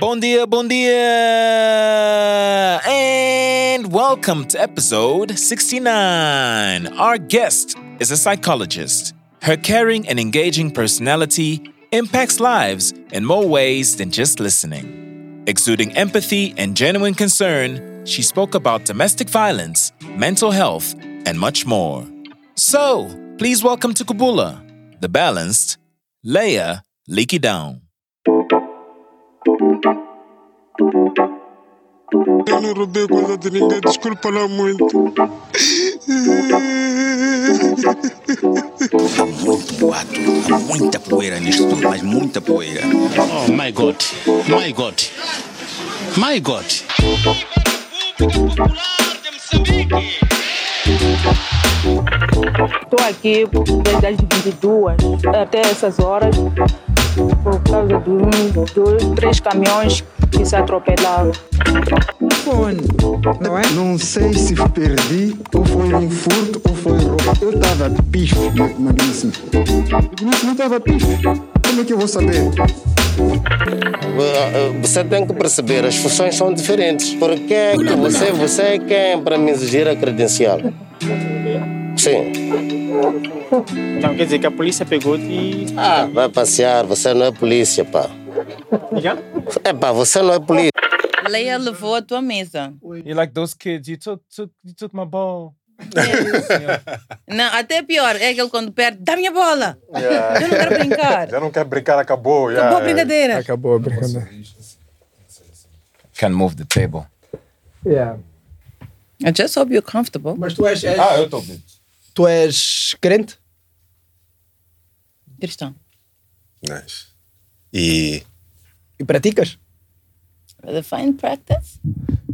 Bom dia, bom dia! And welcome to episode 69. Our guest is a psychologist. Her caring and engaging personality impacts lives in more ways than just listening. Exuding empathy and genuine concern, she spoke about domestic violence, mental health, and much more. So, please welcome to Kubula, the balanced Leia Leaky Down. Eu não roubei coisa de ninguém, desculpa lá muito. Muito boato, há muita poeira nisto tudo, mas muita poeira. Oh my God, my God, my God. Estou aqui desde as 22 até essas horas por causa de um, dois, três caminhões que se atropelaram. Fone, não é? Não sei se perdi, ou foi um furto, ou foi roubo. Eu estava pife, magníssimo. Magníssimo, eu estava pife. Como é que eu vou saber? Você tem que perceber, as funções são diferentes. Porque é que você, você é quem para me exigir a credencial? Sim. Então quer dizer que a polícia pegou-te Ah, vai passear, você não é polícia, pá. É pá, você não é polícia. Leia levou a tua mesa. You're like those kids, you took, took, you took my ball. Não, até pior, é aquele quando perde, dá minha bola. Eu não quero brincar. Já não quer brincar, acabou. já. Acabou a brincadeira. Acabou a brincadeira. Can move the table. Yeah. I just hope you're comfortable. Mas tu és, és- Ah, eu estou bem. Tu és crente? Cristão. Nice. E E praticas? The fine practice?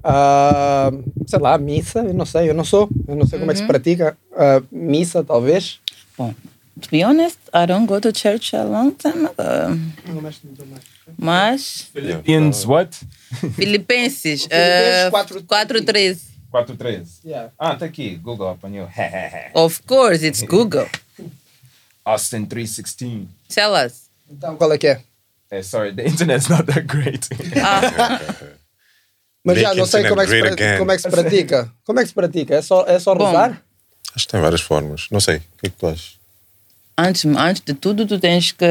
Ah, sei lá, missa, eu não sei, eu não sou. Eu não sei como é que se pratica. Ah, missa, talvez. Bom, to be honest, I don't go to church a long time ago. Mas, Philippians what? Filipenses, Filipenses uh, 4:13. 4.13. 4-3. Yeah. Ah, tá aqui. Google apanhou. Of course, it's Google. Austin 316. Tell us. Então, qual é que é? Eh, sorry, the internet's not that great. Mas já Make não sei internet como é, que se great pra- again. como é que se pratica. Como é que se pratica? É só, é só Bom. rezar? acho que tem várias formas. Não sei. O que é que tu achas? Antes, antes de tudo, tu tens que,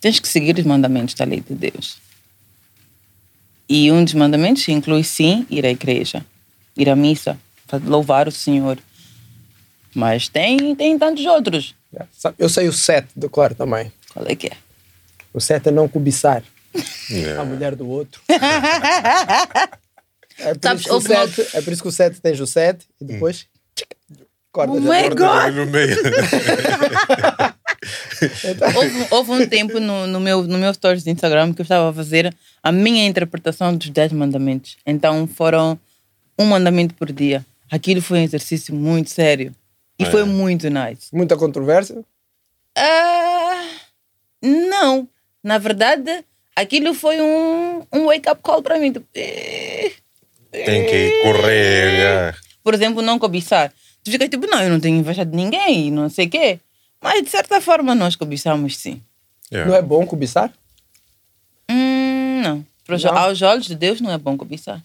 tens que seguir os mandamentos da lei de Deus. E um dos mandamentos inclui, sim, ir à igreja, ir à missa, louvar o Senhor. Mas tem, tem tantos outros. Sabe, Eu sei o sete do clero também. Qual é que é? O sete é não cobiçar a Yeah. mulher do outro. É por, Sabes, isso que o houve uma- sete, é por isso que o sete tens o sete e depois cortas Oh a my. God! No meio. Houve, houve um tempo no, no, meu, no meu stories de Instagram que eu estava a fazer a minha interpretação dos 10 mandamentos. Então foram um mandamento por dia. Aquilo foi um exercício muito sério. E foi muito nice. Muita controvérsia. Ah, não. Na verdade, aquilo foi um, um wake-up call para mim. Tipo, eh, Tem que ir correr. yeah. Por exemplo, não cobiçar. Tu fica tipo, não, eu não tenho inveja de ninguém, não sei o quê. Mas, de certa forma, nós cobiçamos sim. Yeah. Não é bom cobiçar? Hum, não. Para os- Não? Aos olhos de Deus não é bom cobiçar.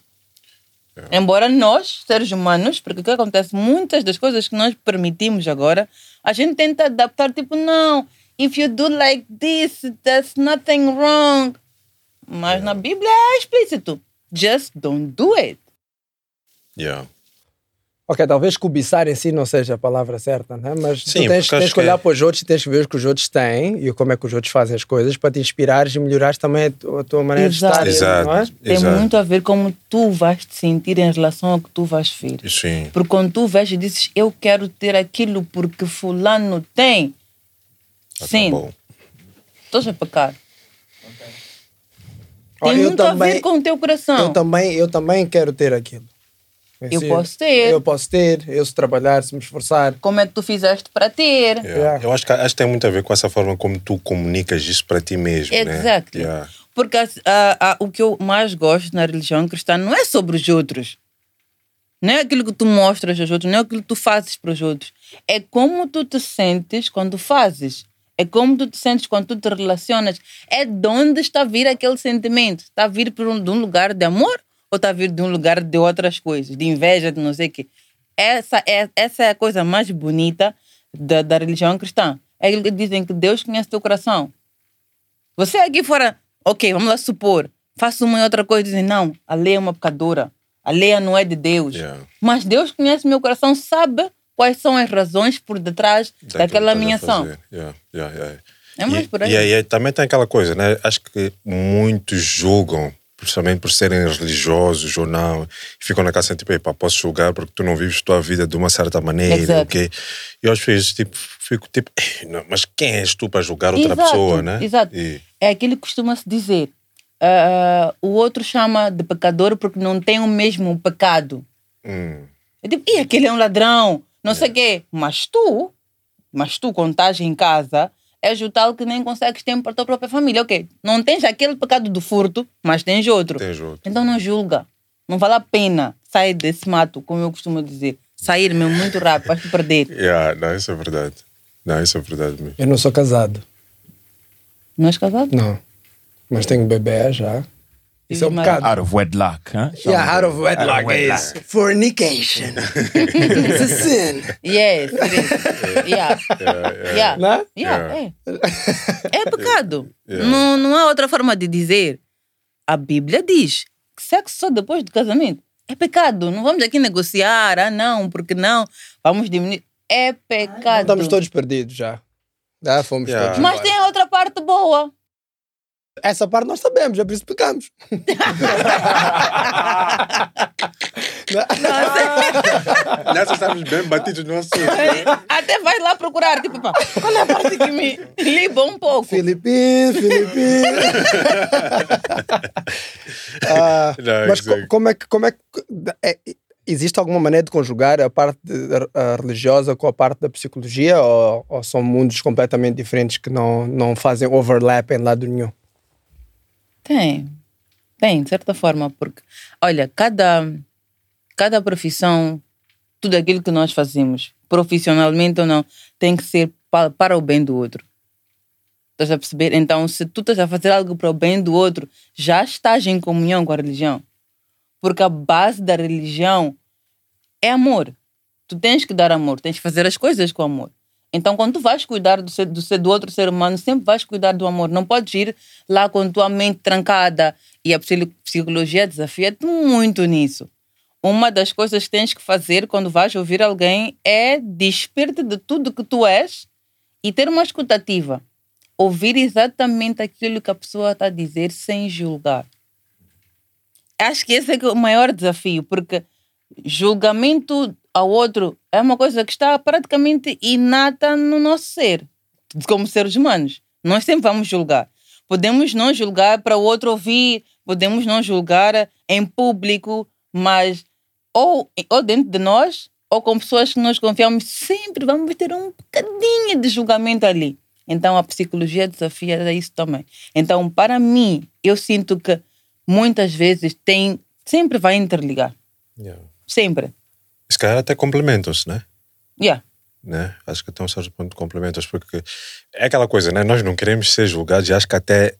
Embora nós, seres humanos, porque o que acontece, muitas das coisas que nós permitimos agora, a gente tenta adaptar, tipo, não, if you do like this, there's nothing wrong. Mas na Bíblia é explícito. Just don't do it. Yeah. Ok, talvez cobiçar em si não seja a palavra certa, né? mas Sim, tu tens, tens que olhar que- para os outros e tens que ver o que os outros têm e como é que os outros fazem as coisas para te inspirares e melhorares também a tua, a tua maneira Exato. de estar. Não é? Exato. Tem Exato. muito a ver como tu vais te sentir em relação ao que tu vais ver. Sim. Porque quando tu vês e dizes, eu quero ter aquilo porque fulano tem. Sim, Bom. estás a pecar. Tem Olha, eu muito a também- ver com o teu coração. Eu também, eu também quero ter aquilo. Eu posso ter. Eu posso ter, eu se trabalhar, se me esforçar. Como é que tu fizeste para ter? Yeah. Yeah. Eu acho que, acho que tem muito a ver com essa forma como tu comunicas isso para ti mesmo. Exactly. Né? Yeah. Porque ah, ah, o que eu mais gosto na religião cristã não é sobre os outros. Não é aquilo que tu mostras aos outros, não é aquilo que tu fazes para os outros. É como tu te sentes quando fazes. É como tu te sentes quando tu te relacionas. É de onde está a vir aquele sentimento. Está a vir por um, de um lugar de amor ou está a vir de um lugar de outras coisas, de inveja, de não sei o quê. Essa é, essa é a coisa mais bonita da, da religião cristã. É que dizem que Deus conhece teu coração. Você aqui fora, ok, vamos lá supor, faço uma e outra coisa e dizem, não, a lei é uma pecadora, a lei não é de Deus. Yeah. Mas Deus conhece meu coração, sabe quais são as razões por detrás Daquilo daquela que minha ação. Yeah, yeah. É mais e, por aí. E aí também tem aquela coisa, né? Acho que muitos julgam, principalmente por serem religiosos ou não, ficam na casa assim, tipo, "Epá, posso julgar porque tu não vives tua vida de uma certa maneira, Exato. ok? E eu às vezes tipo, fico tipo, "Ei, não, mas quem és tu para julgar outra Exato, pessoa, né? Exato. E, É aquilo que costuma-se dizer. ah, o outro chama de pecador porque não tem o mesmo pecado. hum, É tipo, e aquele é um ladrão, não sei o quê. Mas tu, mas tu, quando estás em casa, és o tal que nem consegues tempo para a tua própria família. Ok, não tens aquele pecado do furto, mas tens outro. tens outro. Então não julga. Não vale a pena sair desse mato, como eu costumo dizer. Sair mesmo muito rápido, vais te perder. Yeah, não, isso é verdade. Não, isso é verdade mesmo. Eu não sou casado. Não és casado? Não. Mas tenho bebê já. Isso é um bocado. Out of wedlock, huh? Yeah, out of wedlock is fornication. It's a sin. Yes, it is. Yeah. Yeah. Né? Yeah, é. É pecado. Yeah. Não, não há outra forma de dizer. A Bíblia diz que sexo só depois do casamento é pecado. Não vamos aqui negociar, ah, não, porque não, vamos diminuir. É pecado. Estamos todos perdidos já. Já fomos Yeah. todos. Mas embora. tem a outra parte boa. Essa parte nós sabemos, é por isso que pecamos. Nessa estamos bem batidos no assunto. Até vai lá procurar, tipo, pá, qual é a parte que me liba um pouco? Filipinas, Filipinas. Ah, Não, mas co- como é que. Como é, que é- existe alguma maneira de conjugar a parte de- a religiosa com a parte da psicologia ou, ou são mundos completamente diferentes que não, não fazem overlap em lado nenhum? Tem. Tem, de certa forma, porque, olha, cada, cada profissão, tudo aquilo que nós fazemos, profissionalmente ou não, tem que ser pa- para o bem do outro. Estás a perceber? Então, se tu estás a fazer algo para o bem do outro, já estás em comunhão com a religião. Porque a base da religião é amor. Tu tens que dar amor, tens que fazer as coisas com amor. Então, quando tu vais cuidar do, ser, do, ser, do outro ser humano, sempre vais cuidar do amor. Não podes ir lá com tua mente trancada. E a psi- psicologia desafia-te muito nisso. Uma das coisas que tens que fazer quando vais ouvir alguém é despir-te de tudo que tu és e ter uma escutativa. Ouvir exatamente aquilo que a pessoa está a dizer sem julgar. Acho que esse é é o maior desafio, porque julgamento ao outro é uma coisa que está praticamente inata no nosso ser, como seres humanos. Nós sempre vamos julgar. Podemos não julgar para o outro ouvir, podemos não julgar em público, mas ou, ou dentro de nós, ou com pessoas que nós confiamos, sempre vamos ter um bocadinho de julgamento ali. Então a psicologia desafia isso também. Então, para mim, eu sinto que muitas vezes tem, sempre vai interligar. Yeah. Sempre. Se calhar até complementam-se, né? Yeah. né? Acho que até um certo ponto complementas, porque é aquela coisa, né? Nós não queremos ser julgados e acho que até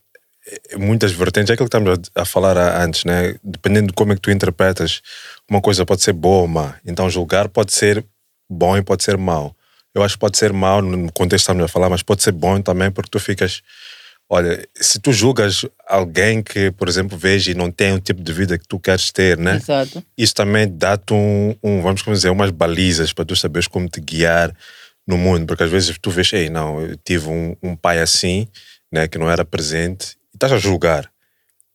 eh, muitas vertentes, é aquilo que estamos a, falar antes, né? Dependendo de como é que tu interpretas, uma coisa pode ser boa ou má. Então julgar pode ser bom e pode ser mau. Eu acho que pode ser mau no contexto que estamos a falar, mas pode ser bom também porque tu ficas. Olha, se tu julgas alguém que, por exemplo, veja e não tem o tipo de vida que tu queres ter, né? Exato. isso também dá-te um, um, vamos dizer, umas balizas para tu saberes como te guiar no mundo, porque às vezes tu vês, ei, não, eu tive um, um pai assim, né, que não era presente, e estás a julgar,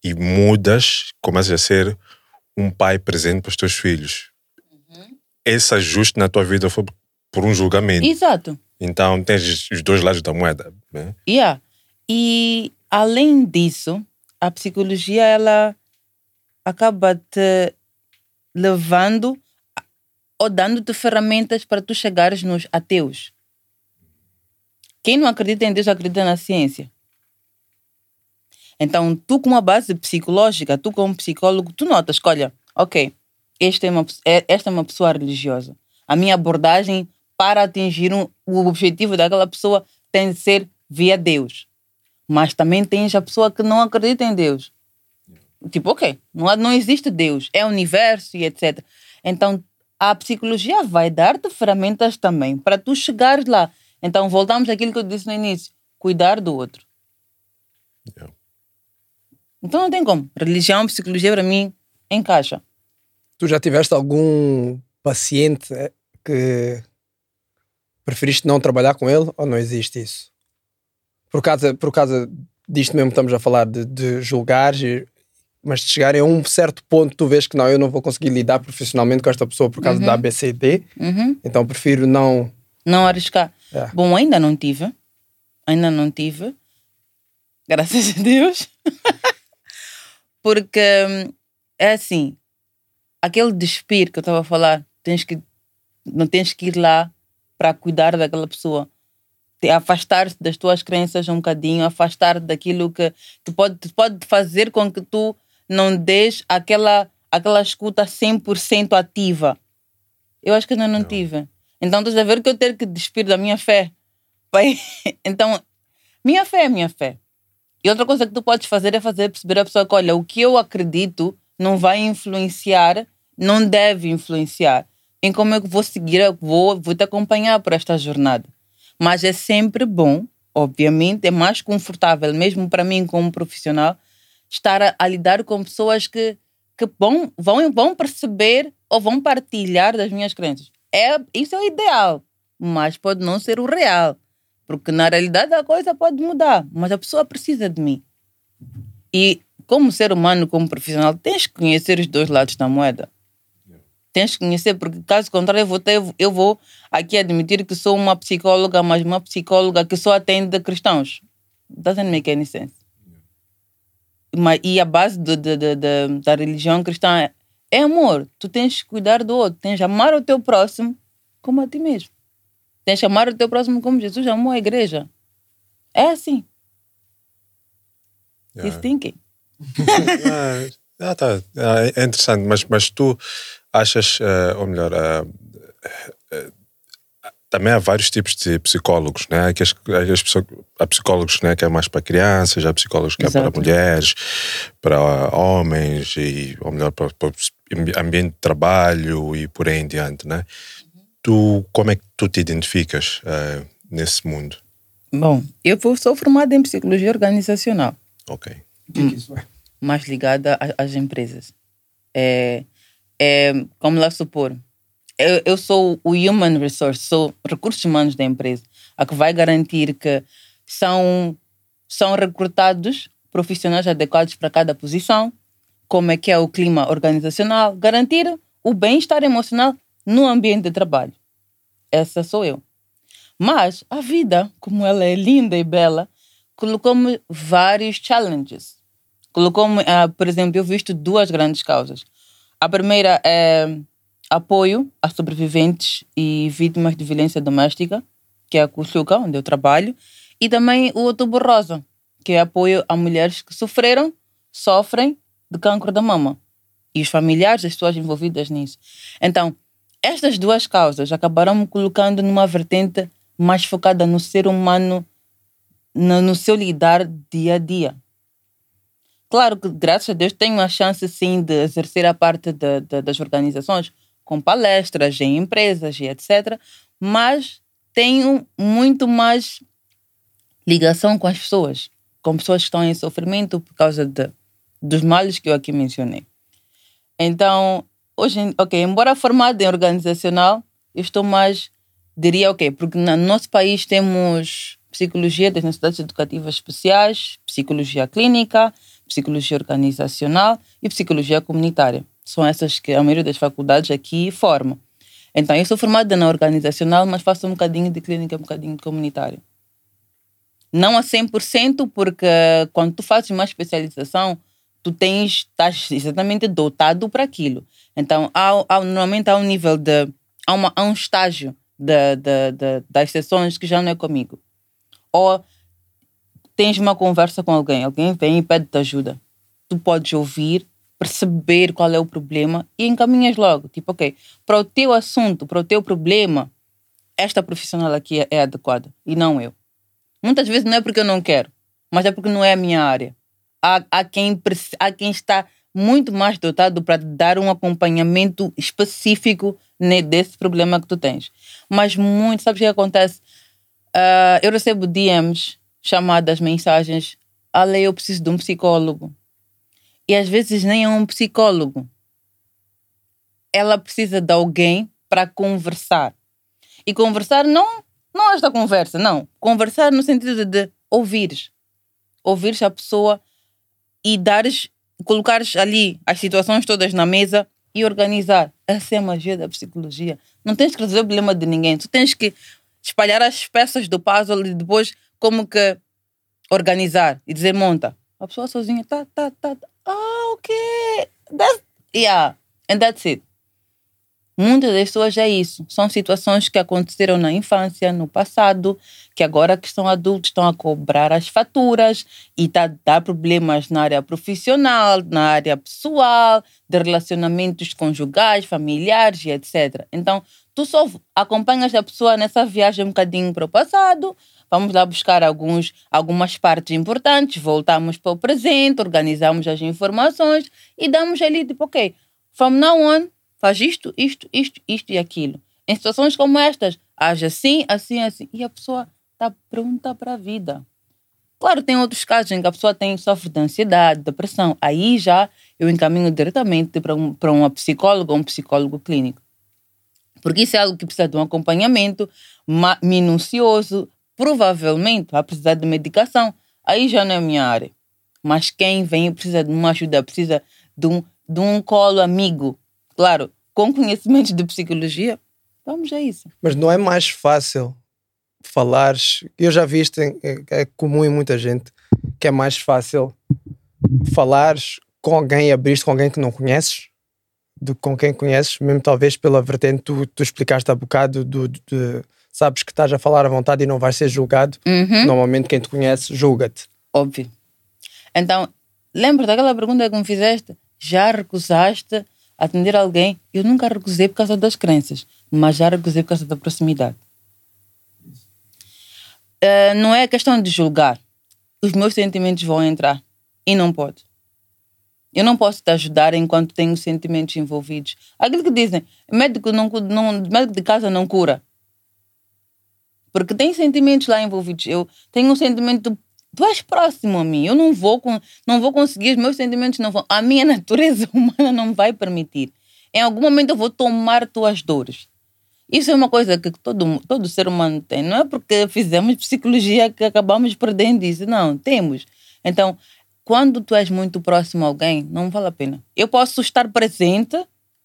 e mudas, começas a ser um pai presente para os teus filhos. Esse ajuste na tua vida foi por um julgamento. Exato. Então tens os dois lados da moeda. Né? Yeah. E além disso, a psicologia ela acaba te levando ou dando-te ferramentas para tu chegares nos ateus. Quem não acredita em Deus acredita na ciência. Então, tu com uma base psicológica, tu como psicólogo, tu notas olha, ok, esta é uma, é- esta é uma pessoa religiosa. A minha abordagem para atingir um- o objetivo daquela pessoa tem de ser via Deus. Mas também tens a pessoa que não acredita em Deus. Tipo, ok, não, há- não existe Deus, é o universo e etc. Então, a psicologia vai dar-te ferramentas também para tu chegares lá. Então, voltamos àquilo que eu disse no início: cuidar do outro. Yeah. Então, não tem como. Religião, psicologia, para mim, encaixa. Tu já tiveste algum paciente eh, que preferiste não trabalhar com ele ou não existe isso? Por causa, por causa disto mesmo que estamos a falar de, de julgar, mas de chegarem a um certo ponto tu vês que não, eu não vou conseguir lidar profissionalmente com esta pessoa por causa Uhum. da ABCD, Uhum. então prefiro não. Não arriscar. É. Bom, ainda não tive. Ainda não tive. Graças a Deus. Porque hum, é assim, aquele despir que eu estava a falar, tens que, não tens que ir lá para cuidar daquela pessoa. Te- Afastar-te das tuas crenças um bocadinho, afastar-te daquilo que, que pode, pode fazer com que tu não des aquela, aquela escuta 100% ativa. Eu acho que ainda não, tive. Então, estás a ver que eu tenho que despir da minha fé. Pai, Então, minha fé é minha fé. E outra coisa que tu podes fazer é fazer perceber a pessoa que, olha, o que eu acredito não vai influenciar, não deve influenciar em como eu vou seguir, eu vou, vou te acompanhar por esta jornada. Mas é sempre bom, obviamente, é mais confortável, mesmo para mim como profissional, estar a, a lidar com pessoas que, que vão, vão, vão perceber ou vão partilhar das minhas crenças. É, isso é o ideal, mas pode não ser o real. Porque na realidade a coisa pode mudar, mas a pessoa precisa de mim. E como ser humano, como profissional, tens que conhecer os dois lados da moeda. Tens que conhecer, porque caso contrário, eu vou, ter, eu vou aqui admitir que sou uma psicóloga, mas uma psicóloga que só atende cristãos. Doesn't make any sense. Mas, e a base do, do, do, da religião cristã é, é amor. Tu tens que cuidar do outro, tens que amar o teu próximo como a ti mesmo. Tens que amar o teu próximo como Jesus amou a igreja. É assim. He's thinking. Ah, tá. Ah, é interessante, mas, mas tu achas, eh, ou melhor, eh, eh, também há vários tipos de psicólogos, né? Aqueles- há aqueles psicó- há psicólogos né, que é mais para crianças, há psicólogos que é para Exato. mulheres, para homens, e, ou melhor, para, para o ambiente de trabalho e por aí em diante, né? Tu, como é que tu te identificas eh, nesse mundo? Bom, eu sou formada em psicologia organizacional. Ok. O que, que isso é? mais ligada às empresas. É, é, como lá supor, eu, eu sou o human resource, sou recursos humanos da empresa, a que vai garantir que são, são recrutados profissionais adequados para cada posição, como é que é o clima organizacional, garantir o bem-estar emocional no ambiente de trabalho. Essa sou eu. Mas a vida, como ela é linda e bela, colocou-me vários challenges. Colocou-me, ah, por exemplo, eu visto duas grandes causas. A primeira é apoio a sobreviventes e vítimas de violência doméstica, que é a Cuxuca, onde eu trabalho, e também o Outubro Rosa, que é apoio a mulheres que sofreram, sofrem de cancro da mama. E os familiares das pessoas envolvidas nisso. Então, estas duas causas acabaram me colocando numa vertente mais focada no ser humano, no, no seu lidar dia a dia. Claro que, graças a Deus, tenho a chance, sim, de exercer a parte de- de- das organizações, com palestras em empresas e etc. Mas tenho muito mais ligação com as pessoas, com pessoas que estão em sofrimento por causa de, dos males que eu aqui mencionei. Então, hoje, ok, embora formada em organizacional, eu estou mais, diria, ok, porque no nosso país temos psicologia das necessidades educativas especiais, psicologia clínica, psicologia organizacional e psicologia comunitária. São essas que a maioria das faculdades aqui forma. Então, eu sou formada na organizacional, mas faço um bocadinho de clínica, um bocadinho de comunitária. Não a 100%, porque quando tu fazes uma especialização, tu tens, estás exatamente dotado para aquilo. Então, há, há, normalmente há um nível de. Há, uma, há um estágio de, de, de, das sessões que já não é comigo. Ou tens uma conversa com alguém, alguém vem e pede-te ajuda. Tu podes ouvir, perceber qual é o problema e encaminhas logo. Tipo, ok, para o teu assunto, para o teu problema, esta profissional aqui é, é adequada e não eu. Muitas vezes não é porque eu não quero, mas é porque não é a minha área. Há, há, quem, há quem está muito mais dotado para dar um acompanhamento específico desse problema que tu tens. Mas muito, sabes o que acontece? Ah, eu recebo DMs, chamadas, mensagens. Ale, eu preciso de um psicólogo. E às vezes nem é um psicólogo. Ela precisa de alguém para conversar. E conversar não, não esta conversa, não. Conversar no sentido de ouvires. Ouvires a pessoa e dares, colocares ali as situações todas na mesa e organizar. Essa é a magia da psicologia. Não tens que resolver o problema de ninguém. Tu tens que espalhar as peças do puzzle e depois como que organizar e dizer monta. A pessoa sozinha, tá, tá, tá. tá. Ah, ok. That's, yeah. And that's it. Muitas das pessoas é isso. São situações que aconteceram na infância, no passado, que agora que são adultos estão a cobrar as faturas e tá dar problemas na área profissional, na área pessoal, de relacionamentos conjugais, familiares e etc. Então, tu só acompanhas a pessoa nessa viagem um bocadinho para o passado, vamos lá buscar alguns, algumas partes importantes, voltamos para o presente, organizamos as informações e damos ali, tipo, ok, from now on, faz isto, isto, isto, isto e aquilo. Em situações como estas, age assim, assim, assim. E a pessoa está pronta para a vida. Claro, tem outros casos em que a pessoa tem, sofre de ansiedade, depressão. Aí já eu encaminho diretamente para um, para uma psicóloga ou um psicólogo clínico. Porque isso é algo que precisa de um acompanhamento minucioso. Provavelmente vai precisar de medicação. Aí já não é minha área. Mas quem vem e precisa de uma ajuda, precisa de um, de um colo amigo, claro, com conhecimentos de psicologia, vamos a isso. Mas não é mais fácil falares. Eu já vi isto, em- é, é comum em muita gente, que é mais fácil falares com alguém, abrir com alguém que não conheces, do que com quem conheces, mesmo talvez pela vertente tu, tu explicaste há bocado, do, de- sabes que estás a falar à vontade e não vais ser julgado. Uhum. Normalmente quem te conhece julga-te. Óbvio. Então, lembra daquela pergunta que me fizeste? Já recusaste atender alguém? Eu nunca recusei por causa das crenças, mas já recusei por causa da proximidade. Eh, não é questão de julgar. Os meus sentimentos vão entrar e não pode. Eu não posso te ajudar enquanto tenho sentimentos envolvidos. Aquilo que dizem, médico, não, não, médico de casa não cura. Porque tem sentimentos lá envolvidos. Eu tenho um sentimento. Tu és próximo a mim. Eu não vou, não vou conseguir, os meus sentimentos não vão. A minha natureza humana não vai permitir. Em algum momento eu vou tomar tuas dores. Isso é uma coisa que todo, todo ser humano tem. Não é porque fizemos psicologia que acabamos perdendo isso. Não, temos. Então, quando tu és muito próximo a alguém, não vale a pena. Eu posso estar presente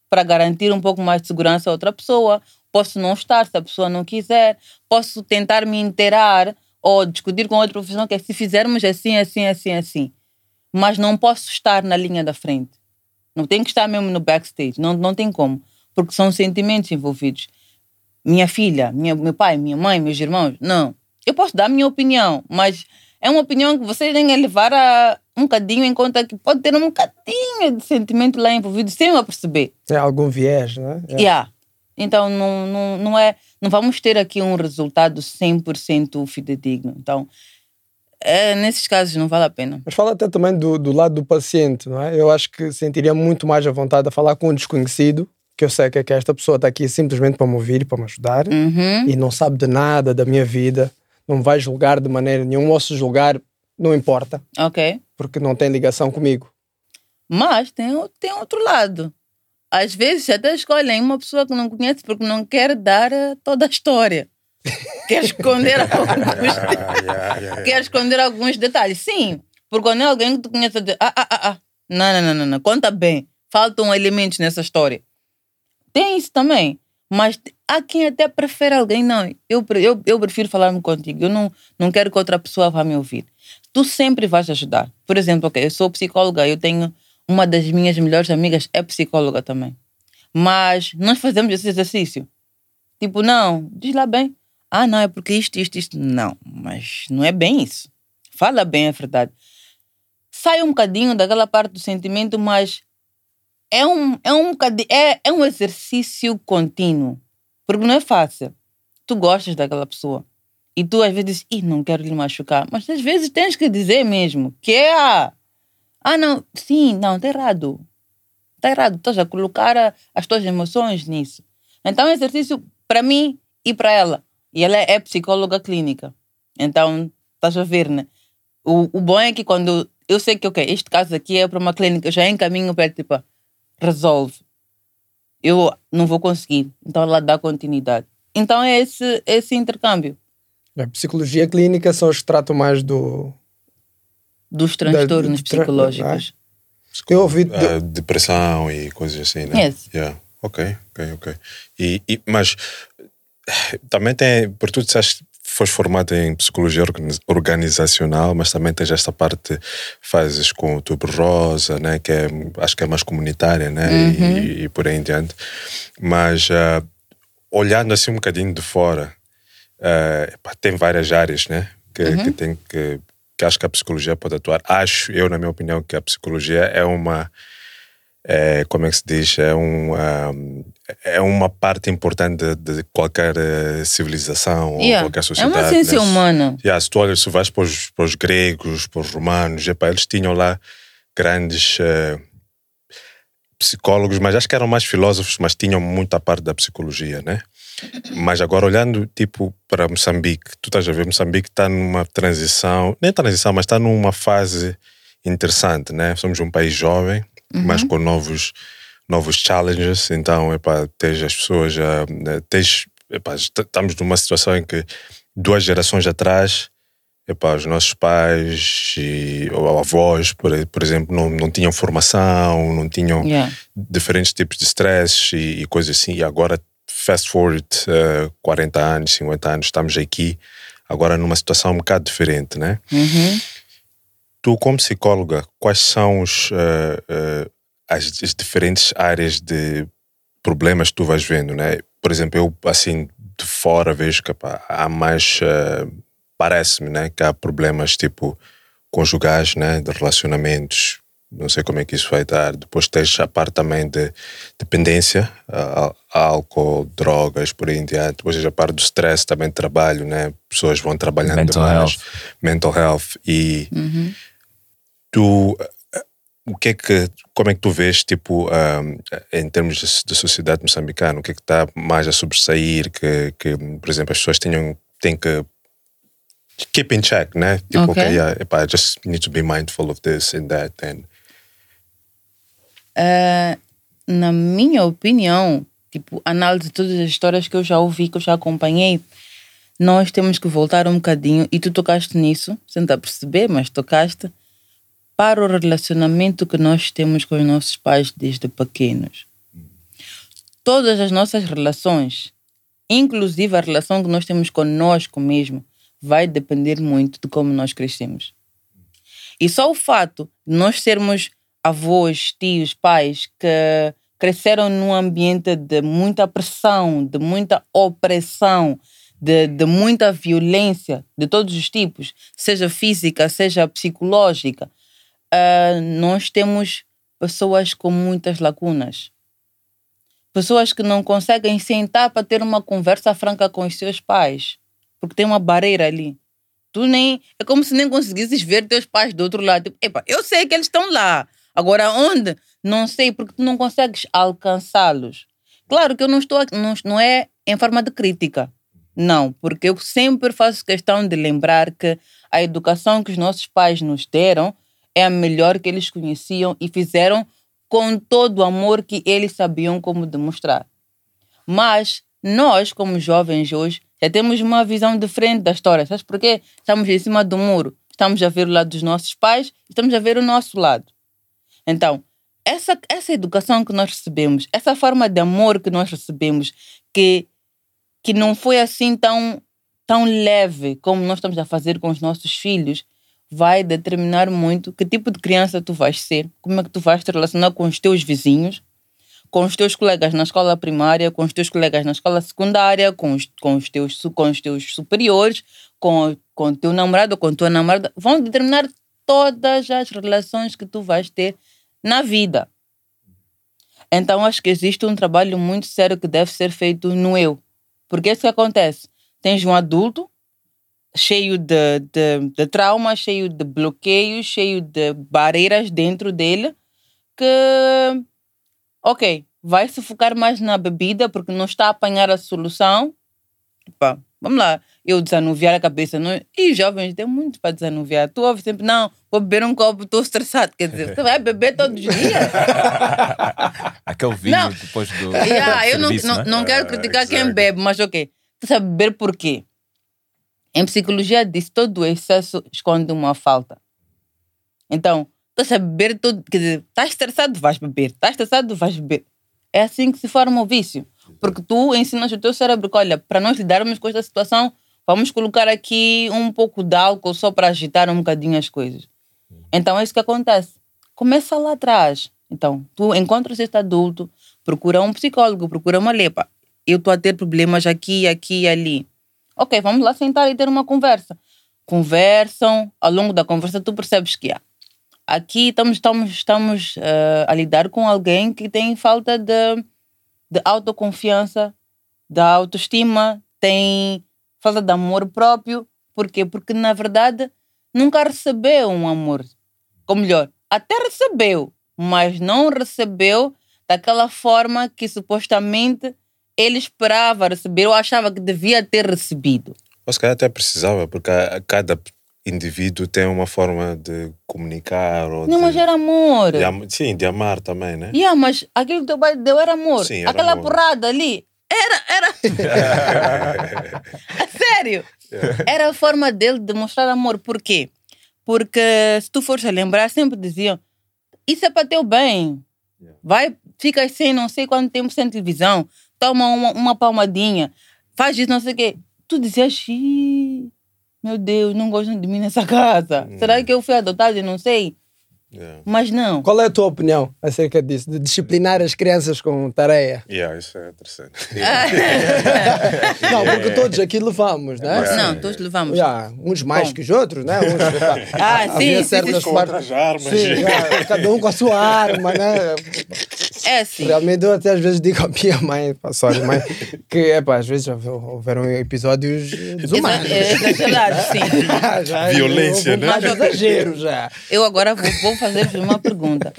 para garantir um pouco mais de segurança a outra pessoa. Posso não estar se a pessoa não quiser. Posso tentar me inteirar ou discutir com outra profissão que é se fizermos assim, assim, assim, assim. Mas não posso estar na linha da frente. Não tenho que estar mesmo no backstage. Não, não tem como. Porque são sentimentos envolvidos. Minha filha, minha, meu pai, minha mãe, meus irmãos. Não. Eu posso dar a minha opinião, mas é uma opinião que vocês têm que levar a um bocadinho em conta que pode ter um bocadinho de sentimento lá envolvido sem eu perceber. Tem algum viés, não é? É. Yeah. Então não, não, não é, não vamos ter aqui um resultado 100% fidedigno. Então, é, nesses casos não vale a pena. Mas fala até também do, do lado do paciente, não é? Eu acho que sentiria muito mais à vontade a falar com um desconhecido, que eu sei que, é que esta pessoa está aqui simplesmente para me ouvir e para me ajudar, Uhum. e não sabe de nada da minha vida, não vai julgar de maneira nenhuma, ou se julgar, não importa, Ok. porque não tem ligação comigo. Mas tem, tem outro lado. Às vezes até escolhem uma pessoa que não conhece porque não quer dar eh, toda a história. Quer esconder alguns, quer esconder alguns detalhes. Sim, porque quando é alguém que tu conhece, de, ah, ah, ah, ah, não, não, não, não, não, conta bem. Faltam elementos nessa história. Tem isso também. Mas há quem até prefere alguém, não. Eu, eu, eu prefiro falar-me contigo. Eu não, não quero que outra pessoa vá me ouvir. Tu sempre vais ajudar. Por exemplo, ok, eu sou psicóloga, eu tenho uma das minhas melhores amigas é psicóloga também. Mas nós fazemos esse exercício. Tipo, não, diz lá bem. Ah, não, é porque isto, isto, isto. Não, mas não é bem isso. Fala bem a verdade. Sai um bocadinho daquela parte do sentimento, mas é um, é um, é, é um exercício contínuo. Porque não é fácil. Tu gostas daquela pessoa. E tu às vezes Ih, não quero lhe machucar. Mas às vezes tens que dizer mesmo que é a. Ah, não, sim, não, está errado. Está errado. Estás a colocar as tuas emoções nisso. Então, é exercício para mim e para ela. E ela é psicóloga clínica. Então, estás a ver, né? O, o bom é que quando eu sei que, ok, este caso aqui é para uma clínica, eu já encaminho para ela, tipo, resolve. Eu não vou conseguir. Então, ela dá continuidade. Então, é esse, esse intercâmbio A psicologia clínica são os que tratam mais do. Dos Da- transtornos de tra- psicológicos. Eu ouvi. Ah, depressão e coisas assim, né? Yes. Yeah. Ok, ok, ok. E, e- mas também tem, por tu disseste, foste formado em psicologia organi- organizacional, mas também tens esta parte, fazes com o Tubo Rosa, né? Que é, acho que é mais comunitária, né? Uhum. E, e por aí em diante. Mas ah, olhando assim um bocadinho de fora, ah, epá, tem várias áreas, né? Que, Uhum. que tem que que acho que a psicologia pode atuar. Acho, eu, na minha opinião, que a psicologia é uma. É, como é que se diz? É, um, um, é uma parte importante de, de qualquer eh, civilização Yeah. ou qualquer É sociedade. uma ciência né? humana. Yeah, se tu olhas, se vais para os, para os gregos, para os romanos, epá, eles tinham lá grandes eh, psicólogos, mas acho que eram mais filósofos, mas tinham muita parte da psicologia, né? Mas agora olhando tipo para Moçambique, tu estás a ver, Moçambique está numa transição, nem transição, mas está numa fase interessante, né? Somos um país jovem, mas com novos novos challenges, então epá, tens as pessoas, ah, né, tens, epá, estamos numa situação em que duas gerações atrás epá, os nossos pais e, ou avós, por, por exemplo, não, não tinham formação, não tinham Yeah. diferentes tipos de stress e, e coisas assim. E agora, fast forward, eh, 40 anos, 50 anos, estamos aqui, agora numa situação um bocado diferente, né? Uhum. Tu, como psicóloga, quais são os, eh, eh, as, as diferentes áreas de problemas que tu vais vendo, né? Por exemplo, eu, assim, de fora vejo que pá, há mais, parece-me, né? Que há problemas, tipo, conjugais, né? De relacionamentos, não sei como é que isso vai dar. Depois tens a parte também de dependência, álcool, drogas, por aí em diante. Depois tens a parte do stress, também de trabalho, né? Pessoas vão trabalhando Mental demais. health. Mental health. E Uhum. tu eh, o que é que como é que tu vês tipo ahm, em termos de, de sociedade moçambicana o que é que está mais a sobressair que, que por exemplo as pessoas tenham têm que keep in check né tipo Ok. okay, yeah, epá, I just need to be mindful of this and that and Ah, na minha opinião, tipo, análise de todas as histórias que eu já ouvi, que eu já acompanhei, nós temos que voltar um bocadinho, e tu tocaste nisso, sem a perceber, mas tocaste, para o relacionamento que nós temos com os nossos pais desde pequenos. Todas as nossas relações, inclusive a relação que nós temos conosco mesmo, vai depender muito de como nós crescemos. E só o fato de nós sermos avós, tios, pais que cresceram num ambiente de muita pressão, de muita opressão, de, de muita violência de todos os tipos, seja física, seja psicológica, ah, nós temos pessoas com muitas lacunas. Pessoas que não conseguem sentar para ter uma conversa franca com os seus pais, porque tem uma barreira ali. Tu nem. É como se nem conseguisses ver teus pais do outro lado. Tipo, epa, eu sei que eles estão lá. Agora, onde? Não sei, porque tu não consegues alcançá-los. Claro que eu não estou não, não é em forma de crítica. Não, porque eu sempre faço questão de lembrar que a educação que os nossos pais nos deram é a melhor que eles conheciam e fizeram com todo o amor que eles sabiam como demonstrar. Mas nós, como jovens hoje, já temos uma visão diferente da história. Sabes por quê? Estamos em cima do muro. Estamos a ver o lado dos nossos pais, estamos a ver o nosso lado. Então, essa, essa educação que nós recebemos, essa forma de amor que nós recebemos, que, que não foi assim tão, tão leve como nós estamos a fazer com os nossos filhos, vai determinar muito que tipo de criança tu vais ser, como é que tu vais te relacionar com os teus vizinhos, com os teus colegas na escola primária, com os teus colegas na escola secundária, com os, com os, teus, com os teus superiores, com, o teu namorado, com tua namorada, vão determinar todas as relações que tu vais ter na vida. Então, acho que existe um trabalho muito sério que deve ser feito no eu. Porque isso que acontece. Tens um adulto cheio de, de, de traumas, cheio de bloqueios, cheio de barreiras dentro dele, que, ok, vai se focar mais na bebida porque não está a apanhar a solução. Pá, vamos lá, eu desanuviar a cabeça. Não... E os jovens têm muito para desanuviar. Tu ouves sempre, não, vou beber um copo, estou estressado. Quer dizer, você vai beber todos os dias. Aquele vinho Não. depois do. Yeah, eu não, serviço, não, né? não quero criticar quem bebe, mas ok. Tu sabe beber por quê? Em psicologia diz todo excesso esconde uma falta. Então, tu sabe beber todo. Quer dizer, estás estressado, vais beber. Estás estressado, vais beber. É assim que se forma o vício. Porque tu ensinas o teu cérebro que, olha, para nós lidarmos com esta situação, vamos colocar aqui um pouco de álcool só para agitar um bocadinho as coisas. Então é isso que acontece. Começa lá atrás. Então, tu encontras este adulto, procura um psicólogo, procura uma lepa. Eu estou a ter problemas aqui, aqui e ali. Ok, vamos lá sentar e ter uma conversa. Conversam, ao longo da conversa tu percebes que há. Aqui estamos, estamos, estamos eh, a lidar com alguém que tem falta de, de autoconfiança, da autoestima, tem falta de amor próprio. Por quê? Porque, na verdade, nunca recebeu um amor. Ou melhor, até recebeu, mas não recebeu daquela forma que supostamente ele esperava receber ou achava que devia ter recebido. Ou se calhar até precisava, porque cada indivíduo tem uma forma de comunicar ou Não, de, mas era amor. de sim, de amar também, né? Yeah, mas aquilo que teu pai deu era amor. Sim, era Aquela amor. porrada ali era. era... A sério. Era a forma dele de mostrar amor. Por quê? Porque se tu fores a lembrar, sempre diziam: Isso é para teu bem. Vai, fica sem não sei quanto tempo sem televisão, toma uma, uma palmadinha, faz isso, não sei o quê. Tu dizias: "Ih, Meu Deus, não gostam de mim nessa casa. Será que eu fui adotada e não sei? Mas não. Qual é a tua opinião acerca disso? De disciplinar as crianças com tarefa? Yeah, isso é interessante. Não, porque todos aqui levamos, né? Não, todos levamos. Yeah, uns mais Bom. que os outros, né? Uns, Ah, sim, sim, certas sim. partes- armas. Sim, yeah, cada um com a sua arma, né? É assim. Realmente eu até às vezes digo à minha mãe, sorry, mãe, que é pá, às vezes já houveram episódios desumanos. Exa- é sim. Já- Violência, né? Mais exagero já. Eu agora vou, vou fazer-vos uma pergunta.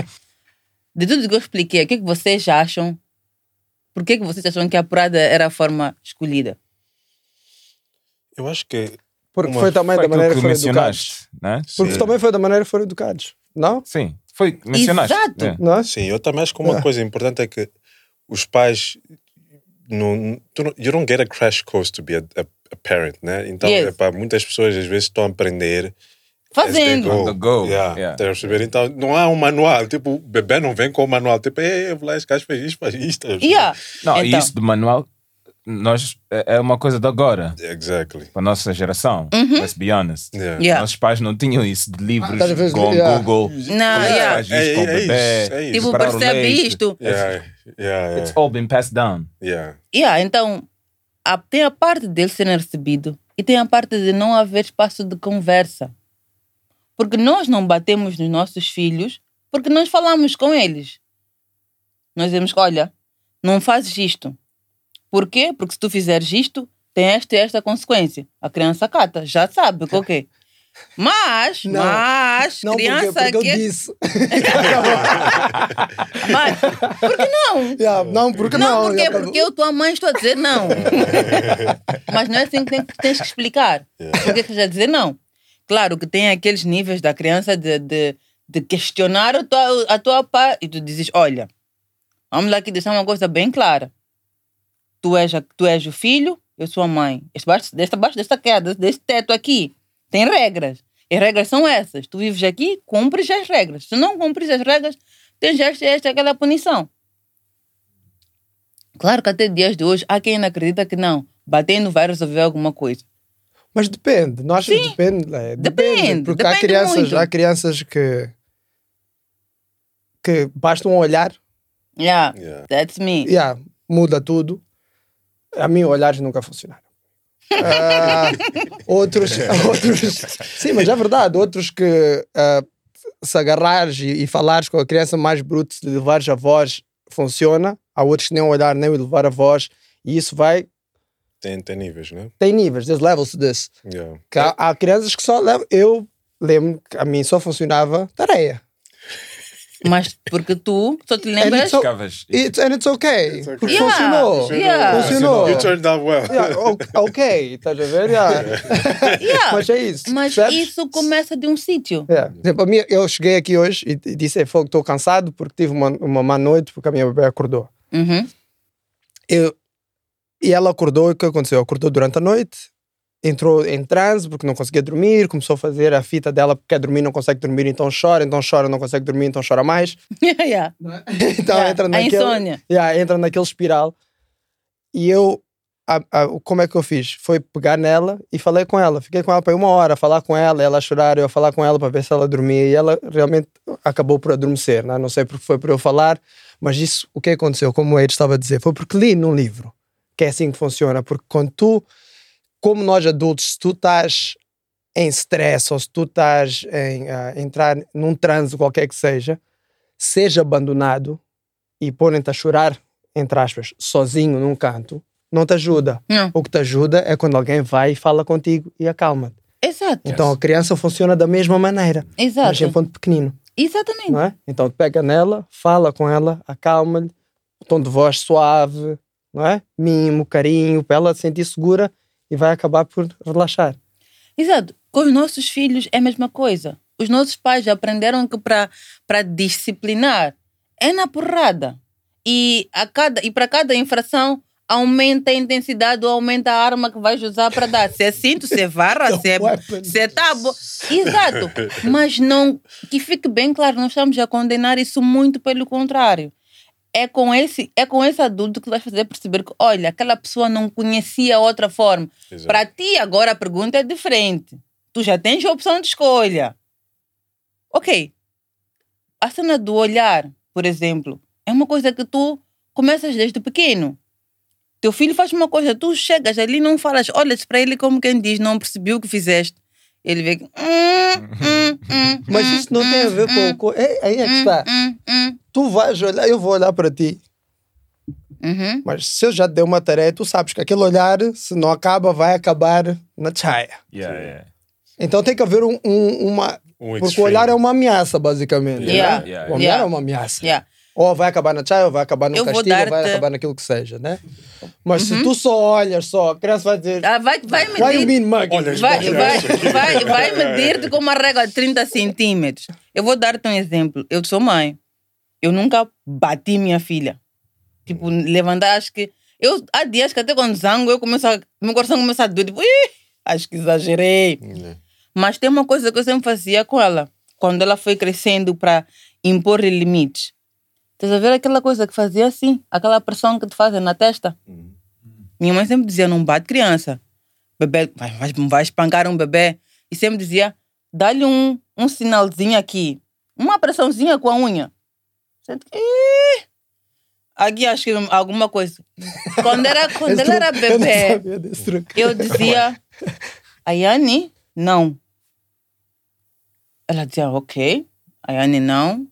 De tudo que eu expliquei, o que, é que vocês acham? Por que, que vocês acham que a apurada era a forma escolhida? Eu acho que. Porque uma- foi também Foi da maneira que foram educados. né? Porque Sim. também foi da maneira que foram educados, não? Sim, foi mencionaste. Exato. É. Não é? Sim, eu também acho que uma É. coisa importante é que os pais. Não, tu não, you don't get a crash course to be a, a, a parent, né? Então, Yes. epá, muitas pessoas às vezes estão a aprender. Fazendo. As On they the go, Yeah, yeah. tá a perceber? Então, não há um manual. Tipo, o bebê não vem com o manual. Tipo, ei, eu vou lá, esse gajo fez isto, faz isto. Yeah. Não, e Então. isso do manual, nós, é é uma coisa de agora. Exactly. Para a nossa geração. Let's be honest. Yeah. Uhum. Yeah. Nossos pais não tinham isso de livros, Ah, às vezes, go on yeah. Google. Não, é yeah. faz isto É- com é isso, bebê. é isso. Tipo, percebe isto. Yeah, yeah, It's yeah. all been passed down. yeah. Yeah, então, tem a parte dele ser recebido e tem a parte de não haver espaço de conversa. Porque nós não batemos nos nossos filhos porque nós falamos com eles. Nós dizemos, olha, não fazes isto. Por quê? Porque se tu fizeres isto, tem esta e esta consequência. A criança cata, já sabe o que é. Mas, Não. mas, Não, porque, criança porque eu que... disse. Mas, por que não? Yeah, não, porque não, não. porque, Yeah, porque eu, tua mãe, estou a dizer não. Mas não é assim que tens que explicar. Por que já dizer não? Claro que tem aqueles níveis da criança de, de, de questionar a tua, a tua pai. E tu dizes: olha, vamos lá aqui deixar uma coisa bem clara. Tu és, a- tu és o filho, eu sou a mãe. Este baixo, desta, baixo desta queda, deste teto aqui, tem regras. E as regras são essas. Tu vives aqui, cumpres as regras. Se não cumpres as regras, tens esta, esta, aquela punição. Claro que até dias de hoje há quem acredita que não. Batendo vai resolver alguma coisa. Mas depende, não achas que depende? É, Depende, Porque há depende crianças, muito. há crianças que que basta um olhar, Yeah, Yeah. that's me. yeah, muda tudo. A mim olhares nunca funcionaram. Ah, outros, outros, sim, mas é verdade, outros que ah, se agarrares e, e falares com a criança mais bruta, se levares a voz, funciona. Há outros que nem o olhar nem o levar a voz, e isso vai Tem, tem níveis, né? Tem níveis, there's levels to this. Yeah. Que há, há crianças que só levam. Eu lembro que a mim só funcionava tareia. Mas porque tu só te And lembras. it's, o- it's, and it's okay. Porque Yeah, funcionou. yeah. Funcionou. You turned out well. Yeah, ok, estás a ver? Yeah. Yeah. Mas é isso. Mas percebes? isso começa de um sítio. Por exemplo, a minha, eu cheguei aqui hoje e, e disse: Fogo, estou cansado porque tive uma, uma má noite porque a minha bebê acordou. Uhum. Eu, e ela acordou, e o que aconteceu? Acordou durante a noite, entrou em transe porque não conseguia dormir, começou a fazer a fita dela porque quer dormir, não consegue dormir, então chora, então chora, não consegue dormir, então chora mais. yeah. Então Yeah, entra a naquele, insônia. Yeah, entra naquele espiral. E eu, a- a- como é que eu fiz? Foi pegar nela e falei com ela. Fiquei com ela para uma hora, a falar com ela, ela a chorar, eu a falar com ela para ver se ela dormia. E ela realmente acabou por adormecer. Né? Não sei porque foi por eu falar, mas isso, o que aconteceu, como o Ed estava a dizer, foi porque li num livro que é assim que funciona. Porque quando tu, como nós adultos, se tu estás em stress ou se tu estás em ah, entrar num trânsito qualquer que seja, seja abandonado e porem-te a chorar, entre aspas, sozinho num canto, não te ajuda. Não. O que te ajuda é quando alguém vai e fala contigo e acalma-te. Exato. Então a criança funciona da mesma maneira, Exato. mas em ponto pequenino, Exatamente. é? Então pega nela, fala com ela, acalma-lhe, tom de voz suave, não é? Mimo, carinho, para ela se sentir segura e vai acabar por relaxar. Exato. Com os nossos filhos é a mesma coisa. Os nossos pais já aprenderam que para disciplinar é na porrada. E, a cada, e para cada infração aumenta a intensidade ou aumenta a arma que vais usar para dar. Se é cinto, se é varra, se é, se é tábua. Exato. Mas não, que fique bem claro, não estamos a condenar isso muito pelo contrário. É com esse, é com esse adulto que vais fazer perceber que, olha, aquela pessoa não conhecia outra forma. Para ti, agora a pergunta é diferente. Tu já tens a opção de escolha. Ok. A cena do olhar, por exemplo, é uma coisa que tu começas desde pequeno. Teu filho faz uma coisa, tu chegas ali e não falas, olhas para ele como quem diz, não percebi o que fizeste. Ele vê que. "Hum, hum, hum, Mas isso não tem a ver com. com é, aí é que está. Tu vais olhar, eu vou olhar para ti, Uhum. Mas se eu já te dei uma tarefa, tu sabes que aquele olhar, se não acaba, vai acabar na chaia. Yeah, yeah. Então tem que haver um, um- uma. Um porque o olhar é uma ameaça, basicamente. Yeah, né? yeah, o olhar yeah. é uma ameaça. Yeah. Ou vai acabar na chaia, ou vai acabar no Eu castigo, ou vai acabar naquilo que seja, né? Mas se tu só olhas só, a criança vai dizer. Ah, vai, vai medir. Why you mean? Olha, Vai, vai, vai, vai medir-te com uma régua de 30 centímetros. Eu vou dar-te um exemplo. Eu sou mãe. Eu nunca bati minha filha. Tipo, levantar, acho que. Eu, há dias que até quando zango, eu começo a. Meu coração começa a doer. Tipo, Ih, acho que exagerei. Mas tem uma coisa que eu sempre fazia com ela. Quando ela foi crescendo para impor limites. Estás a ver aquela coisa que fazia assim? Aquela pressão que te fazem na testa? Minha mãe sempre dizia: não bate criança. Bebê, vai, vai, vai espancar um bebê. E sempre dizia: dá-lhe um, um sinalzinho aqui. Uma pressãozinha com a unha. Sente que! Aqui acho que alguma coisa. Quando, era, quando ela era eu bebê, truque. eu dizia: Ayane, não. Ela dizia: ok. Ayane, não.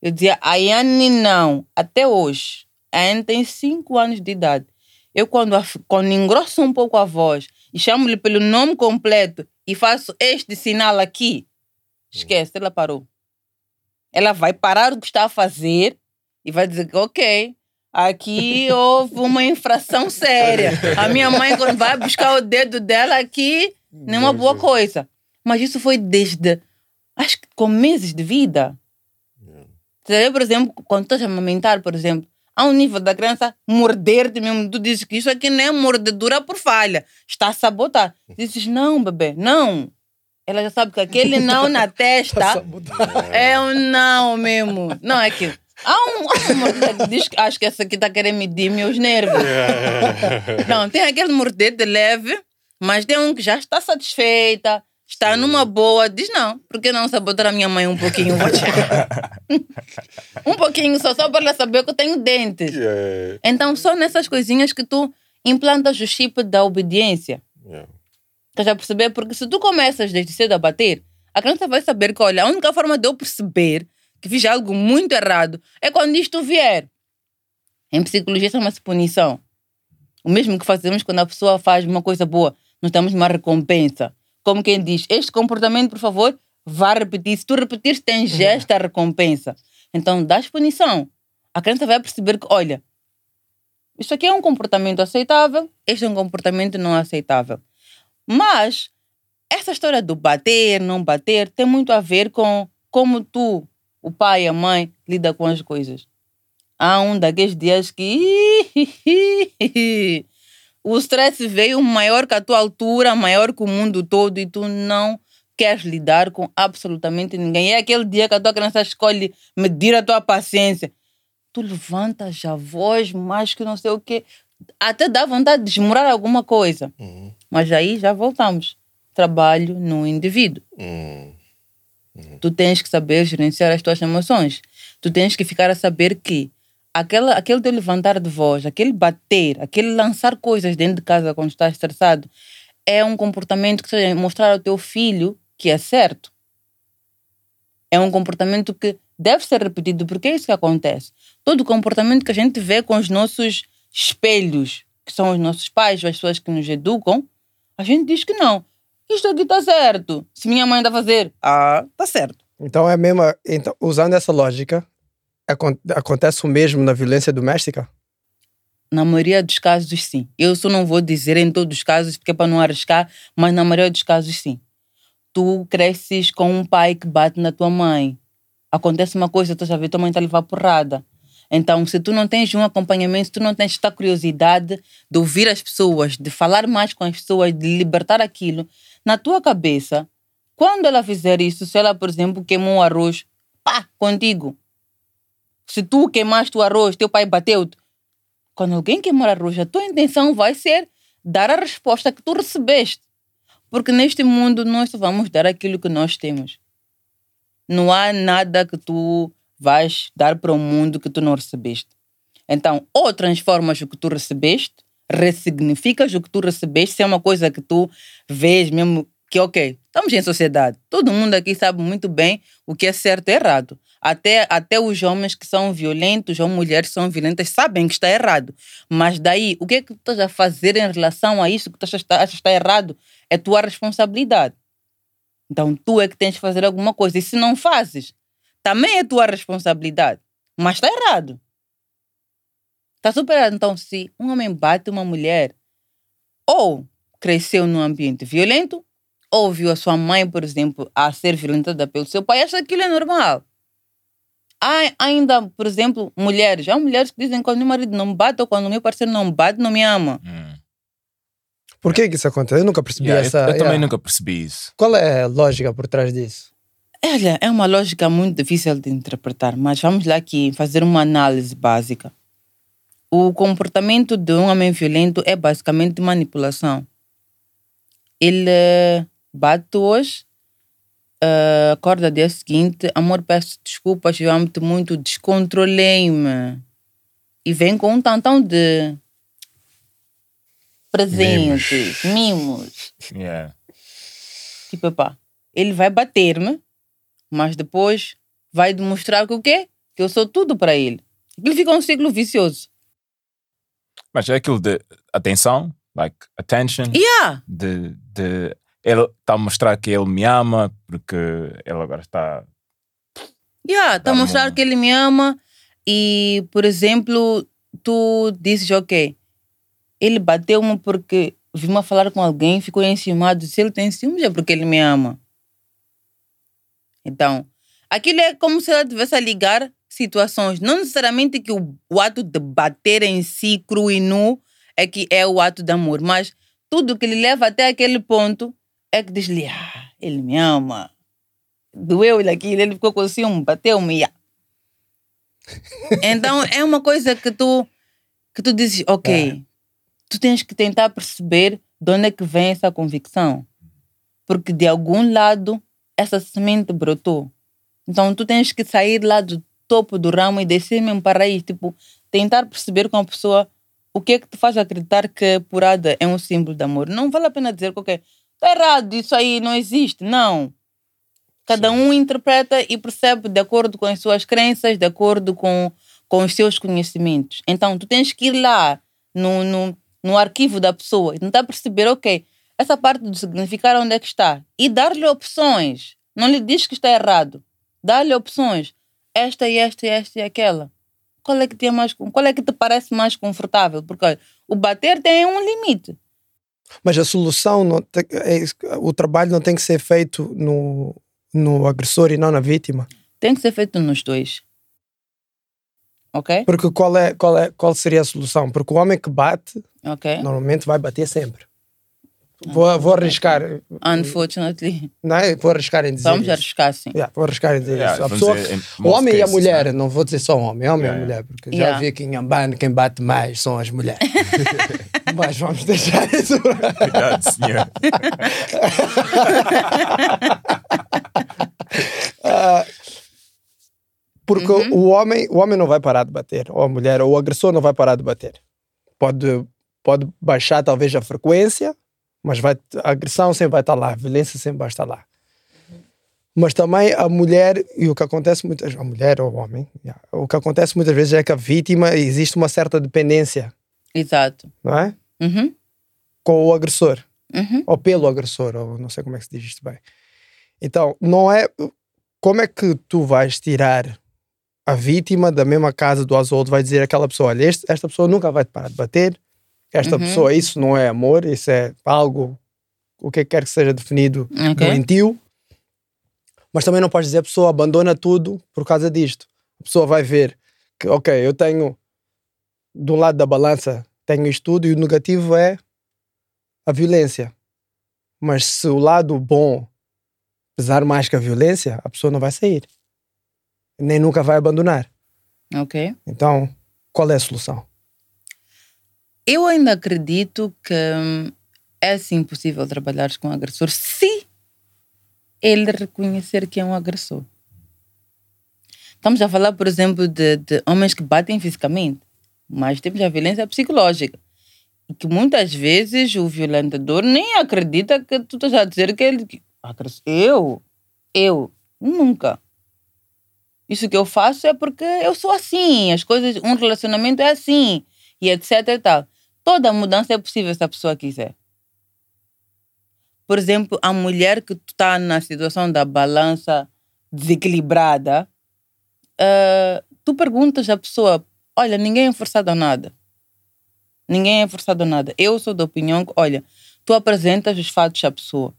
Eu dizia: Ayane, não. Até hoje. A Ayane tem 5 anos de idade. Eu, quando, quando engrosso um pouco a voz e chamo-lhe pelo nome completo e faço este sinal aqui, esquece, ela parou. Ela vai parar o que está a fazer e vai dizer que, ok, aqui houve uma infração séria. A minha mãe, quando vai buscar o dedo dela aqui, não é uma boa coisa. Mas isso foi desde, acho que com meses de vida. Você vê, por exemplo, quando estás a amamentar, por exemplo, há um nível da criança morder-te mesmo. Tu dizes que isso aqui não é mordedura por falha. Está a sabotar. Dizes, não, bebê, não. Ela já sabe que aquele não na testa é um não mesmo. Não, é que há um, morder diz acho que essa aqui está querendo medir meus nervos. Não, tem aquele mordete leve, mas tem um que já está satisfeita, está numa boa. Diz não, por que não sabotar a minha mãe um pouquinho? Um pouquinho só, só para ela saber que eu tenho dentes. Yeah. Então, só nessas coisinhas que tu implantas o chip da obediência. Estás a perceber? Porque se tu começas desde cedo a bater, a criança vai saber que, olha, a única forma de eu perceber que fiz algo muito errado é quando isto vier. Em psicologia chama-se punição. O mesmo que fazemos quando a pessoa faz uma coisa boa, nós damos uma recompensa. Como quem diz, este comportamento, por favor, vá repetir. Se tu repetires, tens esta recompensa. Então, dás punição. A criança vai perceber que, olha, isto aqui é um comportamento aceitável, este é um comportamento não aceitável. Mas essa história do bater, não bater, tem muito a ver com como tu, o pai e a mãe, lida com as coisas. Há um daqueles dias que o stress veio maior que a tua altura, maior que o mundo todo e tu não queres lidar com absolutamente ninguém. É aquele dia que a tua criança escolhe medir a tua paciência. Tu levantas a voz mais que não sei o quê. Até dá vontade de desmorar alguma coisa. Uhum. Mas aí já voltamos. Trabalho no indivíduo. Uhum. Tu tens que saber gerenciar as tuas emoções. Tu tens que ficar a saber que aquela, aquele teu levantar de voz, aquele bater, aquele lançar coisas dentro de casa quando estás estressado, é um comportamento que seja mostrar ao teu filho que é certo. É um comportamento que deve ser repetido, porque é isso que acontece. Todo comportamento que a gente vê com os nossos espelhos, que são os nossos pais, as pessoas que nos educam, a gente diz que não. Isto aqui está certo. Se minha mãe está a fazer, ah, está certo. Então é mesmo. Então, usando essa lógica, acon- acontece o mesmo na violência doméstica? Na maioria dos casos, sim. Eu só não vou dizer em todos os casos, porque é para não arriscar, mas na maioria dos casos, sim. Tu cresces com um pai que bate na tua mãe. Acontece uma coisa, tu já vê, tua mãe está a levar porrada. Então, se tu não tens um acompanhamento, se tu não tens esta curiosidade de ouvir as pessoas, de falar mais com as pessoas, de libertar aquilo, na tua cabeça, quando ela fizer isso, se ela, por exemplo, queimou um arroz, pá, contigo. Se tu queimaste o arroz, teu pai bateu-te, quando alguém queimar arroz, a tua intenção vai ser dar a resposta que tu recebeste. Porque neste mundo nós só vamos dar aquilo que nós temos. Não há nada que tu vais dar para o mundo que tu não recebeste. Então, ou transformas o que tu recebeste, ressignificas o que tu recebeste, se é uma coisa que tu vês mesmo que, ok, estamos em sociedade. Todo mundo aqui sabe muito bem o que é certo e errado. Até, até os homens que são violentos ou mulheres que são violentas sabem que está errado. Mas daí, o que é que tu estás a fazer em relação a isso que tu achas que está, errado? É tua responsabilidade. Então, tu é que tens de fazer alguma coisa. E se não fazes, também é tua responsabilidade. Mas está errado. Está super errado. Então, se um homem bate uma mulher, ou cresceu num ambiente violento, ou viu a sua mãe, por exemplo, a ser violentada pelo seu pai, acha que aquilo é normal. Há ainda, por exemplo, mulheres. Há mulheres que dizem que quando meu marido não me bate ou quando o meu parceiro não me bate, não me ama. Por que, que isso acontece? Eu nunca percebi Yeah, eu- essa. eu, também yeah. nunca percebi isso. Qual é a lógica por trás disso? Olha, é uma lógica muito difícil de interpretar, mas vamos lá aqui fazer uma análise básica. O comportamento de um homem violento é basicamente manipulação. Ele bate hoje, eh, acorda dia seguinte, amor, peço desculpas, eu amo-te muito, descontrolei-me. E vem com um tantão de presentes, mimos. Yeah. Tipo, pá, ele vai bater-me, mas depois vai demonstrar que o quê? Que eu sou tudo para ele. Ele fica um ciclo vicioso. Mas é aquilo de atenção, like attention, Yeah. de, de ele está a mostrar que ele me ama porque ele agora está. Yeah, está a Dá-me mostrar que ele me ama e, por exemplo, tu dizes, ok, ele bateu-me porque viu-me a falar com alguém, ficou enciumado. Se ele tem ciúmes é porque ele me ama. Então, aquilo é como se ela estivesse a ligar situações. Não necessariamente que o, o ato de bater em si, cru e nu, é que é o ato de amor, mas tudo que lhe leva até aquele ponto é que diz-lhe, ah, ele me ama. Doeu-lhe aquilo, ele ficou com ciúme, bateu-me. yeah. Então, é uma coisa que tu, que tu dizes, ok, tu tens que tentar perceber de onde é que vem essa convicção. Porque de algum lado essa semente brotou. Então tu tens que sair lá do topo do ramo e descer mesmo para aí, tipo, tentar perceber com a pessoa o que é que te faz acreditar que a purada é um símbolo de amor. Não vale a pena dizer que ok, está errado, isso aí não existe. Não. Cada um interpreta e percebe de acordo com as suas crenças, de acordo com, com os seus conhecimentos. Então, tu tens que ir lá no, no, no arquivo da pessoa e tentar perceber, ok, essa parte do significar onde é que está e dar-lhe opções. Não lhe diz que está errado. Dá-lhe opções. Esta e esta e esta e aquela. Qual é que te é mais, qual é que te parece mais confortável? Porque o bater tem um limite. Mas a solução, não tem- é o trabalho não tem que ser feito no, no agressor e não na vítima. Tem que ser feito nos dois. Ok? Porque qual, é, qual, é, qual seria a solução? Porque o homem que bate, Ok. normalmente vai bater sempre. Vou, vou arriscar, Unfortunately. não é? Vou arriscar em dizer Vamos isso. arriscar sim. Yeah, vou arriscar em dizer Yeah, isso. A pessoa, dizer, o homem e a cases, mulher, não vou dizer só homem, homem e Yeah, mulher, porque Yeah. já vi que em Ambane quem bate mais são as mulheres. Mas vamos deixar isso. Cuidado, senhor. Ah, porque o, homem, o homem não vai parar de bater, ou a mulher, ou o agressor não vai parar de bater. Pode, pode baixar talvez a frequência, mas vai, a agressão sempre vai estar lá, a violência sempre vai estar lá. Mas também a mulher, e o que acontece muitas a mulher ou o homem, yeah, o que acontece muitas vezes é que a vítima existe uma certa dependência, Exato. não é? Uhum. Com o agressor Uhum. ou pelo agressor, ou não sei como é que se diz isto bem. Então, não é. Como é que tu vais tirar a vítima da mesma casa do Azul? Vai dizer àquela pessoa: olha, este- esta pessoa nunca vai te parar de bater, esta Uhum. pessoa, isso não é amor, isso é algo, o que quer que seja definido Ok. doentio. Mas também não podes dizer a pessoa abandona tudo por causa disto. A pessoa vai ver que, ok, eu tenho um lado da balança, tenho isto tudo e o negativo é a violência. Mas se o lado bom pesar mais que a violência, a pessoa não vai sair. Nem nunca vai abandonar. Ok. Então, qual é a solução? Eu ainda acredito que hum, é sim possível trabalhar com o agressor se ele reconhecer que é um agressor. Estamos a falar, por exemplo, de, de homens que batem fisicamente, mas temos a violência psicológica. E que muitas vezes o violentador nem acredita que tu estás a dizer que ele. Eu? Eu? Nunca. Isso que eu faço é porque eu sou assim, as coisas, um relacionamento é assim, e etc e tal. Toda mudança é possível se a pessoa quiser. Por exemplo, a mulher que está na situação da balança desequilibrada, ah, tu perguntas à pessoa: olha, ninguém é forçado a nada. Ninguém é forçado a nada. Eu sou da opinião que, olha, tu apresentas os fatos à pessoa.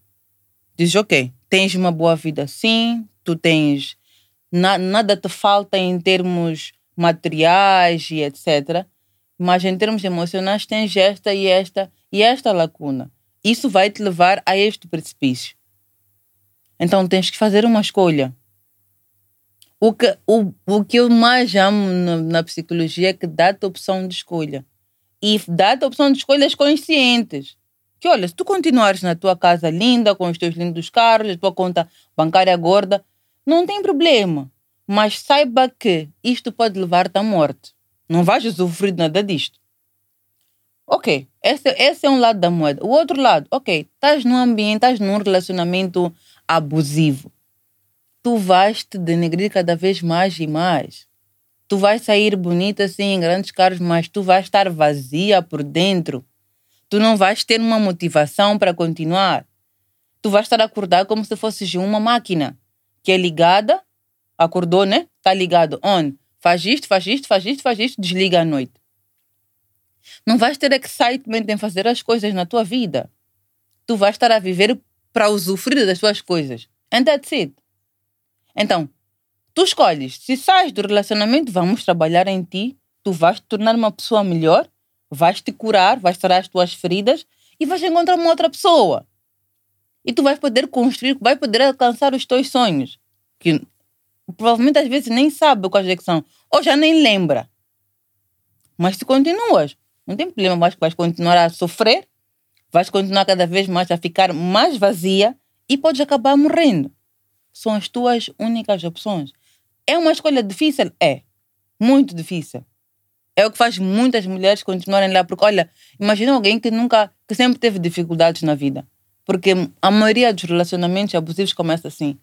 Dizes, ok, tens uma boa vida sim, tu tens. na- nada te falta em termos materiais e etc. Mas em termos emocionais tens esta e esta e esta lacuna. Isso vai te levar a este precipício. Então tens que fazer uma escolha. O que, o, o que eu mais amo na, na psicologia é que dá-te opção de escolha. E dá-te opção de escolhas conscientes. Que olha, se tu continuares na tua casa linda, com os teus lindos carros, a tua conta bancária gorda, não tem problema. Mas saiba que isto pode levar-te à morte. Não vais usufruir de nada disto. Ok, esse, esse é um lado da moeda. O outro lado, ok, estás num ambiente, estás num relacionamento abusivo. Tu vais te denegrir cada vez mais e mais. Tu vais sair bonita assim em grandes carros, mas tu vais estar vazia por dentro. Tu não vais ter uma motivação para continuar. Tu vais estar a acordar como se fosses uma máquina que é ligada, acordou, né? Está ligado, on. Faz isto, faz isto, faz isto, faz isto, desliga à noite. Não vais ter excitement em fazer as coisas na tua vida. Tu vais estar a viver para usufruir das tuas coisas. And that's it. Então, tu escolhes. Se sais do relacionamento, vamos trabalhar em ti. Tu vais te tornar uma pessoa melhor, vais te curar, vais sarar as tuas feridas e vais encontrar uma outra pessoa. E tu vais poder construir, vai poder alcançar os teus sonhos. Que provavelmente às vezes nem sabe quais é que são. Ou já nem lembra. Mas se continuas, não tem problema, mas vais continuar a sofrer, vais continuar cada vez mais a ficar mais vazia e podes acabar morrendo. São as tuas únicas opções. É uma escolha difícil? É. Muito difícil. É o que faz muitas mulheres continuarem lá, porque olha, imagina alguém que nunca, que sempre teve dificuldades na vida. Porque a maioria dos relacionamentos abusivos começa assim.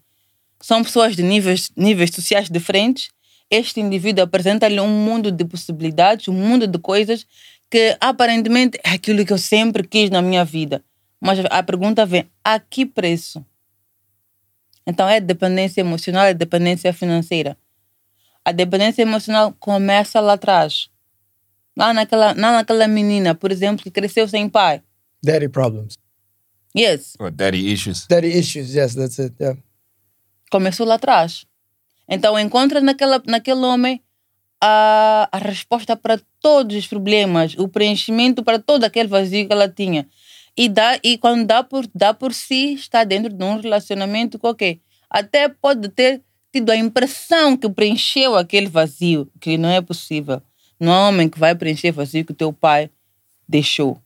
São pessoas de níveis, níveis sociais diferentes. Este indivíduo apresenta-lhe um mundo de possibilidades, um mundo de coisas que aparentemente é aquilo que eu sempre quis na minha vida. Mas a pergunta vem: a que preço? Então é dependência emocional, é dependência financeira. A dependência emocional começa lá atrás. Lá naquela, lá naquela menina, por exemplo, que cresceu sem pai. Daddy problems. Yes. Or daddy issues. Daddy issues, yes, that's it. Yeah. Começou lá atrás. Então encontra naquela, naquele homem a, a resposta para todos os problemas, o preenchimento para todo aquele vazio que ela tinha. E, dá, e quando dá por, dá por si, está dentro de um relacionamento que, ok, até pode ter tido a impressão que preencheu aquele vazio, que não é possível. Não há homem que vai preencher vazio que o teu pai deixou.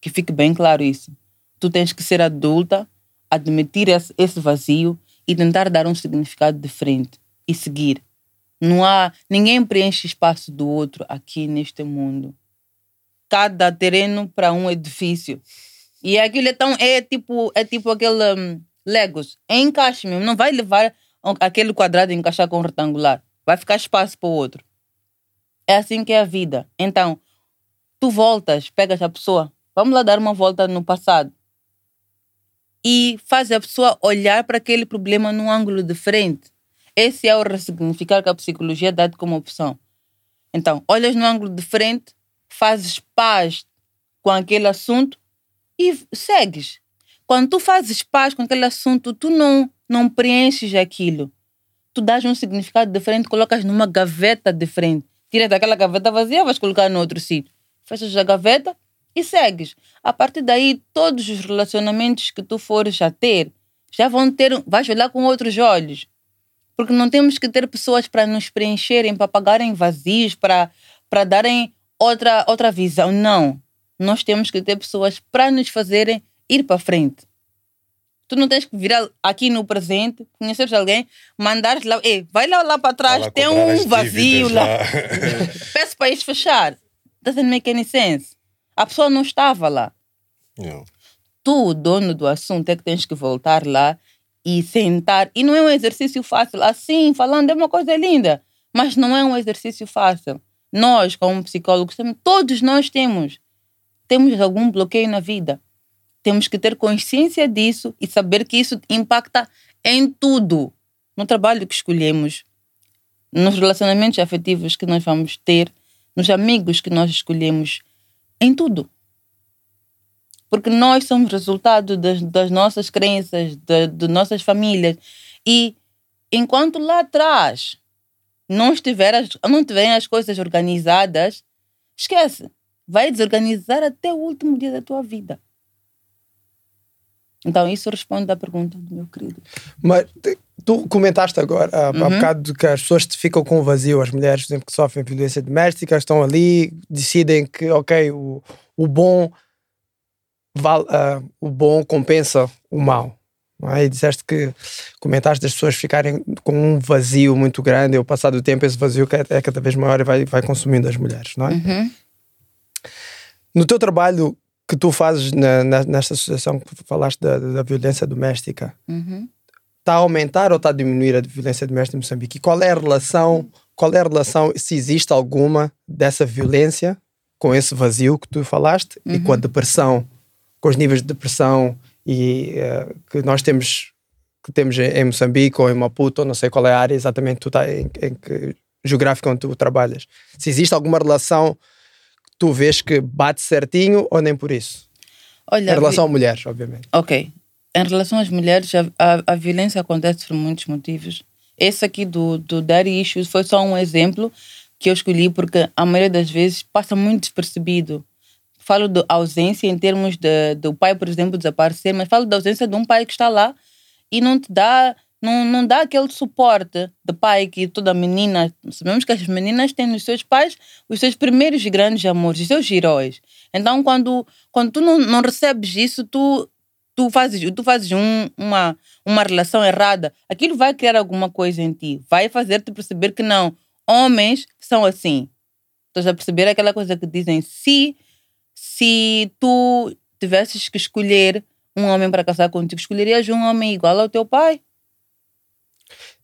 Que fique bem claro isso. Tu tens que ser adulta, admitir esse vazio e tentar dar um significado diferente e seguir. Não há ninguém preenche espaço do outro aqui neste mundo. Cada terreno para um edifício. E aquilo é tão é tipo é tipo aquele um, Legos, é encaixe mesmo, não vai levar aquele quadrado e encaixar com um retangular. Vai ficar espaço para o outro. É assim que é a vida. Então, tu voltas, pegas a pessoa, vamos lá dar uma volta no passado e faz a pessoa olhar para aquele problema num ângulo diferente. Esse é o ressignificar que a psicologia dá como opção. Então, olhas num ângulo diferente, fazes paz com aquele assunto e segues. Quando tu fazes paz com aquele assunto, tu não, não preenches aquilo. Tu dás um significado diferente, colocas numa gaveta diferente. Tiras daquela gaveta vazia, vais colocar no outro sítio. Fechas a gaveta e segues. A partir daí, todos os relacionamentos que tu fores a ter, já vão ter, vais olhar com outros olhos. Porque não temos que ter pessoas para nos preencherem, para pagarem vazios, para, para darem outra, outra visão. Não. Nós temos que ter pessoas para nos fazerem ir para frente. Tu não tens que virar aqui no presente, conheceres alguém, mandares lá, Ei, vai lá, lá para trás, lá tem um vazio lá. lá. Peço para eles fechar. Doesn't make any sense. A pessoa não estava lá. Tu, o dono do assunto, é que tens que voltar lá e sentar. E não é um exercício fácil. Assim, falando, é uma coisa linda. Mas não é um exercício fácil. Nós, como psicólogos, todos nós temos. Temos algum bloqueio na vida. Temos que ter consciência disso e saber que isso impacta em tudo. No trabalho que escolhemos, nos relacionamentos afetivos que nós vamos ter, nos amigos que nós escolhemos, em tudo. Porque nós somos resultado das, das nossas crenças, da- de, nossas famílias. E enquanto lá atrás não, estiver as, não tiverem as coisas organizadas, esquece. Vai desorganizar até o último dia da tua vida. Então, isso responde à pergunta do meu querido. Mas tu comentaste agora há, Uhum. bocado de que as pessoas ficam com o vazio, as mulheres, por exemplo, que sofrem violência doméstica, estão ali, decidem que, ok, o, o bom val, ah, o bom compensa o mal. É? E disseste que comentaste das pessoas ficarem com um vazio muito grande, e ao passar do tempo esse vazio é, é cada vez maior e vai, vai consumindo as mulheres, não é? Uhum. No teu trabalho que tu fazes na, na- nesta associação que falaste da, da violência doméstica, Uhum. está a aumentar ou está a diminuir a violência doméstica em Moçambique? E qual é a relação, qual é a relação, se existe alguma, dessa violência com esse vazio que tu falaste e com a depressão, com os níveis de depressão e eh, que nós temos que temos em Moçambique ou em Maputo, ou não sei qual é a área exatamente tu tá, em, em que geográfica onde tu trabalhas. Se existe alguma relação tu vês que bate certinho ou nem por isso? Olha, em relação a mulheres, obviamente. Ok. Em relação às mulheres, a, a, a violência acontece por muitos motivos. Esse aqui do, do Daddy Issues foi só um exemplo que eu escolhi porque a maioria das vezes passa muito despercebido. Falo de ausência em termos de, do pai, por exemplo, desaparecer, mas falo da ausência de um pai que está lá e não te dá, não, não dá aquele suporte de pai que toda menina, sabemos que as meninas têm nos seus pais os seus primeiros grandes amores, os seus heróis. Então, quando, quando tu não, não recebes isso, tu tu fazes, tu fazes um, uma, uma relação errada, aquilo vai criar alguma coisa em ti. Vai fazer-te perceber que não. Homens são assim. Estás a perceber aquela coisa que dizem: se, se tu tivesses que escolher um homem para casar contigo, escolherias um homem igual ao teu pai?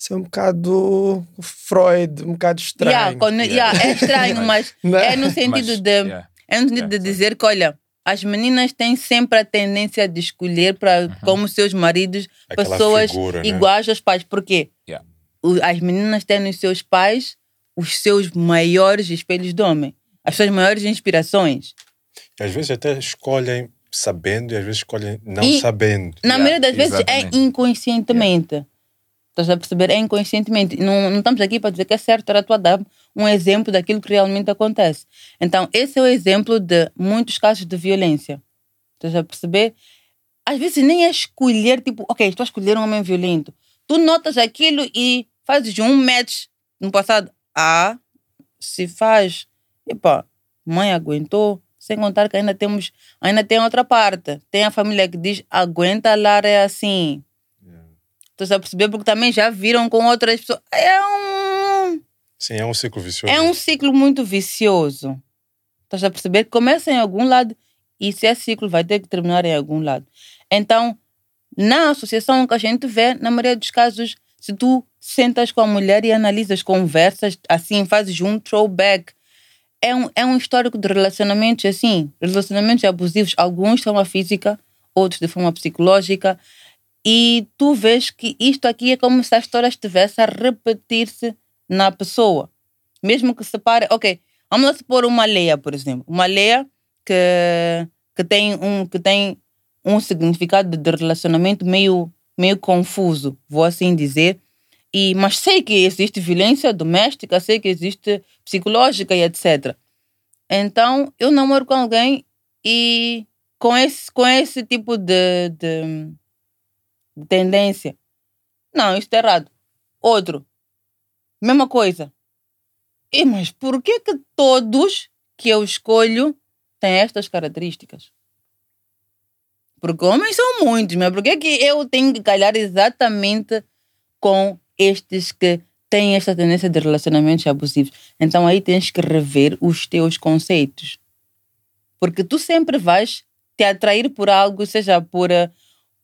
Isso é um bocado Freud, um bocado estranho. Yeah, quando- yeah, é estranho, mas é? é no sentido Mas, de. yeah. É no sentido de dizer que, olha, as meninas têm sempre a tendência de escolher para como seus maridos Aquela pessoas figura, né? iguais aos pais. Por quê? Yeah. O- As meninas têm nos seus pais os seus maiores espelhos de homem, as suas maiores inspirações. Às vezes até escolhem sabendo e às vezes escolhem não E, sabendo. Na maioria das vezes exatamente. é inconscientemente. Estás a perceber? É inconscientemente. Não, não estamos aqui para dizer que é certo, era tu a dar um exemplo daquilo que realmente acontece. Então, esse é o exemplo de muitos casos de violência. Estás a perceber? Às vezes nem é escolher, tipo, ok, estou a escolher um homem violento. Tu notas aquilo e fazes um match no passado. Ah, se faz. Epá, mãe aguentou. Sem contar que ainda temos, ainda tem outra parte. Tem a família que diz, aguenta, Lara é assim. Estás a perceber? Porque também já viram com outras pessoas. É um, Sim, é um ciclo vicioso. é um ciclo muito vicioso. Estás a perceber? Começa em algum lado e se é ciclo vai ter que terminar em algum lado. Então, na associação que a gente vê, na maioria dos casos, se tu sentas com a mulher e analisas, conversas, assim, fazes um throwback, é um, é um histórico de relacionamentos, assim, relacionamentos abusivos, alguns de forma física, outros de forma psicológica, e tu vês que isto aqui é como se a história estivesse a repetir-se na pessoa. Mesmo que se pare, ok, vamos lá supor uma leia, por exemplo, uma leia que, que, tem, um, que tem um significado de relacionamento meio, meio confuso, vou assim dizer, e, mas sei que existe violência doméstica, sei que existe psicológica e etc. Então, eu namoro com alguém e com esse, com esse tipo de, de, tendência. Não, isso está errado. Outro, mesma coisa. E, mas por que que todos que eu escolho têm estas características? Porque homens são muitos, mas por que que eu tenho que calhar exatamente com estes que têm esta tendência de relacionamentos abusivos? Então aí tens que rever os teus conceitos. Porque tu sempre vais te atrair por algo, seja por eh,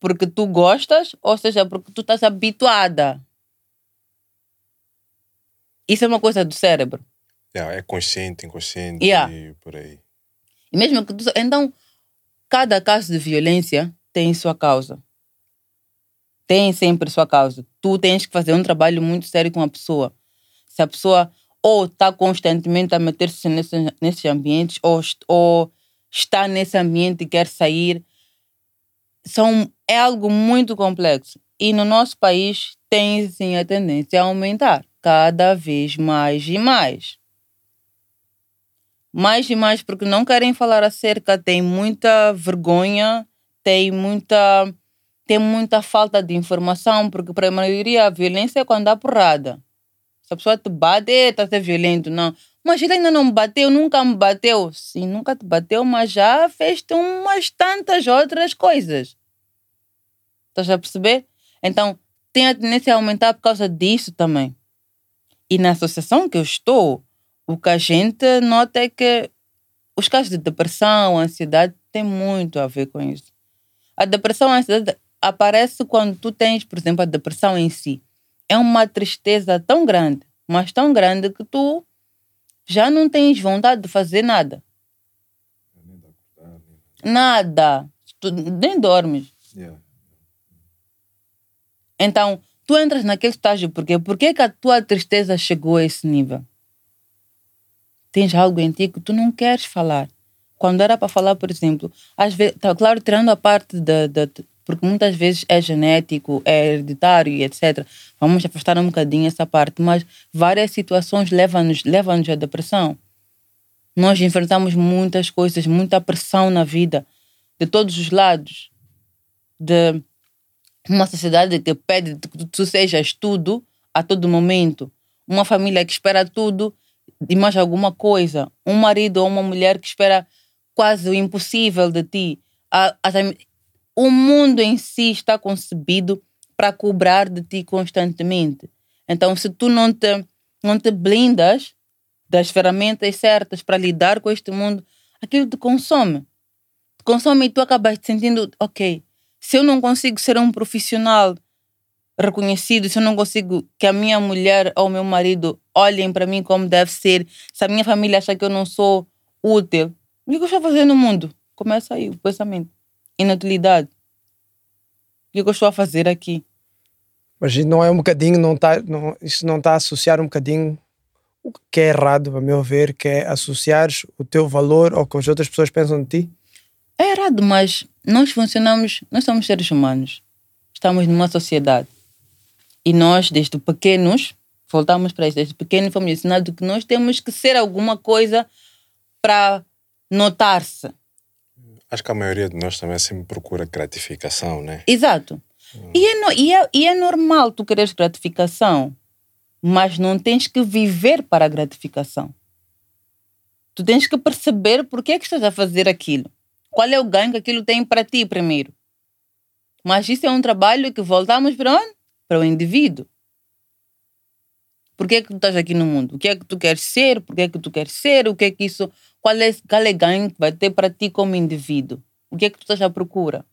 porque tu gostas, ou seja porque tu estás habituada. Isso é uma coisa do cérebro. É consciente, inconsciente Yeah. e por aí. E mesmo que tu... Então, cada caso de violência tem sua causa. Tem sempre sua causa. Tu tens que fazer um trabalho muito sério com a pessoa. Se a pessoa ou está constantemente a meter-se nesse, nesses ambientes ou, ou está nesse ambiente e quer sair, são, é algo muito complexo. E no nosso país tem sim a tendência a aumentar cada vez mais e mais mais e mais porque não querem falar acerca, tem muita vergonha, tem muita tem muita falta de informação, porque para a maioria a violência é quando há porrada. Se a pessoa te bate, está a ser violento, não. Mas ele ainda não me bateu, nunca me bateu. Sim, nunca te bateu, mas já fez-te umas tantas outras coisas. Estás a perceber? Então, tem a tendência a aumentar por causa disso também. E na associação que eu estou, o que a gente nota é que os casos de depressão, ansiedade, têm muito a ver com isso. A depressão, a ansiedade aparece quando tu tens, por exemplo, a depressão em si. É uma tristeza tão grande, mas tão grande que tu já não tens vontade de fazer nada. Nada. Tu nem dormes. Então, tu entras naquele estágio porque por que que a tua tristeza chegou a esse nível? Tens algo em ti que tu não queres falar. Quando era para falar, por exemplo, às vezes, tá, claro, tirando a parte da, da porque muitas vezes é genético, é hereditário e etc. Vamos afastar um bocadinho essa parte, mas várias situações levam-nos levam à depressão. Nós enfrentamos muitas coisas, muita pressão na vida, de todos os lados. De uma sociedade que pede que tu sejas tudo a todo momento. Uma família que espera tudo e mais alguma coisa. Um marido ou uma mulher que espera quase o impossível de ti. As o mundo em si está concebido para cobrar de ti constantemente. Então, se tu não te, não te blindas das ferramentas certas para lidar com este mundo, aquilo te consome. Te consome e tu acabas te sentindo, ok, se eu não consigo ser um profissional reconhecido, se eu não consigo que a minha mulher ou o meu marido olhem para mim como deve ser, se a minha família acha que eu não sou útil, O que eu estou fazer no mundo? Começa aí o pensamento. Inutilidade. O que é que eu estou a fazer aqui? Mas não é um bocadinho, não tá, não, isso não está a associar um bocadinho o que é errado, a meu ver, que é associar o teu valor ao que as outras pessoas pensam de ti? É errado, mas nós funcionamos, nós somos seres humanos. Estamos numa sociedade. E nós, desde pequenos, voltamos para isso, desde pequenos fomos ensinados que nós temos que ser alguma coisa para notar-se. Acho que a maioria de nós também sempre procura gratificação, né? Exato. E, é no- e, é, e é normal tu quereres gratificação, mas não tens que viver para a gratificação. Tu tens que perceber por que é que estás a fazer aquilo. Qual é o ganho que aquilo tem para ti primeiro. Mas isso é um trabalho que voltamos para onde? Para o indivíduo. Por que é que tu estás aqui no mundo? O que é que tu queres ser? Por que é que tu queres ser? O que é que isso... Qual é, qual é ganho que vai ter para ti como indivíduo? O que é que tu estás à procura?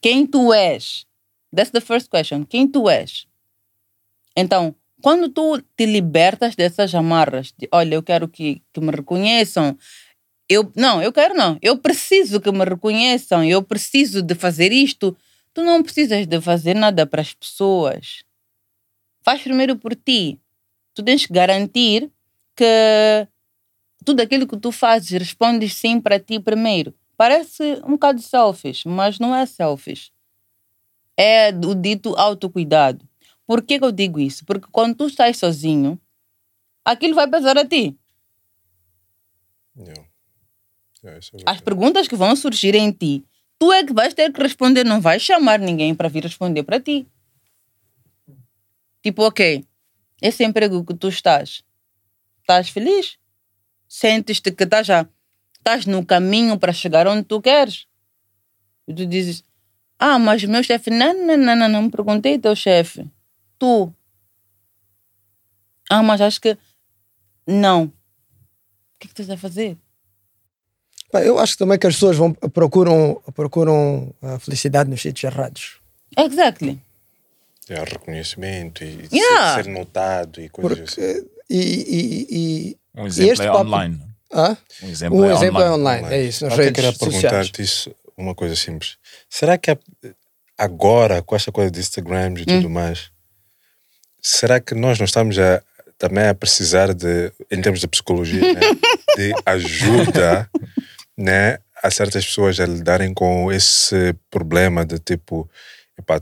Quem tu és? That's the first question. Quem tu és? Então, quando tu te libertas dessas amarras, de olha, eu quero que, que me reconheçam, eu não, eu quero não, eu preciso que me reconheçam, eu preciso de fazer isto. Tu não precisas de fazer nada para as pessoas. Faz primeiro por ti. Tu tens que garantir que tudo aquilo que tu fazes respondes sim para ti primeiro. Parece um bocado selfish, mas não é selfish é o dito autocuidado. Por que, que eu digo isso? Porque quando tu estás sozinho, aquilo vai pesar a ti. Yeah. Yeah, isso é As perguntas que vão surgir em ti, tu é que vais ter que responder, não vais chamar ninguém para vir responder para ti. Tipo, ok, esse emprego que tu estás, estás feliz? Sentes-te que estás, já, estás no caminho para chegar onde tu queres? E tu dizes, ah, mas o meu chefe, não, não, não, não, não me perguntei teu chefe. Tu. Ah, mas acho que. Não. O que é que tu estás a fazer? Pá, Eu acho também que as pessoas vão, procuram, procuram a felicidade nos sítios errados. Exactly. Yeah, reconhecimento e Yeah. ser, ser notado e coisas assim. Porque, e, e, e, Um e exemplo este é papo- online. Hã? Um exemplo Um é exemplo é online. online, é isso, nas Até redes queria perguntar-te isso, uma coisa simples. Será que é- agora, com esta coisa de Instagram e tudo mais, será que nós não estamos a, também a precisar de, em termos de psicologia, né, de ajuda né, a certas pessoas a lidarem com esse problema de tipo,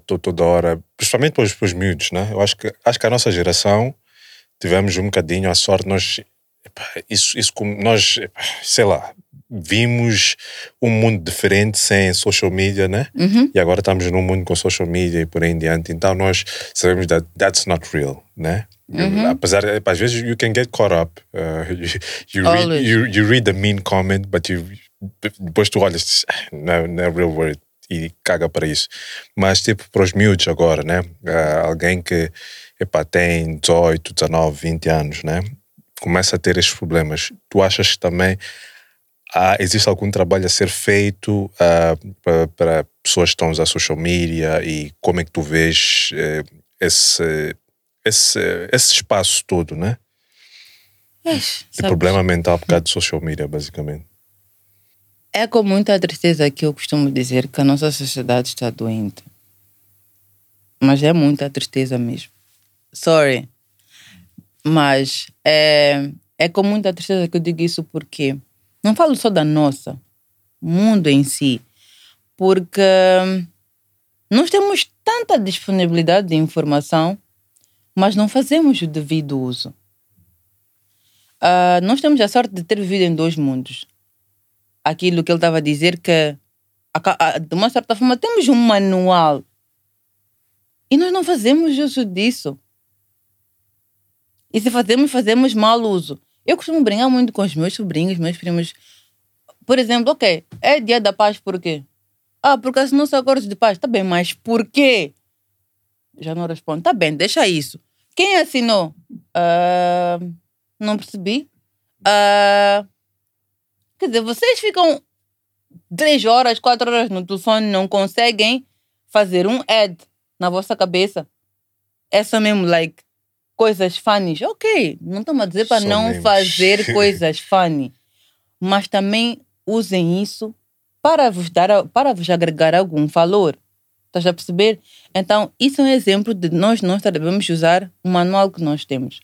tô toda hora, principalmente para os, para os miúdos, né? Eu acho que, acho que a nossa geração tivemos um bocadinho a sorte, nós, epá, isso, isso como nós, epá, sei lá, vimos um mundo diferente sem social media, né? Uhum. E agora estamos num mundo com social media e por aí em diante. Então nós sabemos that that's not real, né? Uhum. Apesar, às vezes you can get caught up. Uh, you, you, read, you, you read the mean comment, but you, depois tu olhas "Ah, não, não é real word e caga para isso. Mas tipo, para os miúdos agora, né? Uh, alguém que epá, tem 18, 19, 20 anos, né? Começa a ter estes problemas. Tu achas que também há, existe algum trabalho a ser feito ah, para, pessoas que estão a usar social media e como é que tu vês eh, esse, esse, esse espaço todo, né? Eish, De problema mental por causa de social media, basicamente. É com muita tristeza que eu costumo dizer que a nossa sociedade está doente. Mas é muita tristeza mesmo. Sorry. Mas é, é com muita tristeza que eu digo isso porque não falo só da nossa, mundo em si. Porque nós temos tanta disponibilidade de informação, mas não fazemos o devido uso. Ah, nós temos a sorte de ter vivido em dois mundos aquilo que ele estava a dizer que de uma certa forma temos um manual e nós não fazemos uso disso. E se fazemos, fazemos mal uso. Eu costumo brincar muito com os meus sobrinhos, meus primos. Por exemplo, ok, é dia da paz por quê? Ah, porque assinou o acordo de paz. Tá bem, mas por quê? Já não respondo. Tá bem, deixa isso. Quem assinou? Ah, não percebi. Ah, Quer dizer, vocês ficam três horas, quatro horas no telefone, não conseguem fazer um ad na vossa cabeça. É só mesmo, like, coisas funny. Ok, não estamos a dizer para Só não fazer coisas funny. Mas também usem isso para vos dar, para vos agregar algum valor. Estás a perceber? Então, isso é um exemplo de nós não devemos usar o manual que nós temos.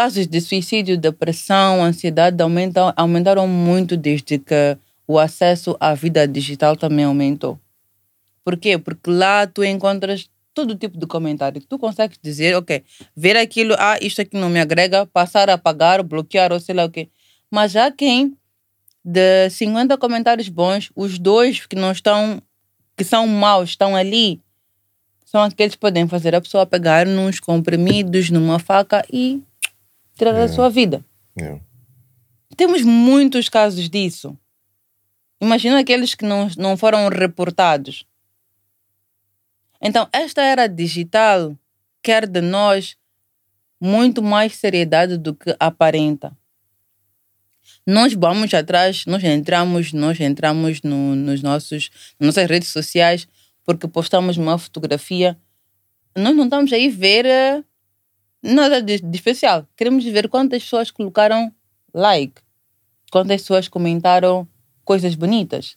Casos de suicídio, depressão, ansiedade aumentam, aumentaram muito desde que o acesso à vida digital também aumentou. Por quê? Porque lá tu encontras todo tipo de comentário. Tu consegues dizer, ok, ver aquilo, ah, isto aqui não me agrega, passar a apagar, bloquear ou sei lá o quê. Mas há quem, de 50 comentários bons, os dois que não estão, que são maus, estão ali, são aqueles que podem fazer a pessoa pegar nos comprimidos, numa faca e tirar a sua vida. Yeah. Temos muitos casos disso. Imagina aqueles que não, não foram reportados. Então, esta era digital quer de nós muito mais seriedade do que aparenta. Nós vamos atrás, nós entramos, nós entramos no, nos nossos, nas nossas redes sociais porque postamos uma fotografia. Nós não estamos aí ver eh, nada de, de especial. Queremos ver quantas pessoas colocaram like, quantas pessoas comentaram coisas bonitas.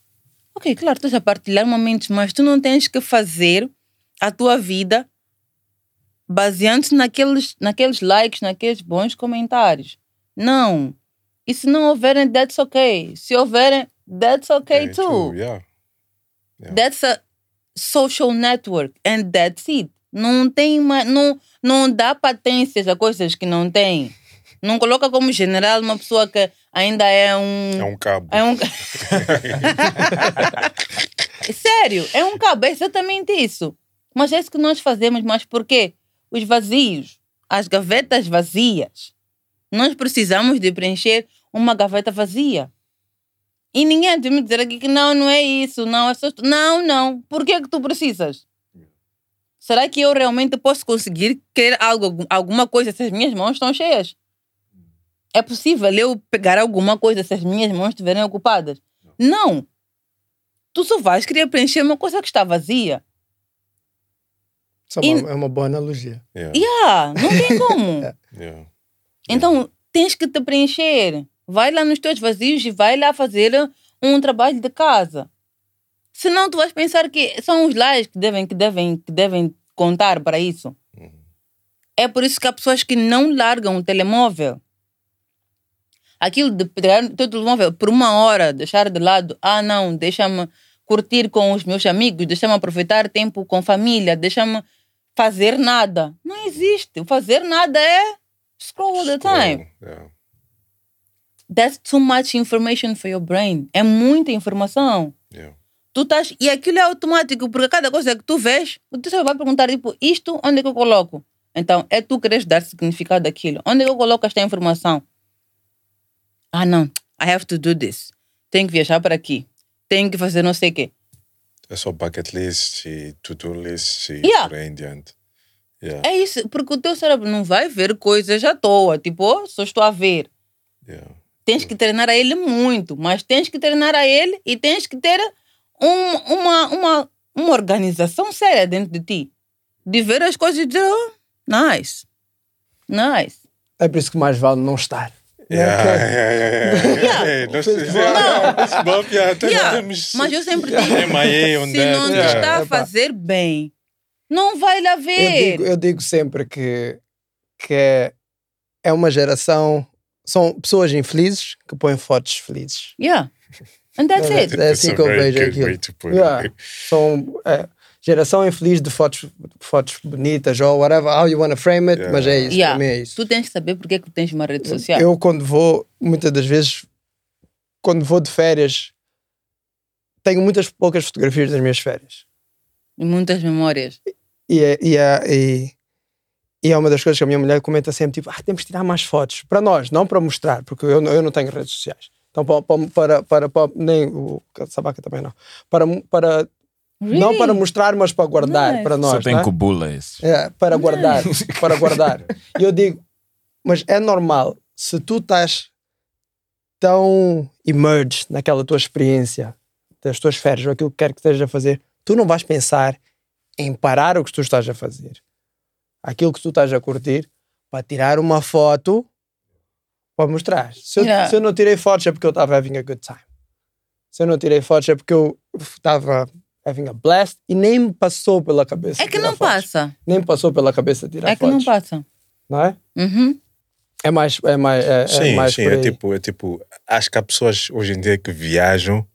Ok, claro, estás a partilhar momentos, mas tu não tens que fazer a tua vida baseando-se naqueles, naqueles likes, naqueles bons comentários. Não. E se não houverem, that's okay. Se houverem, that's okay Okay, too. too, yeah. That's a social network and that's it. Não tem mais, não, não dá patências a coisas que não tem. Não coloca como general uma pessoa que ainda é um. É um cabo. É um. Sério, é um cabo, é exatamente isso. Mas é isso que nós fazemos, mas por quê? Os vazios, as gavetas vazias. Nós precisamos de preencher uma gaveta vazia. E ninguém tem me dizer aqui que não, não é isso, não, é só... Não, não. Por que que tu precisas? Será que eu realmente posso conseguir querer algo, alguma coisa se as minhas mãos estão cheias? É possível eu pegar alguma coisa se as minhas mãos estiverem ocupadas? Não. Tu só vais querer preencher uma coisa que está vazia. Isso é uma, é uma boa analogia. Yeah. Yeah, não tem como. Yeah. Então, tens que te preencher. Vai lá nos teus vazios e vai lá fazer um trabalho de casa. Senão tu vais pensar que são os likes que devem, que devem, que devem contar para isso. É por isso que há pessoas que não largam o telemóvel. Aquilo de pegar o telemóvel por uma hora, deixar de lado, ah não, deixa-me curtir com os meus amigos, deixa-me aproveitar tempo com família, deixa-me fazer nada. Não existe. O fazer nada é scroll all the time. Yeah. That's too much information for your brain. É muita informação. Yeah. Tu estás, e aquilo é automático, porque cada coisa que tu vês, tu só vai perguntar, tipo, isto, onde é que eu coloco? Então, é tu queres dar significado àquilo. Onde é que eu coloco esta informação? Ah, não. I have to do this. Tenho que viajar para aqui. Tenho que fazer não sei o quê. É só bucket list e to-do list e Yeah. por aí em diante. Yeah. É isso, porque o teu cérebro não vai ver coisas à toa. Tipo, oh, só estou a ver. Yeah. Tens que treinar a ele muito, mas tens que treinar a ele e tens que ter um- uma, uma, uma organização séria dentro de ti. De ver as coisas e dizer, oh, nice. Nice. É por isso que mais vale não estar. Yeah, yeah, yeah, Mas eu sempre digo, se não te está a fazer bem, não vai lá Eu ver. digo, eu digo sempre que, que é, é uma geração. São pessoas infelizes que põem fotos felizes. Yeah. And that's É, it. é assim que eu vejo aquilo. Yeah. São é, geração infeliz de fotos, fotos bonitas ou whatever, how you want to frame it, Yeah. mas é isso, Yeah. para mim é isso. Tu tens que saber porque é que tu tens uma rede social. Eu, quando vou, muitas das vezes, quando vou de férias, tenho muitas poucas fotografias das minhas férias. E muitas memórias. E é, e, é, e, e é uma das coisas que a minha mulher comenta sempre: tipo, ah, temos que tirar mais fotos. Para nós, não para mostrar, porque eu, eu não tenho redes sociais. Então, para, para, para, para- nem o Sabaca também não. Para, para, Não Really? para mostrar, mas para guardar Nice. para nós. Só tem né? cubulas. É, para guardar, para guardar. E eu digo, mas é normal, se tu estás tão emerged naquela tua experiência, das tuas férias, ou aquilo que quer que estejas a fazer, tu não vais pensar em parar o que tu estás a fazer. Aquilo que tu estás a curtir, para tirar uma foto para mostrar. Se eu, Yeah. se eu não tirei fotos é porque eu estava having a good time. Se eu não tirei fotos é porque eu estava having a blast e nem me passou pela cabeça. É que tirar não fotos. passa. Nem me passou pela cabeça tirar É que não fotos. passa. Não é? Uhum. É mais. É mais, é, é Sim, mais sim, por é tipo, é tipo, acho que há pessoas hoje em dia que viajam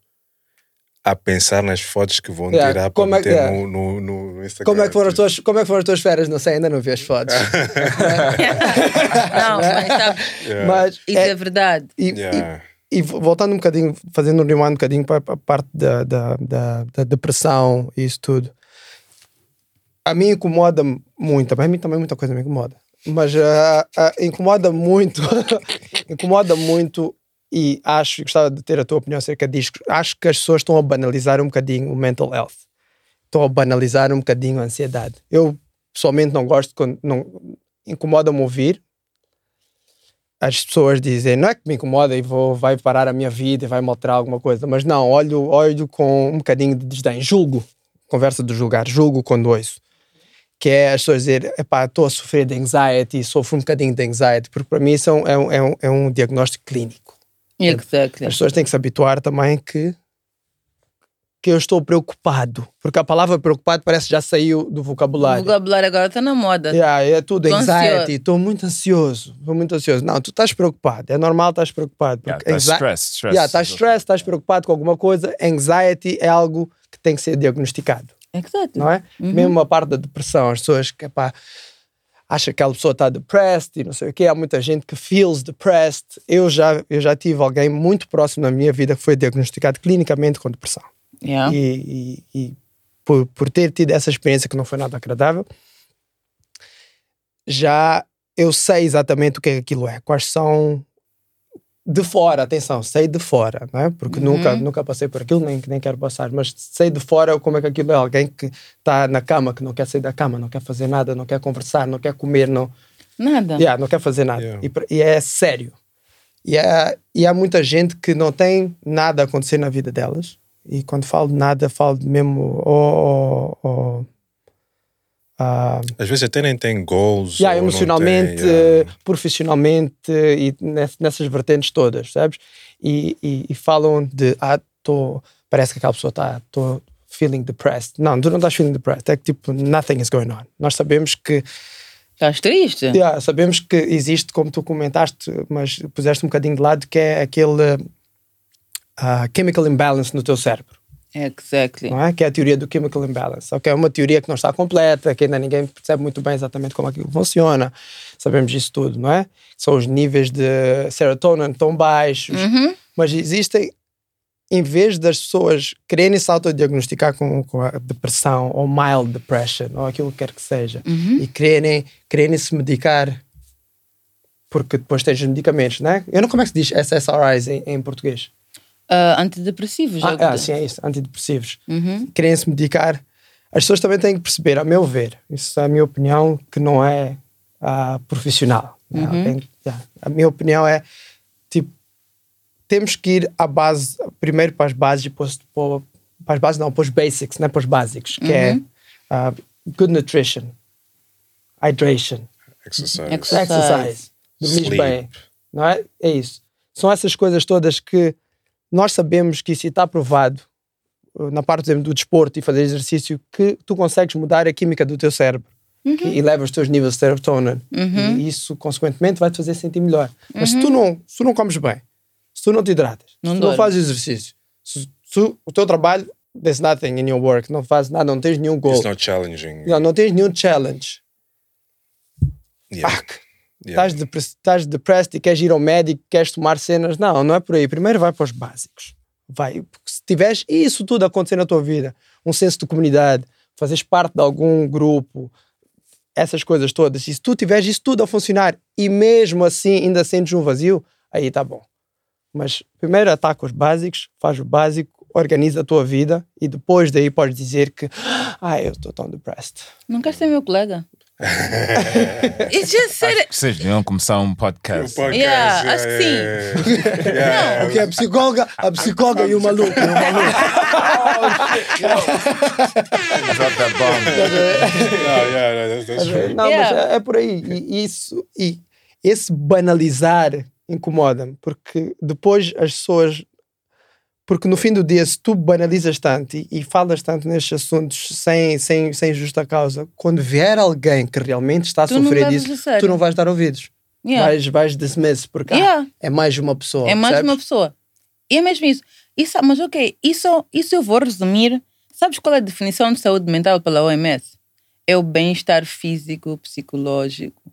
a pensar nas fotos que vão Yeah, tirar como para é meter é? no, no, no, Instagram. Como é, que foram as tuas, como é que foram as tuas férias? Não sei, ainda não vi as fotos. Não, mas sabe, Mas isso é, verdade. E, Yeah. e, e voltando um bocadinho, fazendo um rewind um bocadinho para a parte da, da, da, da depressão e isso tudo, a mim incomoda muito, a mim também muita coisa me incomoda, mas ah, ah, incomoda muito, incomoda muito e acho, gostava de ter a tua opinião acerca disso, acho que as pessoas estão a banalizar um bocadinho o mental health, estão a banalizar um bocadinho a ansiedade. Eu pessoalmente não gosto, não, incomoda-me ouvir, as pessoas dizem, não é que me incomoda e vou, vai parar a minha vida e vai me alterar alguma coisa, mas não, olho, olho com um bocadinho de desdém, julgo, conversa de julgar, julgo quando ouço, que é as pessoas dizer, estou a sofrer de anxiety, sofro um bocadinho de anxiety, porque para mim isso é um, é um, é um diagnóstico clínico. Exactly. As pessoas têm que se habituar também que que eu estou preocupado, porque a palavra preocupado parece que já saiu do O vocabulário. vocabulário agora está na moda. Yeah, é tudo Tô anxiety, estou muito ansioso, estou muito ansioso. Não, tu estás preocupado, é normal estás preocupado. Yeah, Porque tá anxi- stress, stress. Yeah, estás stress, estás preocupado com alguma coisa. Anxiety é algo que tem que ser diagnosticado, Exactly. não é? Mesmo a parte da depressão, as pessoas que pá, acham que aquela pessoa está depressed e não sei o quê. Há muita gente que feels depressed. Eu já, eu já tive alguém muito próximo na minha vida que foi diagnosticado clinicamente com depressão Yeah. e, e- e por, por ter tido essa experiência que não foi nada agradável, já eu sei exatamente o que é que aquilo é, quais são de fora, atenção, sei de fora, não é? Porque nunca, nunca passei por aquilo, nem, nem quero passar, mas sei de fora como é que aquilo é. Alguém que está na cama, que não quer sair da cama, não quer fazer nada, não quer conversar, não quer comer, não, Nada. Yeah, não quer fazer nada. Yeah. E, e é sério. E, é, e há muita gente que não tem nada a acontecer na vida delas. E quando falo de nada, falo de mesmo. Oh, oh, oh, ah, Às vezes até nem tem goals. yeah, emocionalmente, tem, yeah. profissionalmente e ness- nessas vertentes todas, sabes? E, e, e falam de. Ah, tô, parece que aquela pessoa está. Estou feeling depressed. Não, tu não estás feeling depressed. É que tipo, nothing is going on. Nós sabemos que Estás triste? Yeah, sabemos que existe, como tu comentaste, mas puseste um bocadinho de lado, que é aquele ah, chemical imbalance no teu cérebro, Exactly. não é? Que é a teoria do chemical imbalance. Ok, é uma teoria que não está completa, que ainda ninguém percebe muito bem exatamente como aquilo funciona. Sabemos disso tudo, não é? São os níveis de serotonina tão baixos, mas existem, em vez das pessoas quererem se autodiagnosticar com, com a depressão ou mild depression ou aquilo que quer que seja e quererem, quererem se medicar porque depois tens os medicamentos, né? Eu não como é que se diz SSRIs em, em português. Ah, antidepressivos. Ah, é ah, sim, é isso, antidepressivos. Uhum. Querem se medicar. As pessoas também têm que perceber, a meu ver, isso é a minha opinião, que não é ah, profissional. né? Alguém- yeah. A minha opinião é tipo, temos que ir à base, primeiro para as bases e depois para, para as bases, não, para os basics, né? para os básicos, que é ah, good nutrition, hydration, Exercise. Exercise. exercise, dormir bem, não é? É isso. São essas coisas todas que nós sabemos que isso está provado uh, na parte por exemplo, do desporto e fazer exercício que tu consegues mudar a química do teu cérebro que eleva os teus níveis de serotonina e isso consequentemente vai te fazer sentir melhor. Mas se tu não, se tu não comes bem, se tu não te hidratas, Não se tu não fazes exercício, se, se o teu trabalho there's nothing in your work, não fazes nada, não tens nenhum goal, It's not challenging. não, não tens nenhum challenge. Yeah. Fuck. Yeah. Estás, depre estás depressed e queres ir ao médico, queres tomar cenas. Não, não é por aí. Primeiro vai para os básicos. Vai. Porque se tiveres isso tudo a acontecer na tua vida, um senso de comunidade, fazes parte de algum grupo, essas coisas todas, e se tu tiveres isso tudo a funcionar e mesmo assim ainda sentes um vazio, aí tá bom. Mas primeiro ataca os básicos, faz o básico, organiza a tua vida e depois daí podes dizer que ah, eu estou tão depressed. Não queres ser meu colega? It's just said it. Vocês deviam começar um podcast. Podcast, Yeah, acho que sim. yeah. Porque a psicóloga, a psicóloga e o maluco. E o maluco. Drop that bomb. Yeah, yeah, yeah, that's, that's true. Não, Yeah. mas é, é por aí. E isso, e esse banalizar incomoda-me, porque depois as pessoas Porque no fim do dia, se tu banalizas tanto e, e falas tanto nestes assuntos sem, sem, sem justa causa, quando vier alguém que realmente está a Tu sofrer disso, tu não vais dar ouvidos. Yeah. Vais, vais dismiss, porque ah, Yeah. é mais uma pessoa. É mais percebes? uma pessoa. E é mesmo isso. isso mas ok, isso, isso eu vou resumir. Sabes qual é a definição de saúde mental pela OMS? É o bem-estar físico, psicológico.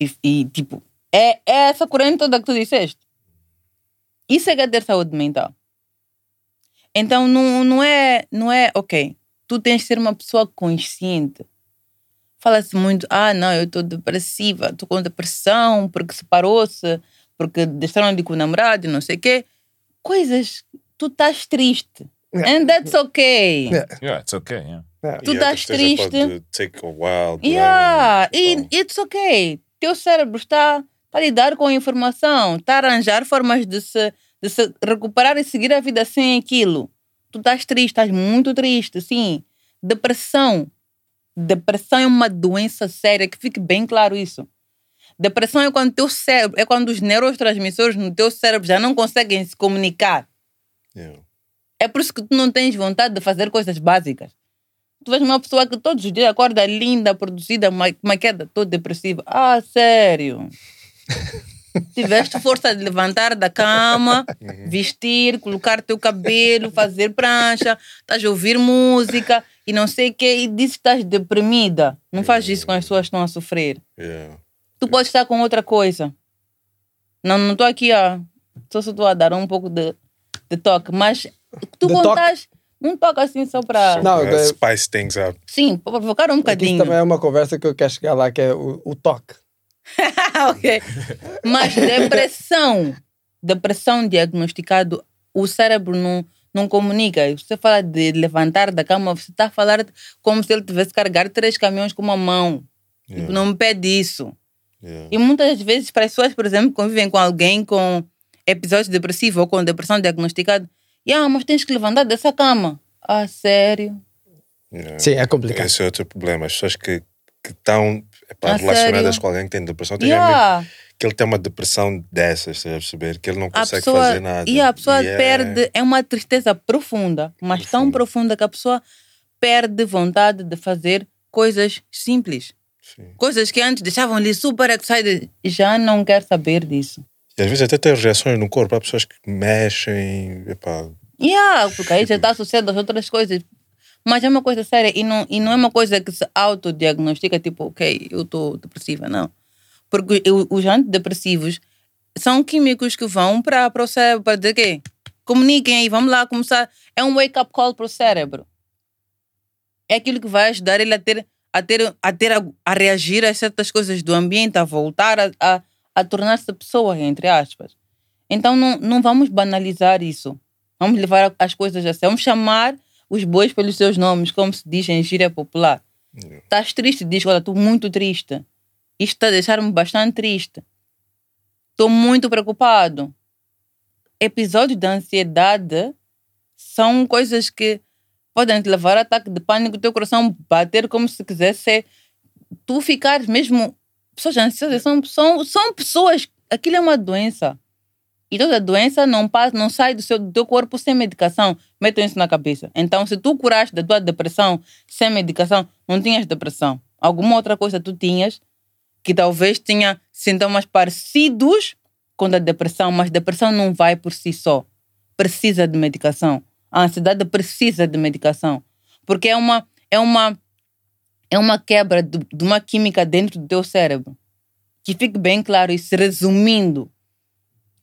E, e, tipo, é, é essa corrente toda que tu disseste. Isso é que é ter saúde mental. Então não, não, é, não é, ok, tu tens de ser uma pessoa consciente. Fala-se muito, ah, não, eu estou depressiva, estou com depressão porque separou-se, porque deixaram de ir com o namorado, e não sei o quê. Coisas, tu estás triste. And that's okay. Yeah, it's okay. Yeah. Tu E a estás triste. take a while. Yeah, e it's okay. Teu cérebro está a lidar com a informação, está a arranjar formas de se, de se recuperar e seguir a vida sem aquilo. Tu estás triste, estás muito triste, sim. Depressão. Depressão é uma doença séria, que fique bem claro isso. Depressão é quando teu cérebro, é quando os neurotransmissores no teu cérebro já não conseguem se comunicar. Yeah. É por isso que tu não tens vontade de fazer coisas básicas. Tu vês uma pessoa que todos os dias acorda linda, produzida, uma queda toda depressiva. Ah, sério? Tiveste força de levantar da cama, vestir, colocar teu cabelo, fazer prancha, estás a ouvir música e não sei o quê, e dizes que estás deprimida. Não faz isso com as pessoas que estão a sofrer. Yeah. Tu podes estar com outra coisa. Não não estou aqui a. Só se estou a dar um pouco de, de toque, mas tu contas um toque assim só para. Não, Uh, spice things up. Sim, para provocar um bocadinho. também é uma conversa que eu quero chegar lá, que é o, o toque. ok. Mas depressão, depressão diagnosticado, o cérebro não, não comunica. Você fala de levantar da cama, você está a falar como se ele tivesse carregar três caminhões com uma mão. Tipo, Não me pede isso. Yeah. E muitas vezes, para as pessoas, por exemplo, que convivem com alguém com episódio depressivo ou com depressão diagnosticada, ah, mas tens que levantar dessa cama. Ah, sério? Yeah. Sim, é complicado. Esse é outro problema. As pessoas que que estão epá, Ah, relacionadas sério? com alguém que tem depressão têm Yeah. amigo que ele tem uma depressão dessas, estás a perceber? Que ele não consegue pessoa, fazer nada. E a pessoa E é- perde, é uma tristeza profunda, mas tão profunda que a pessoa perde vontade de fazer coisas simples. Coisas que antes deixavam-lhe super excited, já não quer saber disso. E às vezes até tem reações no corpo. Há pessoas que mexem. Epá, Yeah, porque aí já está associado às outras coisas. Mas é uma coisa séria e não, e não é uma coisa que se autodiagnostica, tipo, ok, eu estou depressiva, não. Porque os antidepressivos são químicos que vão para o cérebro para dizer quê? Comuniquem aí, vamos lá começar. É um wake-up call para o cérebro. É aquilo que vai ajudar ele a ter a, ter, a, ter a, a reagir a certas coisas do ambiente, a voltar a, a, a tornar-se pessoa, entre aspas. Então não, não vamos banalizar isso. Vamos levar as coisas a sério. Vamos chamar os bois pelos seus nomes, como se diz em gíria popular. Estás triste? Diz, olha, estou muito triste. Isto está a deixar-me bastante triste. Estou muito preocupado. Episódios de ansiedade são coisas que podem te levar a ataque de pânico, teu coração bater como se quisesse tu ficares mesmo. Pessoas ansiosas são, são, são pessoas. Aquilo é uma doença. E toda doença não passa, não sai do, seu, do teu corpo sem medicação. Metam isso na cabeça. Então, se tu curaste da tua depressão sem medicação, não tinhas depressão. Alguma outra coisa tu tinhas que talvez tinha sintomas parecidos com a depressão, mas depressão não vai por si só. Precisa de medicação. A ansiedade precisa de medicação. Porque é uma, é uma, é uma quebra de, de uma química dentro do teu cérebro. Que fique bem claro isso, resumindo.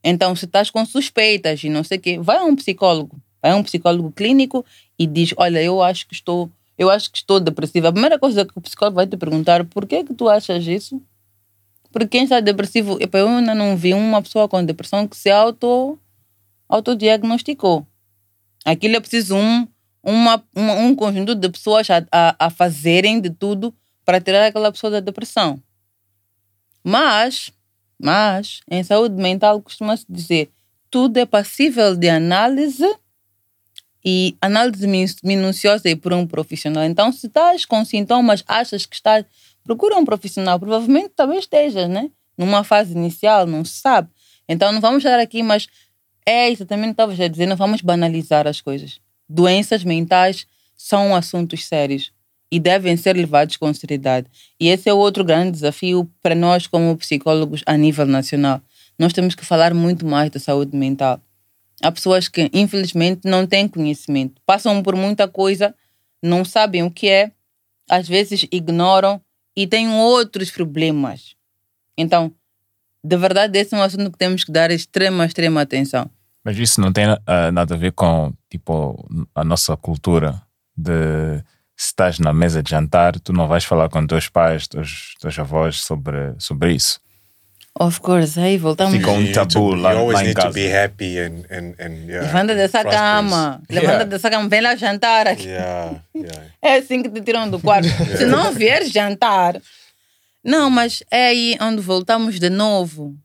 Então, se estás com suspeitas e não sei o quê, vai a um psicólogo. Vai a um psicólogo clínico e diz: Olha, eu acho que estou, eu acho que estou depressiva. A primeira coisa que o psicólogo vai te perguntar: Por que, que tu achas isso? Porque quem está depressivo, eu ainda não vi uma pessoa com depressão que se auto, autodiagnosticou. Aquilo é preciso um, uma, uma- um conjunto de pessoas a, a, a fazerem de tudo para tirar aquela pessoa da depressão. Mas, mas, em saúde mental costuma-se dizer tudo é passível de análise e análise min- minuciosa e por um profissional. Então, se estás com sintomas, achas que estás, procura um profissional. Provavelmente talvez estejas, né? Numa fase inicial, não se sabe. Então, não vamos estar aqui, mas É exatamente o que estavas a dizer, não vamos banalizar as coisas. Doenças mentais são assuntos sérios e devem ser levados com seriedade. E esse é outro grande desafio para nós, como psicólogos, a nível nacional. Nós temos que falar muito mais da saúde mental. Há pessoas que, infelizmente, não têm conhecimento, passam por muita coisa, não sabem o que é, às vezes ignoram e têm outros problemas. Então, de verdade, esse é um assunto que temos que dar extrema, extrema atenção. Mas isso não tem ah, nada a ver com tipo a nossa cultura de se estás na mesa de jantar, tu não vais falar com teus pais, teus, teus avós sobre, sobre isso. Of course, aí voltamos. Fica um tabu to- lá, lá em need to casa. be happy and, and, and yeah, Levanta dessa prosperous. cama, levanta Yeah. dessa cama, vem lá jantar aqui. Yeah, yeah. É assim que te tiram do quarto. Se não vieres jantar. Não, mas é aí onde voltamos de novo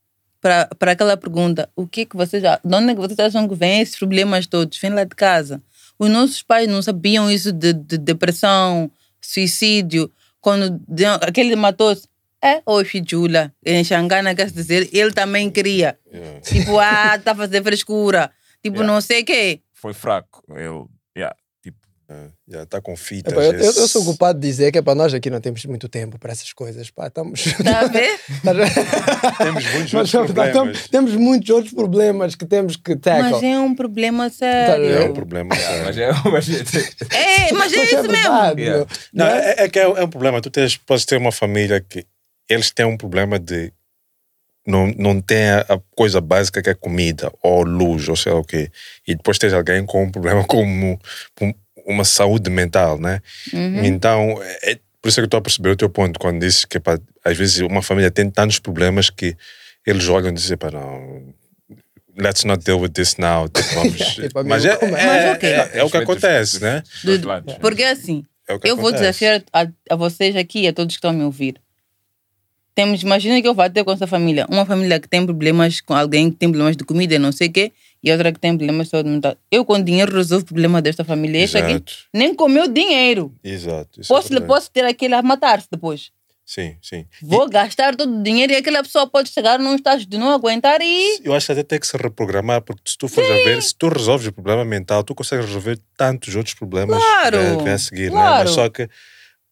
para para aquela pergunta: o que que vocês. já- De onde é que vocês acham que vêm esses problemas todos? Vêm lá de casa. Os nossos pais não sabiam isso de, de depressão, suicídio. Quando aquele matou-se. É, hoje, Jula, em Xangana, quer dizer, ele também queria. Tipo, ah, tá a fazer frescura. Tipo, Yeah. não sei o quê. Foi fraco. Eu, yeah, tipo, Já está com fitas. Epá, eu, eu- eu sou culpado de dizer que é para nós aqui não temos muito tempo para essas coisas. Pá, estamos... Está a ver? Temos muitos outros nós problemas. estamos- temos muitos outros problemas que temos que tackle. Mas é um problema É sério. um problema. sério. mas é, mas é, É, mas é Mas isso é mesmo. verdade, Yeah. Não, é, é que é, é um problema. Tu tens, podes ter uma família que eles têm um problema de não, não tem a, coisa básica que é comida ou luz ou sei lá o quê. E depois tens alguém com um problema como com uma saúde mental, né? Então, é, é por isso é que eu estou a perceber o teu ponto quando disse que pá, às vezes uma família tem tantos problemas que eles olham e dizem, pá, não, let's not deal with this now. Tipo, vamos- Tipo, mas é, é, Mas ok. é, é o que acontece, né? Porque assim, É eu vou desafiar a, a vocês aqui e a todos que estão a me ouvir. Temos, imagina que eu vou ter com essa família. Uma família que tem problemas com alguém que tem problemas de comida e não sei o quê, e outra que tem problemas de saúde mental. Eu, com dinheiro, resolvo o problema desta família. Este aqui nem comeu dinheiro. Exato. é Posso, verdade. posso ter aquele a matar-se depois. Sim, sim. Vou gastar todo o dinheiro e aquela pessoa pode chegar num estágio de não aguentar e. Eu acho que até tem que se reprogramar, porque se tu fores a ver, se tu resolves o problema mental, tu consegues resolver tantos outros problemas Claro, que vêm a seguir, né? claro. Mas só que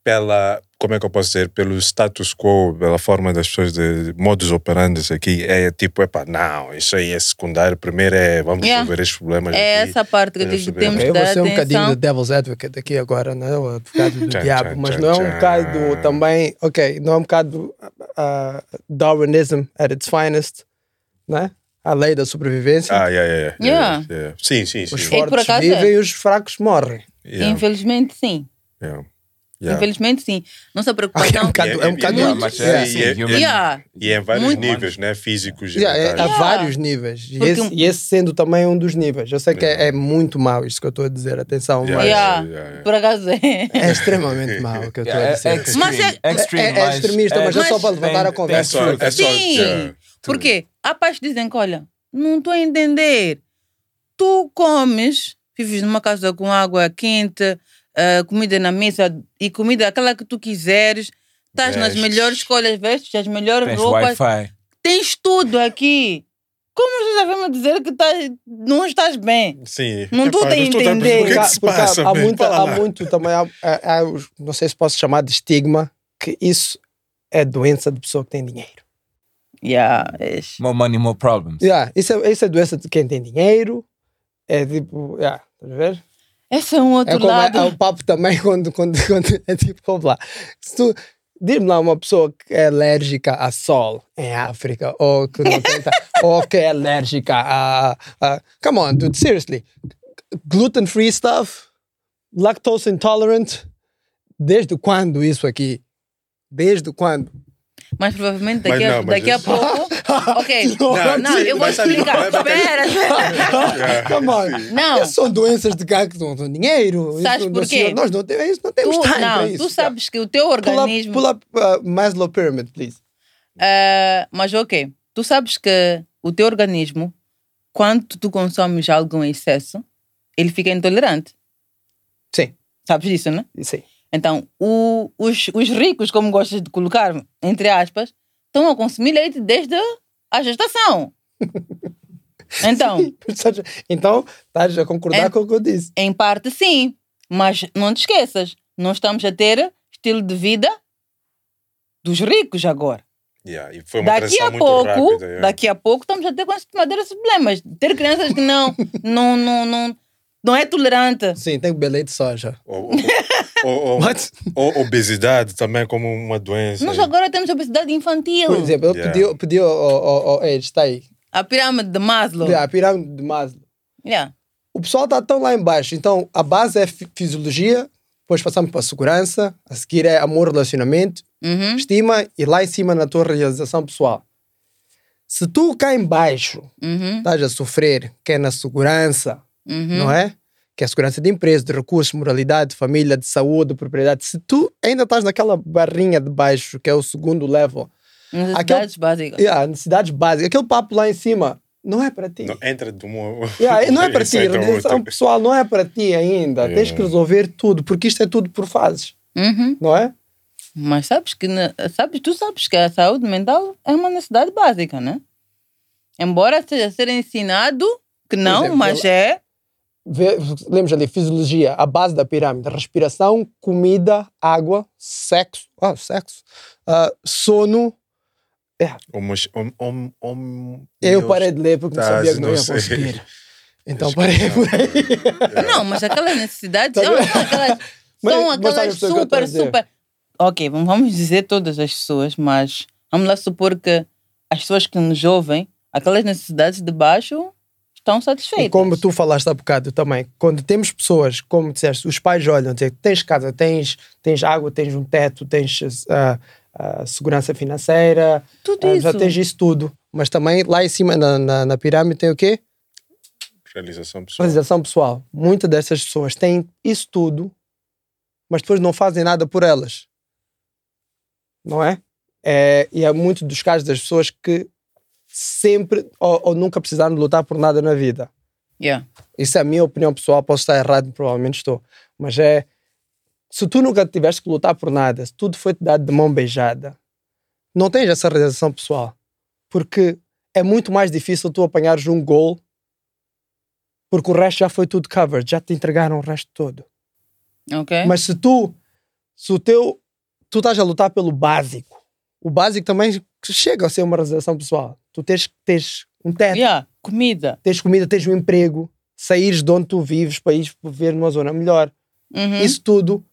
pela, como é que eu posso dizer, pelo status quo, pela forma das pessoas de modus operandi aqui, é tipo, epá, não, isso aí é secundário, primeiro é vamos Yeah. resolver estes problemas É aqui. essa parte que eu Quero digo que saber. temos que eu vou ser um bocadinho atenção. de devil's advocate aqui agora, né? o advogado do diabo, tchan, mas tchan, não é um bocado também, ok, não é um bocado uh, Darwinism at its finest, né? A lei da sobrevivência. Ah, yeah, yeah, yeah, Yeah. yeah. Sim, sim, sim. os É fortes acaso vivem é. e os fracos morrem. Yeah, Infelizmente, sim. yeah, yeah. Infelizmente, sim. Nossa Ok, é preocupação. um bocado, é um bocado Yeah, mas é Yeah. assim, E é- human- Yeah. E em vários Muito- níveis, né? Físicos e Yeah, é, há vários níveis. E Porque esse, um- e esse sendo também um dos níveis. Eu sei que é, é muito mau isto que eu estou a dizer, atenção, Yeah. mas Yeah, yeah, yeah. Por acaso é. é extremamente mau o que eu estou Yeah, a é, dizer. é extreme, Mas é- é, é extremista, mas é só para levantar a conversa. É só- é só- Sim. yeah, Por quê? Há pais que dizem que, olha, não estou a entender. Tu comes, vives numa casa com água quente, ah, comida na mesa e comida aquela que tu quiseres. Estás nas melhores escolhas, vestes as melhores Tens roupas. Wi-Fi. Tens tudo aqui. Como você já veio me dizer que estás- não estás bem? Sim. Não Epá, a estou entender. perceber O que é Porque que há- se porque há- passa? há, muito, há também, há, há- não sei se posso chamar de estigma, que isso é doença de pessoa que tem dinheiro. Yeah, More money, more problems. Yeah, isso, é, isso é doença de quem tem dinheiro. É tipo, yeah, estás a ver? Esse é um outro É como é, lado. é o papo também quando, quando, quando é tipo, vamos lá. Se tu, diz-me lá uma pessoa que é alérgica a sol em África, ou que não tenta, ou que é alérgica a, a. Come on, dude, seriously. Gluten free stuff, lactose intolerant. Desde quando isso aqui? Desde quando? Mas provavelmente Mas daqui, a, não, mas daqui a isso- pouco. ok, Não, não, eu vou explicar. bater- Espera, on. Não. Essas são doenças de cá que não dão dinheiro. Sabes Isso- por quê? Nós não temos, isso não temos Tu, time para não, isso. tu sabes que o teu Pull up, organismo. pull up uh, Maslow Pyramid, please. Ah, mas ok, tu sabes que o teu organismo, quando tu consomes algo em excesso, ele fica intolerante. Sim, Sabes disso, né? sim. Então, o- os, os ricos, como gostas de colocar, entre aspas, estão a consumir leite desde a gestação. Então, então, estás a concordar É- com o que eu disse. em parte sim, mas não te esqueças, nós estamos a ter estilo de vida dos ricos agora. Yeah, e foi uma Daqui a muito pouco, rápida. yeah. daqui a pouco estamos a ter com esses madeiras problemas. Ter crianças que não, não, não, não, não é tolerante. Sim, tem beleza de soja. Ou, ou, ou, obesidade também como uma doença. Nós agora temos obesidade infantil. Por exemplo, eu Yeah. pedi, pedi ao, ao, ao, ao Ed, está aí. A pirâmide de Maslow. A pirâmide de Maslow. Yeah. O pessoal está tão lá embaixo. Então, a base é fi- fisiologia, depois passamos para a segurança, a seguir é amor, relacionamento, Uhum. estima e lá em cima na tua realização pessoal. Se tu cá embaixo Uhum. estás a sofrer, que é na segurança, Uhum. não é? Que é a segurança de empresa, de recursos, moralidade, de família, de saúde, de propriedade. Se tu ainda estás naquela barrinha de baixo, que é o segundo level, Necessidades básicas. yeah, necessidades básicas, aquele papo lá em cima, não é para ti. Não, entra de uma. Yeah, não é para ti, realização outra. pessoal não é para ti ainda. Yeah. Tens que resolver tudo, porque isto é tudo por fases, Uhum. não é? Mas sabes que sabes, tu sabes que a saúde mental é uma necessidade básica, né? Embora seja ser ensinado que não, exemplo, mas ela- é. Lemos ali, fisiologia, a base da pirâmide, respiração, comida, água, sexo, ah, sexo, ah, sono. Homos- hom- hom- hom- Eu Deus. parei de ler porque Tá, sabia que não não ia sei. conseguir. Então parei por aí. Não, mas aquelas necessidades Tá são vendo? aquelas, Mas- são aquelas super, super. Ok, vamos- vamos dizer todas as pessoas, mas vamos lá supor que as pessoas que nos ouvem, aquelas necessidades de baixo estão satisfeitas. E como tu falaste há bocado também, quando temos pessoas, como disseste, os pais olham, dizem, tens casa, tens, tens água, tens um teto, tens ah, ah, segurança financeira, Tudo ah, já isso. tens isso tudo. Mas também lá em cima na, na, na pirâmide tem o quê? Realização pessoal. Realização pessoal. Muitas dessas pessoas têm isso tudo, mas depois não fazem nada por elas. Não é? é e é muito dos casos das pessoas que sempre ou, ou nunca precisaram de lutar por nada na vida. Yeah. Isso é a minha opinião pessoal, posso estar errado, provavelmente estou. Mas é. Se tu nunca tiveste que lutar por nada, se tudo foi-te dado de mão beijada, não tens essa realização pessoal. Porque é muito mais difícil tu apanhares um gol, porque o resto já foi tudo covered, já te entregaram o resto todo. Ok? Mas se tu, se o teu, tu estás a lutar pelo básico, o básico também chega a ser uma realização pessoal. Tu tens, tens um teto, Yeah, comida. tens comida, tens um emprego, saíres de onde tu vives para ir viver numa zona melhor. Uhum. Isso tudo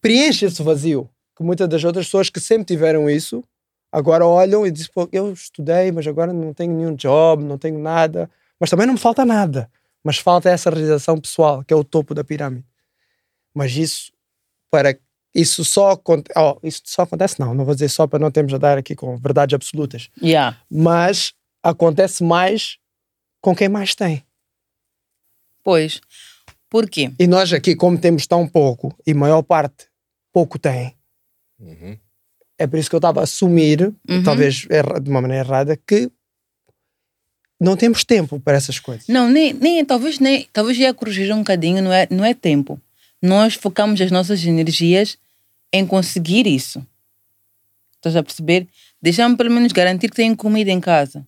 preenche esse vazio. Que muitas das outras pessoas que sempre tiveram isso, agora olham e dizem, pô, eu estudei, mas agora não tenho nenhum job, não tenho nada. Mas também não me falta nada. Mas falta essa realização pessoal, que é o topo da pirâmide. Mas isso, para isso só, aconte- oh, isso só acontece, não, não vou dizer só para não termos a dar aqui com verdades absolutas Yeah. mas acontece mais com quem mais tem. Pois. Por quê? E nós aqui, como temos tão pouco, e maior parte pouco tem, Uhum. é por isso que eu estava a assumir, Uhum. talvez de uma maneira errada, que não temos tempo para essas coisas. Não, nem, nem talvez nem, talvez ia corrigir um bocadinho, não é, não é tempo. Nós focamos as nossas energias em conseguir isso. Estás a perceber? Deixa-me pelo menos garantir que tenho comida em casa.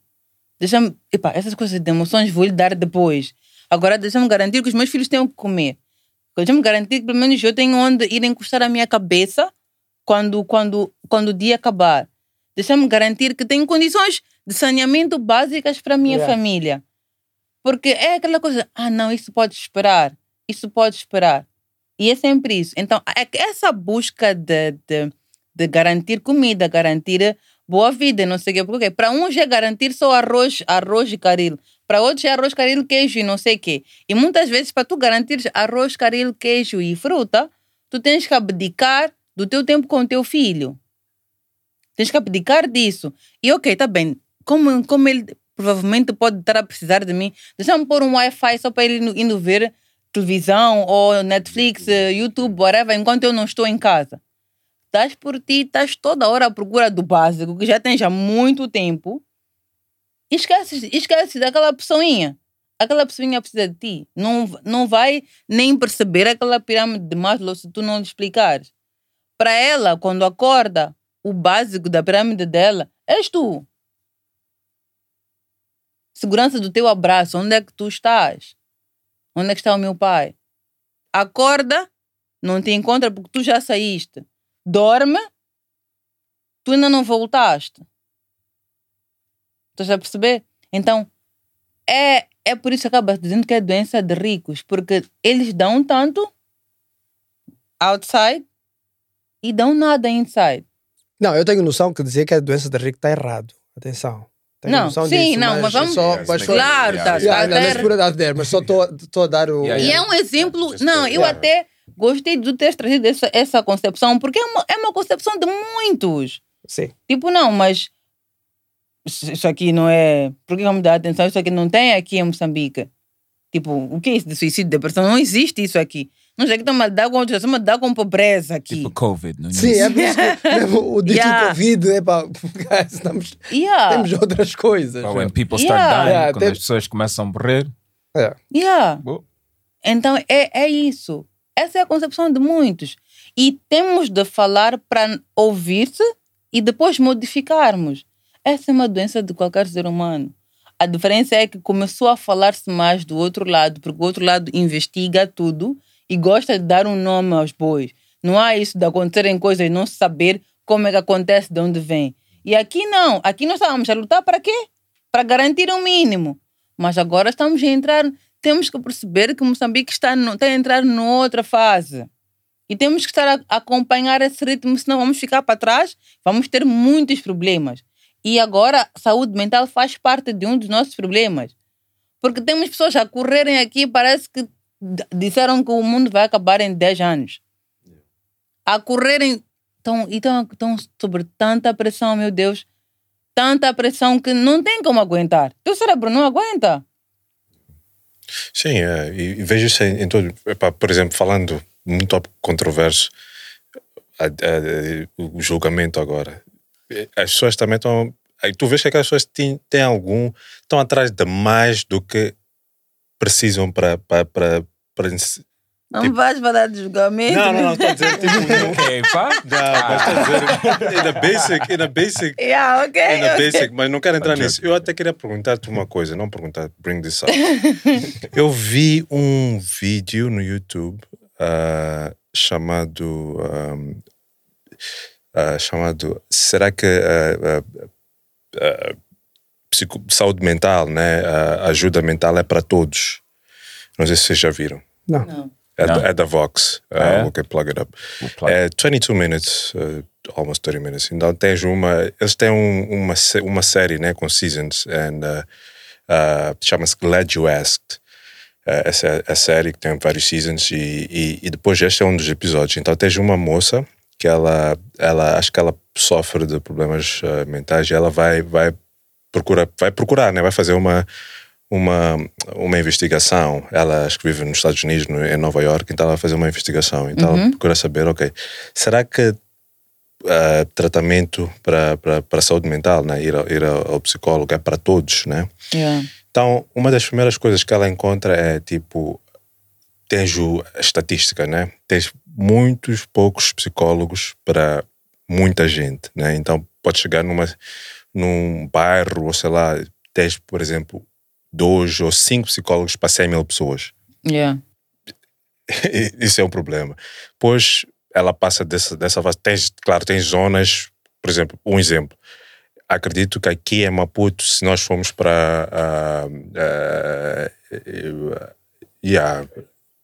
Deixa-me, epá, essas coisas de emoções vou lhe dar depois. Agora deixa-me garantir que os meus filhos tenham o que comer. Deixa-me garantir que pelo menos eu tenho onde ir encostar a minha cabeça quando, quando, quando o dia acabar. Deixa-me garantir que tenho condições de saneamento básicas para a minha Yeah. família. Porque é aquela coisa, ah, não, isso pode esperar, isso pode esperar. E é sempre isso. Então, é essa busca de, de, de garantir comida, garantir boa vida, não sei o quê, porque para uns é garantir só arroz, arroz e caril, para outros é arroz, caril, queijo e não sei o quê. E muitas vezes, para tu garantir arroz, caril, queijo e fruta, tu tens que abdicar do teu tempo com o teu filho. Tens que abdicar disso. E ok, tá bem. Como, como ele provavelmente pode estar a precisar de mim, deixa-me pôr um Wi-Fi só para ele indo ver televisão ou Netflix, eh, YouTube, whatever, enquanto eu não estou em casa. Estás por ti, estás toda hora à procura do básico, que já tens há muito tempo. E esqueces, esqueces daquela pessoinha. Aquela pessoinha precisa de ti. Não, não vai nem perceber aquela pirâmide de Maslow se tu não lhe explicares. Para ela, quando acorda, o básico da pirâmide dela és tu. segurança do teu abraço. Onde é que tu estás? Onde é que está o meu pai? Acorda, não te encontra porque tu já saíste. Dorme, tu ainda não voltaste. Estás a perceber? Então, é, é por isso que acaba dizendo que é doença de ricos, porque eles dão tanto outside e dão nada inside. Não, eu tenho noção que dizer que é doença de rico está errado. Atenção. Tenho Não, noção sim, disso, não, mas vamos- Só, mas só- Claro, tá, Yeah, não, até- na segurança da mas só estou a dar o. E é um exemplo. Não, eu Yeah. até gostei de ter trazido essa, essa concepção, porque é uma, é uma concepção de muitos. Sim. Tipo, não, mas isso isso aqui não é. Por que vamos dar atenção? Isso aqui não tem aqui em Moçambique. Tipo, o que é isso de suicídio, depressão? Não existe isso aqui. Não sei que estão a lidar com estão a lidar com pobreza aqui. Tipo Covid, não Sim, é por isso que mesmo o dito Yeah. Covid é para. Estamos, Yeah. Temos outras coisas. But when né? people start Yeah. dying, Yeah, quando tem- as pessoas começam a morrer, É. Yeah. Boa. Então é, é isso. Essa é a concepção de muitos. E temos de falar para ouvir-se e depois modificarmos. Essa é uma doença de qualquer ser humano. A diferença é que começou a falar-se mais do outro lado, porque o outro lado investiga tudo e gosta de dar um nome aos bois. Não há isso de acontecerem coisas e não saber como é que acontece, de onde vem. E aqui não. Aqui nós estávamos a lutar para quê? Para garantir o mínimo. Mas agora estamos a entrar. Temos que perceber que Moçambique está, no, está a entrar noutra fase. E temos que estar a, acompanhar esse ritmo, senão vamos ficar para trás, vamos ter muitos problemas. E agora, saúde mental faz parte de um dos nossos problemas. Porque temos pessoas a correrem aqui, parece que disseram que o mundo vai acabar em 10 anos. A correrem. Estão, estão, estão sobre tanta pressão, meu Deus. Tanta pressão que não tem como aguentar. Teu cérebro não aguenta. Sim, é, e, vejo isso em, em todo. epá, por exemplo, falando num tópico controverso, a- a- o julgamento agora. As pessoas também estão. aí Tu vês que aquelas pessoas têm, têm algum. estão atrás de mais do que precisam para. para, para, para Não vais falar de julgamento. Não, não, não, estou a dizer tipo. ok, pá. Não, mas estou a dizer. In a basic, in a basic. Yeah, ok. In a ok. basic, mas não quero entrar nisso. Eu até queria perguntar-te uma coisa, não perguntar, bring this up. Eu vi um vídeo no YouTube ah, chamado. ahm, ah, chamado. Será que. ah, ah, ah, psico- saúde mental, né? ah, ajuda mental é para todos. Não sei se vocês já viram. Não. Não. É, Não. da, é da Vox. Uh, Ah, é? We can plug it up. We'll plug. É 22 minutes, uh, almost 30 minutes. Então tens uma. Eles têm um, uma, uma série né, com seasons. And, uh, uh, Chama-se Glad You Asked. Uh, essa é a série que tem vários seasons. E, e, e depois este é um dos episódios. Então tens uma moça que ela, ela acho que ela sofre de problemas uh, mentais e ela vai, vai procurar, vai procurar, né? Vai fazer uma uma, uma investigação. Ela acho que vive nos Estados Unidos, no- em Nova York, então ela vai fazer uma investigação. Então ela procura saber, ok, será que ah, tratamento para, saúde mental, né? ir, ao, ir ao psicólogo é para todos, né? Yeah. Então, uma das primeiras coisas que ela encontra é tipo, tens a estatística, né? Tens muitos poucos psicólogos para muita gente, né? Então, pode chegar numa, num bairro, ou sei lá, tens, por exemplo, dois ou cinco psicólogos para 100 mil pessoas. Yeah. Isso é um problema. Pois ela passa dessa, dessa fase. Tens, claro, tem zonas, por exemplo, um exemplo. Acredito que aqui em Maputo, se nós formos para. Uh, uh, yeah,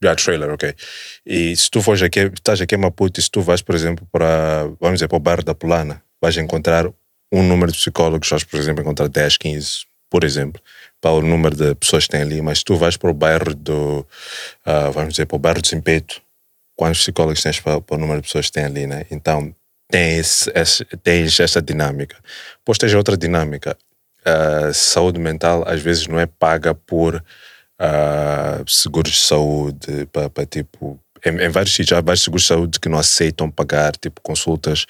yeah, trailer, ok. E se tu fores aqui, estás aqui em Maputo e se tu vais, por exemplo, para, vamos dizer, para o bairro da Polana, vais encontrar um número de psicólogos, vais, por exemplo, encontrar 10, 15, por exemplo, para o número de pessoas que tem ali. Mas tu vais para o bairro do, ah, vamos dizer, para o bairro do Zimpeto, quantos psicólogos tens para, para o número de pessoas que tem ali, né? Então, tens, esse, tens essa dinâmica. Depois tens outra dinâmica. A saúde mental, às vezes, não é paga por ah, seguros de saúde, para, para tipo. Em, em vários sítios há vários seguros de saúde que não aceitam pagar tipo consultas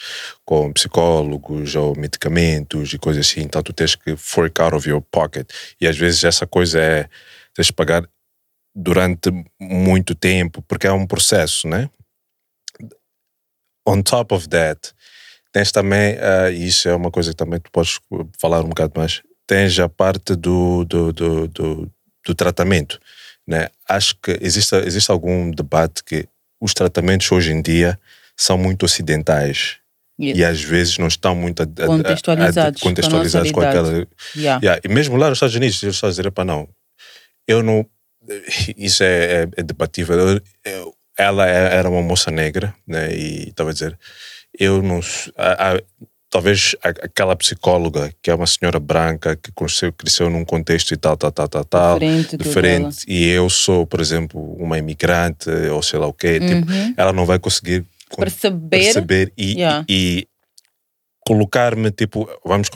com psicólogos ou medicamentos e coisas assim. Então tu tens que fork out of your pocket. E às vezes essa coisa é tens de pagar durante muito tempo, porque é um processo, né? On top of that, tens também, ah, e isso é uma coisa que também tu podes falar um bocado mais, tens a parte do, do, do, do, do tratamento. Né? Acho que existe, existe algum debate que os tratamentos hoje em dia são muito ocidentais. Yeah. E às vezes não estão muito ad- ad- Contextualizados ad- contextualizados com a com, aquela. Yeah. Yeah, E mesmo lá nos Estados Unidos, eles estão a dizer: "Epá, não, eu não. Isso é, é, é debatível. Eu- eu- ela é- era uma moça negra, né? E estava a dizer: eu não. a- a- talvez aquela psicóloga, que é uma senhora branca, que cresceu, cresceu num contexto e tal, tal, tal, tal, tal Diferente diferente, e eu sou, por exemplo, uma imigrante, ou sei lá o quê, tipo, Uhum. ela não vai conseguir con- Perceber. perceber e, Yeah. e colocar-me, tipo, vamos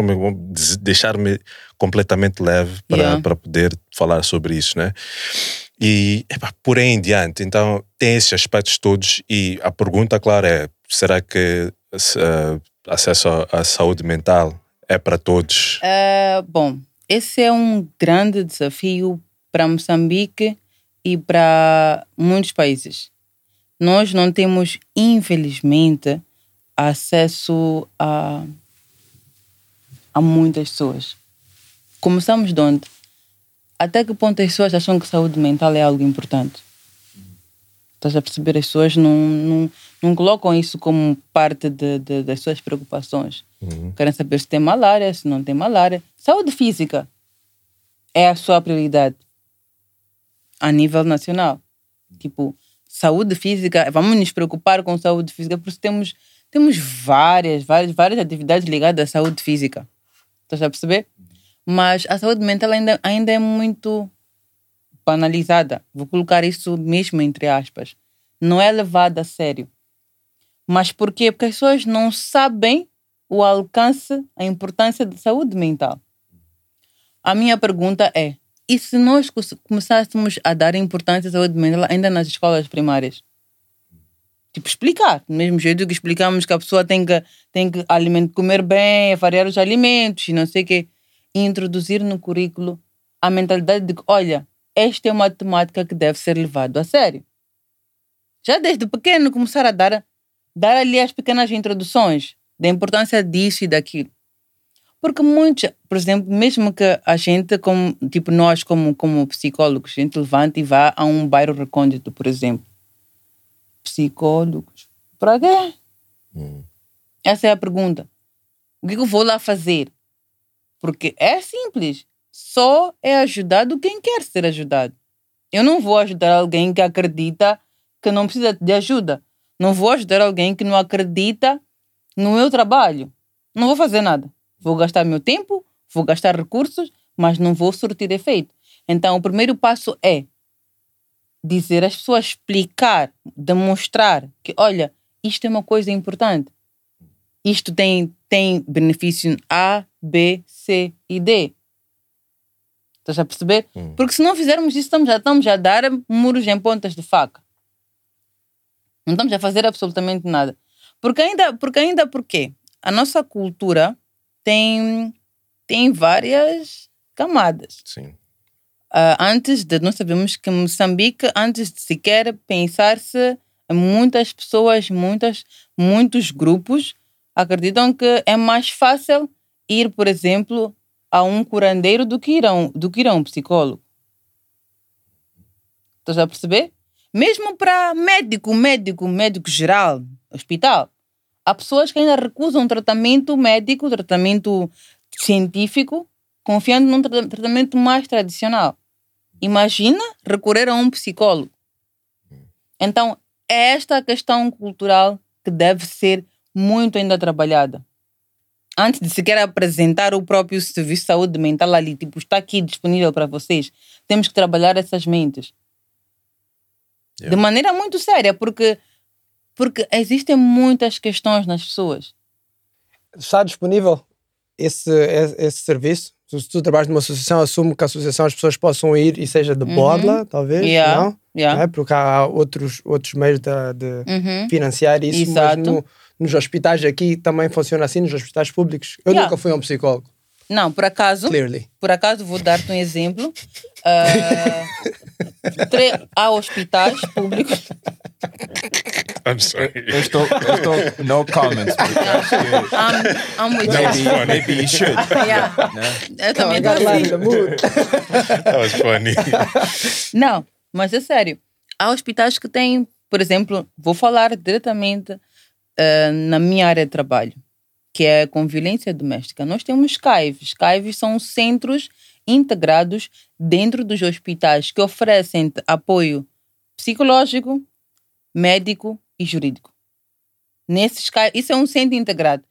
deixar-me completamente leve para, Yeah. para poder falar sobre isso, né? E epá, por aí em diante, então tem esses aspectos todos e a pergunta, claro, é será que se, eh, acesso à, saúde mental é para todos? Ah, bom, esse é um grande desafio para Moçambique e para muitos países. Nós não temos, infelizmente, acesso a, a muitas pessoas. Começamos de onde? Até que ponto as pessoas acham que saúde mental é algo importante? Estás a perceber? As pessoas não, não, não colocam isso como parte de, de- das suas preocupações. Querem saber se tem malária, se não tem malária. Saúde física é a sua prioridade a nível nacional. Tipo, saúde física, vamos nos preocupar com saúde física porque temos, temos várias, várias, várias atividades ligadas à saúde física. Estás a perceber? Mas a saúde mental ainda, ainda é muito banalizada. Vou colocar isso mesmo entre aspas. Não é levada a sério. Mas por quê? Porque as pessoas não sabem o alcance, a importância da saúde mental. A minha pergunta é: e se nós começássemos a dar importância à saúde mental ainda nas escolas primárias? Tipo, explicar. Do mesmo jeito que explicamos que a pessoa tem que, tem que aliment- comer bem, variar os alimentos e não sei o quê. E introduzir no currículo a mentalidade de que, olha, esta é uma temática que deve ser levada a sério. Já desde pequeno começar a dar, dar ali as pequenas introduções da importância disso e daquilo. Porque muitos, por exemplo, mesmo que a gente, como, tipo nós como, como psicólogos, a gente levanta e vá a um bairro recôndito, por exemplo. Psicólogos. Para quê? Essa é a pergunta. O que que eu vou lá fazer? Porque é simples. Só é ajudado quem quer ser ajudado. Eu não vou ajudar alguém que acredita que não precisa de ajuda. Não vou ajudar alguém que não acredita no meu trabalho. Não vou fazer nada. Vou gastar meu tempo, vou gastar recursos, mas não vou surtir efeito. Então, o primeiro passo é dizer às pessoas, explicar, demonstrar que, olha, isto é uma coisa importante. Isto tem, tem benefício A, B, C e D. Estás a perceber? Porque se não fizermos isso, estamos, já estamos a dar muros em pontas de faca. Não estamos a fazer absolutamente nada. Porque ainda, porque ainda porquê? A nossa cultura tem, tem várias camadas. Sim. Ah, antes de nós sabemos que Moçambique, antes de sequer pensar-se, muitas pessoas, muitas, muitos grupos acreditam que é mais fácil ir, por exemplo, a um curandeiro do que ir a um, do que ir a um psicólogo. Estás a perceber? Mesmo para médico, médico, médico geral, hospital, há pessoas que ainda recusam tratamento médico, tratamento científico, confiando num tra- tratamento mais tradicional. Imagina recorrer a um psicólogo. Então, é esta a questão cultural que deve ser muito ainda trabalhada. Antes de sequer apresentar o próprio serviço de saúde mental ali, tipo, está aqui disponível para vocês, temos que trabalhar essas mentes. De maneira muito séria, porque, porque existem muitas questões nas pessoas. Está disponível esse, esse, serviço? Se tu trabalhas numa associação, assumo que a associação as pessoas possam ir e seja de Uhum. borla, talvez, Yeah, não? yeah. É? Porque há outros, outros meios de, de Uhum. financiar isso, Exato. mas no- nos hospitais aqui também funciona assim, nos hospitais públicos. Eu nunca fui a um psicólogo, Não, por acaso, clearly. por acaso vou dar-te um exemplo. Tre- há hospitais públicos. I'm sorry. Eu estou, eu estou no comments. I'm, I'm with maybe, you. maybe you should. Yeah. né? Eu também in assim. That was funny. Não, mas é sério. Há hospitais que têm, por exemplo, vou falar diretamente eh, na minha área de trabalho, que é com violência doméstica. Nós temos CAIVs. CAIVs são centros integrados dentro dos hospitais que oferecem apoio psicológico, médico e jurídico. Nesses isso é um centro integrado.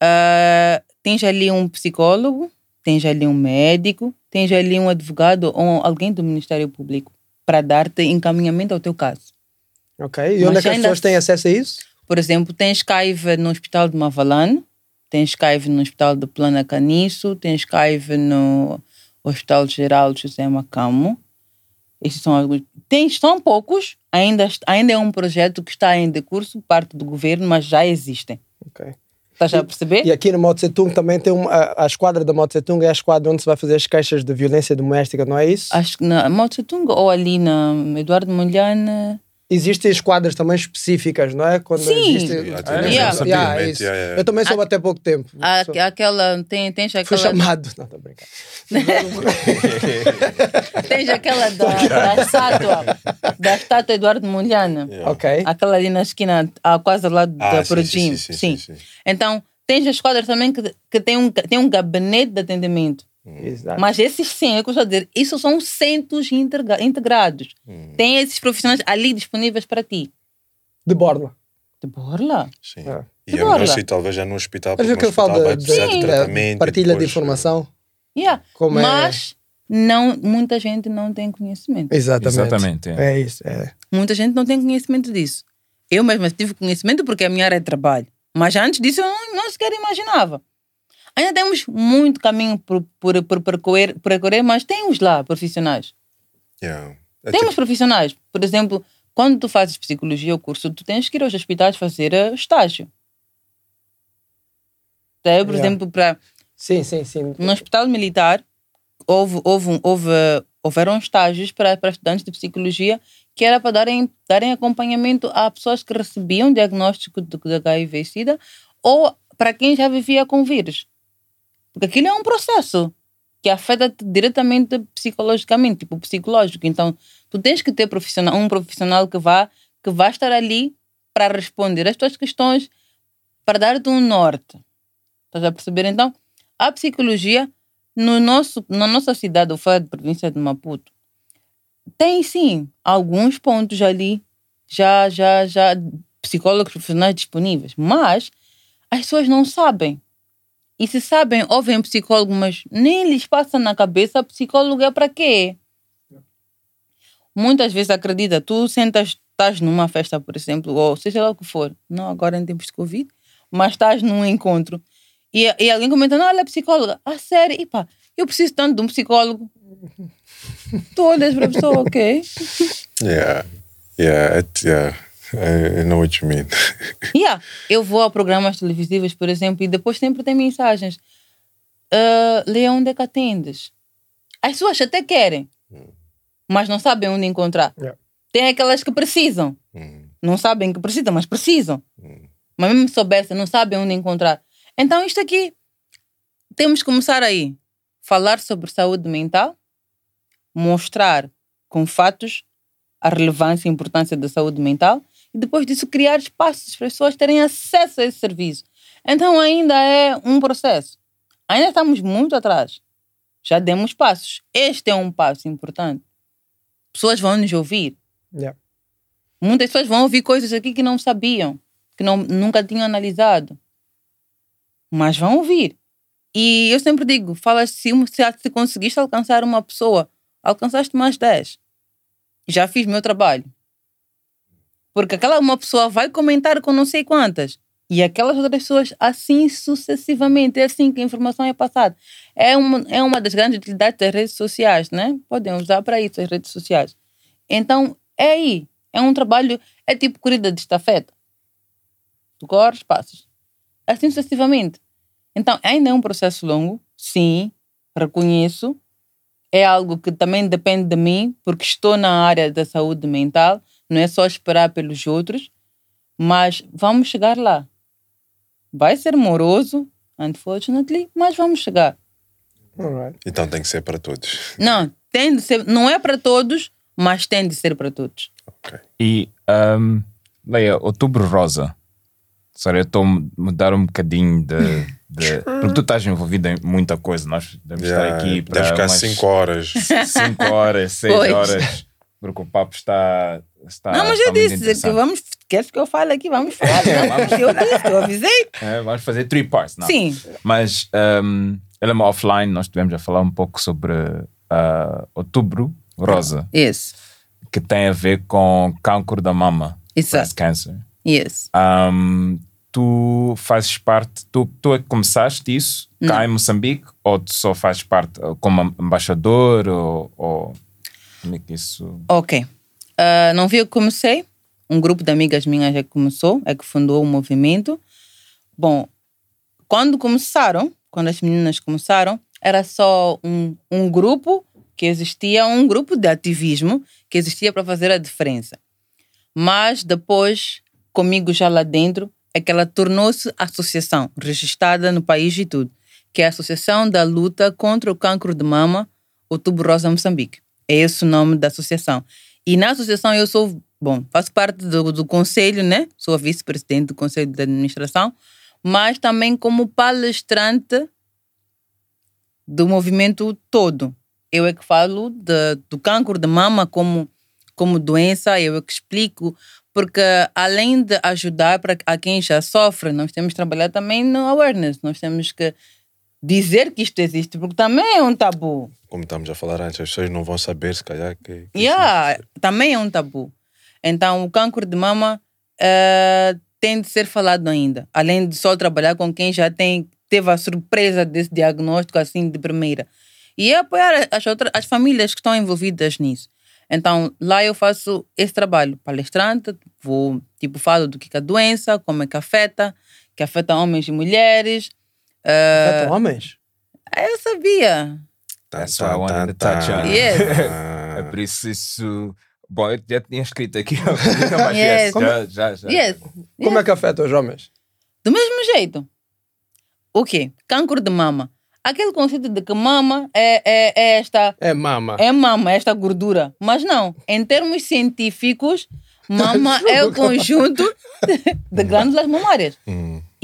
Ah, tens ali um psicólogo, tens ali um médico, tens ali um advogado ou alguém do Ministério Público para dar-te encaminhamento ao teu caso. Ok. E onde Mas é que as pessoas têm acesso a isso? Por exemplo, tens CAIV no Hospital de Mavalane, tens CAIV no Hospital de Plana Caniço, tens CAIV no Hospital Geral José Macamo. Esses são alguns. Tens, são poucos, ainda, ainda é um projeto que está em decurso, parte do governo, mas já existem. Ok. Estás a perceber? E aqui no Mao Tse Tung também tem uma, a, a esquadra da Mao Tse Tung é a esquadra onde se vai fazer as queixas de violência doméstica, não é isso? Acho que na Mao Tse Tung ou ali na Eduardo Mondlane. Existem esquadras também específicas, não é? Quando Sim. existe- Yeah, Yeah. Yeah, isso. Eu também soube até pouco tempo. Há Sou- aquela. Tem, tens Fui aquela. chamado. Não, estou a brincar. Tens aquela da, da estátua. Da estátua Eduardo Mondlane. Yeah. Ok. Aquela ali na esquina, ah, quase ao lado Ah, da sim, Prodim. sim, sim, sim, sim. Então, tens as quadras também que, que tem, um, tem um gabinete de atendimento. Exato. Mas esses sim, é o que eu estou a dizer, isso são centros integra- integrados. Tem esses profissionais ali disponíveis para ti. De borla. De borla. Sim. Ah. E é Agora. melhor se talvez já no hospital. Mas porque o que eu falo vai de, precisar de- de de tratamento. partilha de depois, informação. Yeah. Como é- Mas não, muita gente não tem conhecimento. Exatamente. Exatamente, é. É isso. É. Muita gente não tem conhecimento disso. Eu mesma tive conhecimento porque é a minha área de trabalho. Mas antes disso eu não, não sequer imaginava. Ainda temos muito caminho por, por, por percorrer, percorrer, mas temos lá profissionais. Yeah. É Temos tipo- profissionais. Por exemplo, quando tu fazes psicologia, o curso, tu tens que ir aos hospitais fazer eh, estágio. Daí, por Yeah. exemplo, para Sim, sim, sim. no hospital militar houve, houve, houve, houveram estágios para, para estudantes de psicologia que era para darem, darem acompanhamento a pessoas que recebiam diagnóstico de, de HIV e SIDA ou para quem já vivia com vírus. Porque aquilo é um processo que afeta-te diretamente psicologicamente, tipo psicológico. Então, tu tens que ter profissional, um profissional que vá, que vá estar ali para responder as tuas questões, para dar-te um norte. Estás a perceber? Então, a psicologia no nosso, na nossa cidade, ou fora da província de Maputo, tem sim alguns pontos ali, já, já, já, psicólogos profissionais disponíveis, mas as pessoas não sabem. E se sabem, ouvem psicólogo, mas nem lhes passa na cabeça psicólogo é para quê? Muitas vezes acredita, tu sentas, estás numa festa, por exemplo, ou seja lá o que for, não agora em tempos de Covid, mas estás num encontro e, e alguém comenta, não, ela é psicóloga. Ah, sério? E pá, eu preciso tanto de um psicólogo. tu olhas para a pessoa, ok. Yeah. Yeah. It, yeah. I, I know what you mean. Yeah, eu vou a programas televisivos, por exemplo, e depois sempre tem mensagens. Uh, Leia onde é que atendes. As pessoas até querem, mas não sabem onde encontrar. Yeah. Tem aquelas que precisam. Hum. Não sabem que precisam, mas precisam. Mas mesmo se soubessem, não sabem onde encontrar. Então, isto aqui, temos que começar aí. Falar sobre saúde mental, mostrar com fatos a relevância e a importância da saúde mental e depois disso criar espaços para as pessoas terem acesso a esse serviço. Então, ainda é um processo. Ainda estamos muito atrás. Já demos passos. Este é um passo importante. Pessoas vão nos ouvir. Yeah. Muitas pessoas vão ouvir coisas aqui que não sabiam, que não, nunca tinham analisado. Mas vão ouvir. E eu sempre digo, fala se, se, se conseguiste alcançar uma pessoa, alcançaste mais 10. Já fiz meu trabalho. Porque aquela uma pessoa vai comentar com não sei quantas. E aquelas outras pessoas, assim sucessivamente. É assim que a informação é passada. É uma, é uma das grandes utilidades das redes sociais, né? Podem usar para isso as redes sociais. Então, é aí. É um trabalho, é tipo corrida de estafeta. Tu corres, passas. Assim sucessivamente. Então, ainda é um processo longo, sim, reconheço. É algo que também depende de mim, porque estou na área da saúde mental. Não é só esperar pelos outros. Mas vamos chegar lá. Vai ser moroso, unfortunately, mas vamos chegar. Alright. Então tem que ser para todos. Não, tem de ser, não é para todos, mas tem de ser para todos. E, um, Leia, Outubro Rosa. Sorry, eu estou a mudar um bocadinho de, de- Porque tu estás envolvida em muita coisa. Nós devemos Yeah, estar aqui para. podemos ficar umas cinco horas. cinco horas, seis Pois. horas. Porque o papo está. está não, mas eu disse que interessante. vamos. Queres que eu fale aqui? Vamos falar. É, vamos. Eu disse, eu avisei. É, vamos fazer three parts, não? Sim. Mas um, ela é uma offline, nós tivemos a falar um pouco sobre ah, Outubro Rosa, Yes. que tem a ver com cancro da mama, Exato. cancer. Yes. Um, tu fazes parte, tu, tu é que começaste isso cá em Moçambique ou tu só fazes parte uh, como embaixador ou, ou como é que isso... Ok. Ah, não vi que comecei. Um grupo de amigas minhas é que começou, é que fundou o movimento. Bom, quando começaram, quando as meninas começaram, era só um, um grupo que existia, um grupo de ativismo que existia para fazer a diferença. Mas depois, comigo já lá dentro, é que ela tornou-se associação, registrada no país e tudo, que é a Associação da Luta contra o Cancro de Mama, Outubro Rosa Moçambique. É esse o nome da associação. E na associação eu sou, bom, faço parte do, do conselho, né? Sou a vice-presidente do conselho de administração, mas também como palestrante do movimento todo. Eu é que falo de- do cancro de mama como, como doença, eu é que explico, porque além de ajudar para a quem já sofre, nós temos que trabalhar também no awareness, nós temos que dizer que isto existe, porque também é um tabu. Como estamos a falar antes, as pessoas não vão saber, se calhar, que. que Yeah, também é um tabu. Então, o câncer de mama eh, tem de ser falado ainda. Além de só trabalhar com quem já tem, teve a surpresa desse diagnóstico assim de primeira. E é apoiar as, outras, as famílias que estão envolvidas nisso. Então, lá eu faço esse trabalho. Palestrante, vou, tipo, falo do que é a doença, como é que afeta, que afeta homens e mulheres. Afeta homens? eu sabia. That's why I wanted to touch on. Yes. É por isso isso... Bom, eu já tinha escrito aqui, mas Yes. yes, já, já, já. Yes. Como é que afeta os homens? Do mesmo jeito. O quê? Câncer de mama. Aquele conceito de que mama é, é, é esta. É mama. É mama, é esta gordura. Mas não. Em termos científicos, mama é o conjunto de glândulas mamárias.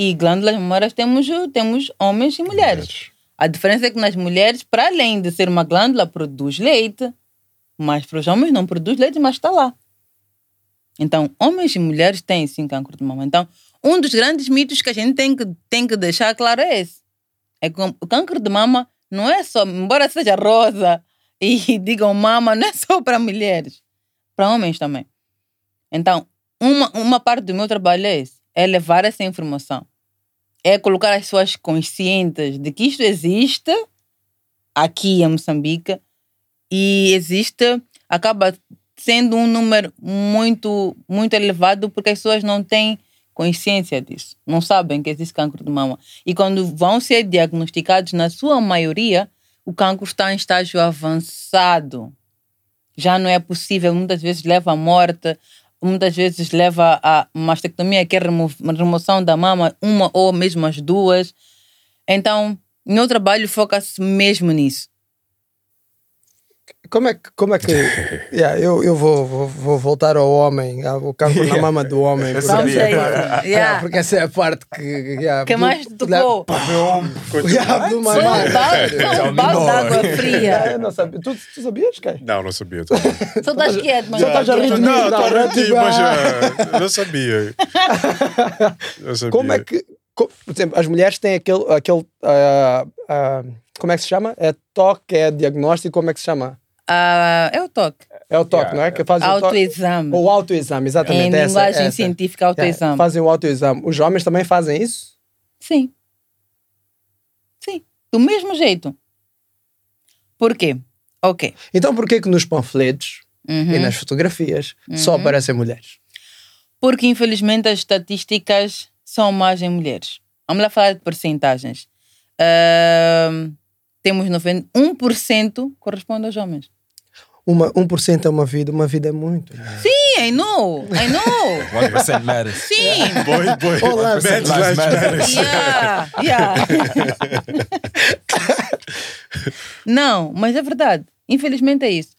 E glândulas mamárias temos, temos homens e mulheres. A diferença é que nas mulheres, para além de ser uma glândula, produz leite. Mas para os homens não produz leite, mas está lá. Então, homens e mulheres têm sim câncer de mama. Então, um dos grandes mitos que a gente tem que, tem que deixar claro é esse. É que o câncer de mama não é só, embora seja rosa e digam mama, não é só para mulheres, para homens também. Então, uma, uma parte do meu trabalho é esse, é levar essa informação. É colocar as pessoas conscientes de que isto existe aqui em Moçambique e existe, acaba sendo um número muito, muito elevado porque as pessoas não têm consciência disso, não sabem que existe câncer de mama. E quando vão ser diagnosticados, na sua maioria, o câncer está em estágio avançado. Já não é possível, muitas vezes leva à morte, muitas vezes leva a mastectomia, que é a remo- remoção da mama, uma ou mesmo as duas. Então, meu trabalho foca-se mesmo nisso. Como é que. Como é que yeah, eu eu vou, vou, vou voltar ao homem, ao cancro na mama do homem. porque Vamos essa é yeah, Yeah. porque essa é a parte que. Yeah, que mais te tocou? Yeah, do my Foi um balde, de água fria. Não sabia. Tu, tu sabias, Kai? Não, não sabia. Só estás quieto, mas Só estás a rir de mim, Não, estou a não, rir mas ah. ah, não sabia. Não sabia. Como é que. por exemplo, as mulheres têm aquele. aquele ah, ah, como é que se chama? É toque, é diagnóstico, como é que se chama? Ah, é o toque. É o toque, não é? Que fazem. Autoexame. O autoexame, exatamente. Em essa, linguagem essa. científica, autoexame. Yeah, fazem o autoexame. Os homens também fazem isso? Sim. Sim. Do mesmo jeito. Por quê? Ok. Então por que que nos panfletos Uhum. e nas fotografias só aparecem mulheres? Porque, infelizmente, as estatísticas são mais em mulheres. Vamos lá falar de porcentagens. Ahm, temos 90, 1% corresponde aos homens. Uma, 1% é uma vida, uma vida é muito. Sim, I know. I know. 1% matters. Sim. Boy, boy. Mad matter. lives matters. Yeah, yeah. não, mas é verdade. Infelizmente é isso.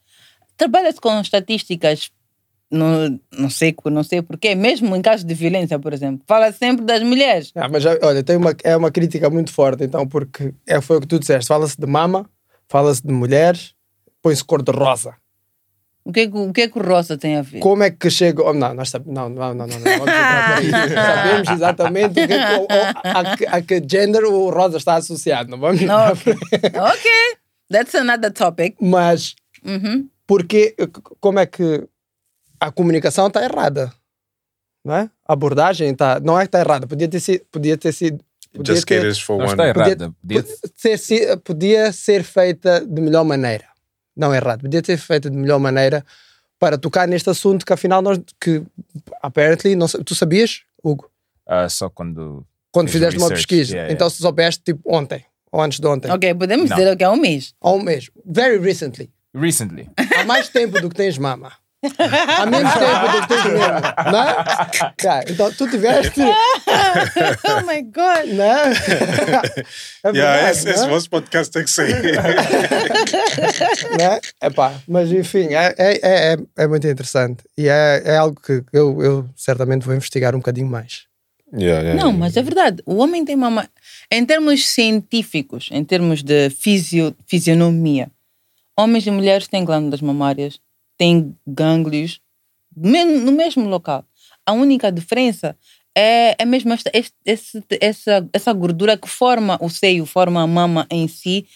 Trabalha-se com estatísticas, não, não sei, não sei porquê, mesmo em casos de violência, por exemplo. Fala sempre das mulheres. Ah, mas já- olha, tem uma, é uma crítica muito forte, então, porque é, foi o que tu disseste. Fala-se de mama, fala-se de mulheres, põe-se cor de rosa. O que, é que- o que é que o Rosa tem a ver? Como é que chega. oh, não, nós sabemos. Não, não, não, não, não. Sabemos exatamente o que é que, a, que- a que gender o rosa está associado. Não vamos aí. ok, that's another topic. Mas Uhum. porque como é que a comunicação está errada? Não é? A abordagem está. Não é que está errada, podia ter sido. Podia ter sido podia Just ter- for Não one. está Podia- errada. Podia- ser, se- podia ser feita de melhor maneira. Não é errado. Podia ser feita de melhor maneira para tocar neste assunto que afinal nós que apparently não, tu sabias, Hugo, Ah, só quando. quando Fiz fizeste uma research, pesquisa. yeah, Então se soubeste tipo ontem ou antes de ontem. Ok, podemos Não. dizer que é um mês. Há um mês. Very recently. Recently. Há mais tempo do que tens mama. Há menos tempo do que tens mesmo. Não é? Yeah, então tu tiveste. oh my God. Não é? É Yeah, verdade, esse, não é? esse vosso podcast tem que sair. né? Epá, mas enfim, é, é, é, é muito interessante e é, é algo que eu, eu certamente vou investigar um bocadinho mais. Yeah, yeah, Não, yeah. mas é verdade. O homem tem mama. Em termos científicos, em termos de fisio, fisionomia, homens e mulheres têm glândulas mamárias, têm gânglios no mesmo local. A única diferença é, é mesmo esta, este- essa, essa gordura que forma o seio, forma a mama em si,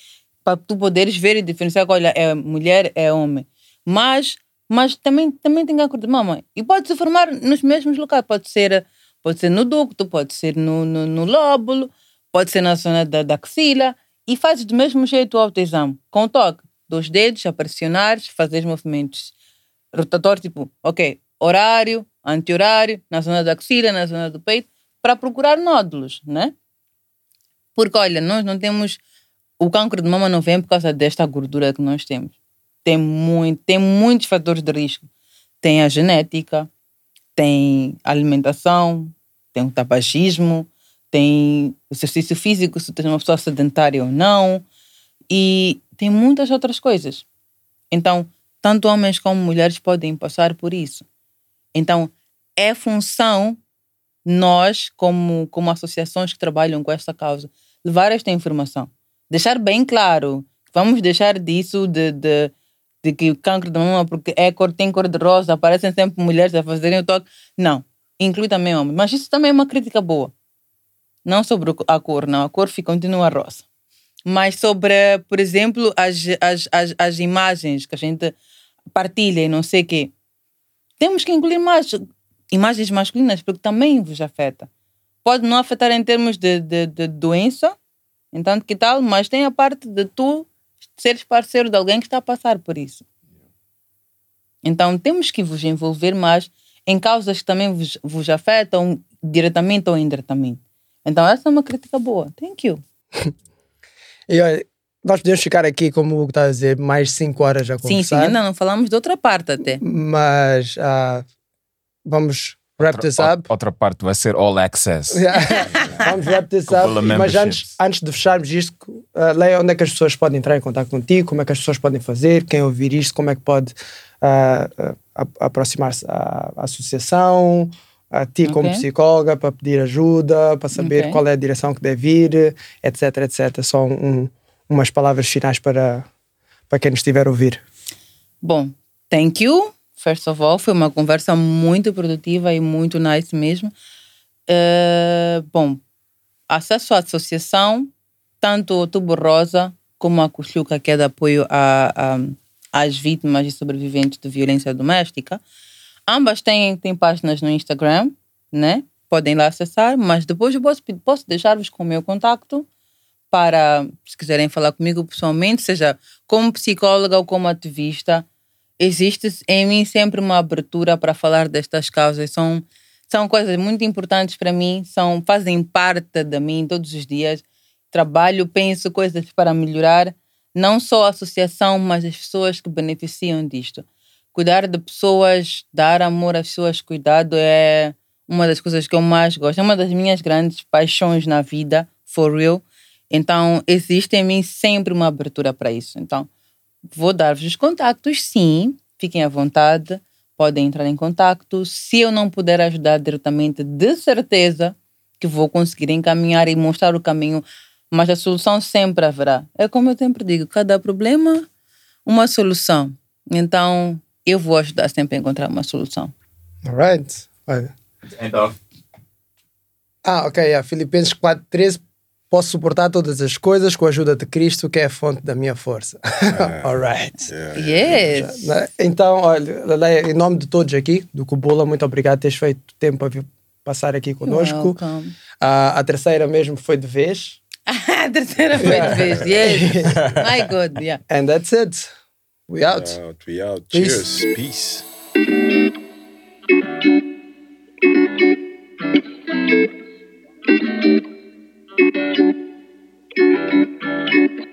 para tu poderes ver e diferenciar que, olha, é mulher, é homem. Mas, mas também, também tem cancro de mama. E pode se formar nos mesmos locais. Pode ser, pode ser no ducto, pode ser no, no, no lóbulo, pode ser na zona da, da axila. E fazes do mesmo jeito o autoexame. Com toque dos dedos, a pressionares, movimentos rotatórios, tipo, ok, horário, anti-horário, na zona da axila, na zona do peito, para procurar nódulos, né? Porque, olha, nós não temos. O câncer de mama não vem por causa desta gordura que nós temos. Tem, muito, tem muitos fatores de risco. Tem a genética, tem alimentação, tem o tabagismo, tem o exercício físico, se tu és uma pessoa sedentária ou não, e tem muitas outras coisas. Então, tanto homens como mulheres podem passar por isso. Então, é função nós, como, como associações que trabalham com esta causa, levar esta informação. Deixar bem claro, vamos deixar disso de, de, de que o câncer da mama, porque é cor, tem cor de rosa, aparecem sempre mulheres a fazerem o toque. Não, inclui também homens. Mas isso também é uma crítica boa. Não sobre a cor, não. A cor fica, continua rosa. Mas sobre, por exemplo, as, as, as, as imagens que a gente partilha e não sei o quê. Temos que incluir mais imagens masculinas, porque também vos afeta. Pode não afetar em termos de, de, de doença, então que tal, mas tem a parte de tu seres parceiro de alguém que está a passar por isso. Então temos que vos envolver mais em causas que também vos, vos afetam diretamente ou indiretamente. Então essa é uma crítica boa. Thank you. E olha, nós podemos ficar aqui, como o Hugo está a dizer, mais 5 horas a Sim, sim, conversar. ainda não falamos de outra parte até. Mas ah, vamos wrap this Outra- up. Outra parte vai ser all access. vamos wrap this up. Mas antes, antes de fecharmos isto, uh, Leia, onde é que as pessoas podem entrar em contato contigo? Como é que as pessoas podem fazer? Quem ouvir isto, como é que pode a- aproximar-se à, à associação? A ti como Ok. psicóloga para pedir ajuda, para saber Ok. qual é a direção que deve ir, etc, etc. Só um- umas palavras finais para, para quem nos estiver a ouvir. Bom, thank you. First of all, foi uma conversa muito produtiva e muito nice mesmo. Eh, bom, acesso à associação, tanto o Tubo Rosa como a Cuxuca, que é de apoio a, a- às vítimas e sobreviventes de violência doméstica. Ambas têm, têm páginas no Instagram, né? Podem lá acessar, mas depois eu posso, posso deixar-vos com o meu contacto para, se quiserem falar comigo pessoalmente, seja como psicóloga ou como ativista, existe em mim sempre uma abertura para falar destas causas. São, são coisas muito importantes para mim, são, fazem parte de mim todos os dias. Trabalho, penso coisas para melhorar, não só a associação, mas as pessoas que beneficiam disto. cuidar de pessoas, dar amor às pessoas, cuidado é uma das coisas que eu mais gosto. É uma das minhas grandes paixões na vida, for real. Então, existe em mim sempre uma abertura para isso. Então, vou dar-vos os contactos, sim. Fiquem à vontade. Podem entrar em contato. Se eu não puder ajudar diretamente, de certeza que vou conseguir encaminhar e mostrar o caminho. Mas a solução sempre haverá. É como eu sempre digo: cada problema, uma solução. Então, eu vou ajudar sempre a encontrar uma solução. Alright. Olha. Então, Ah, ok. Yeah. Filipenses 4.13 Posso suportar todas as coisas com a ajuda de Cristo, que é a fonte da minha força. É. All Alright. Yeah. É, é, yes. Né? Então, olha, em nome de todos aqui, do Cubula, muito obrigado por teres feito tempo a vir passar aqui conosco. Uh, a terceira mesmo foi de vez. a terceira foi de vez, yes. My God, yeah. And that's it. We out. We out, we out. Cheers. Peace. Peace. Thank you.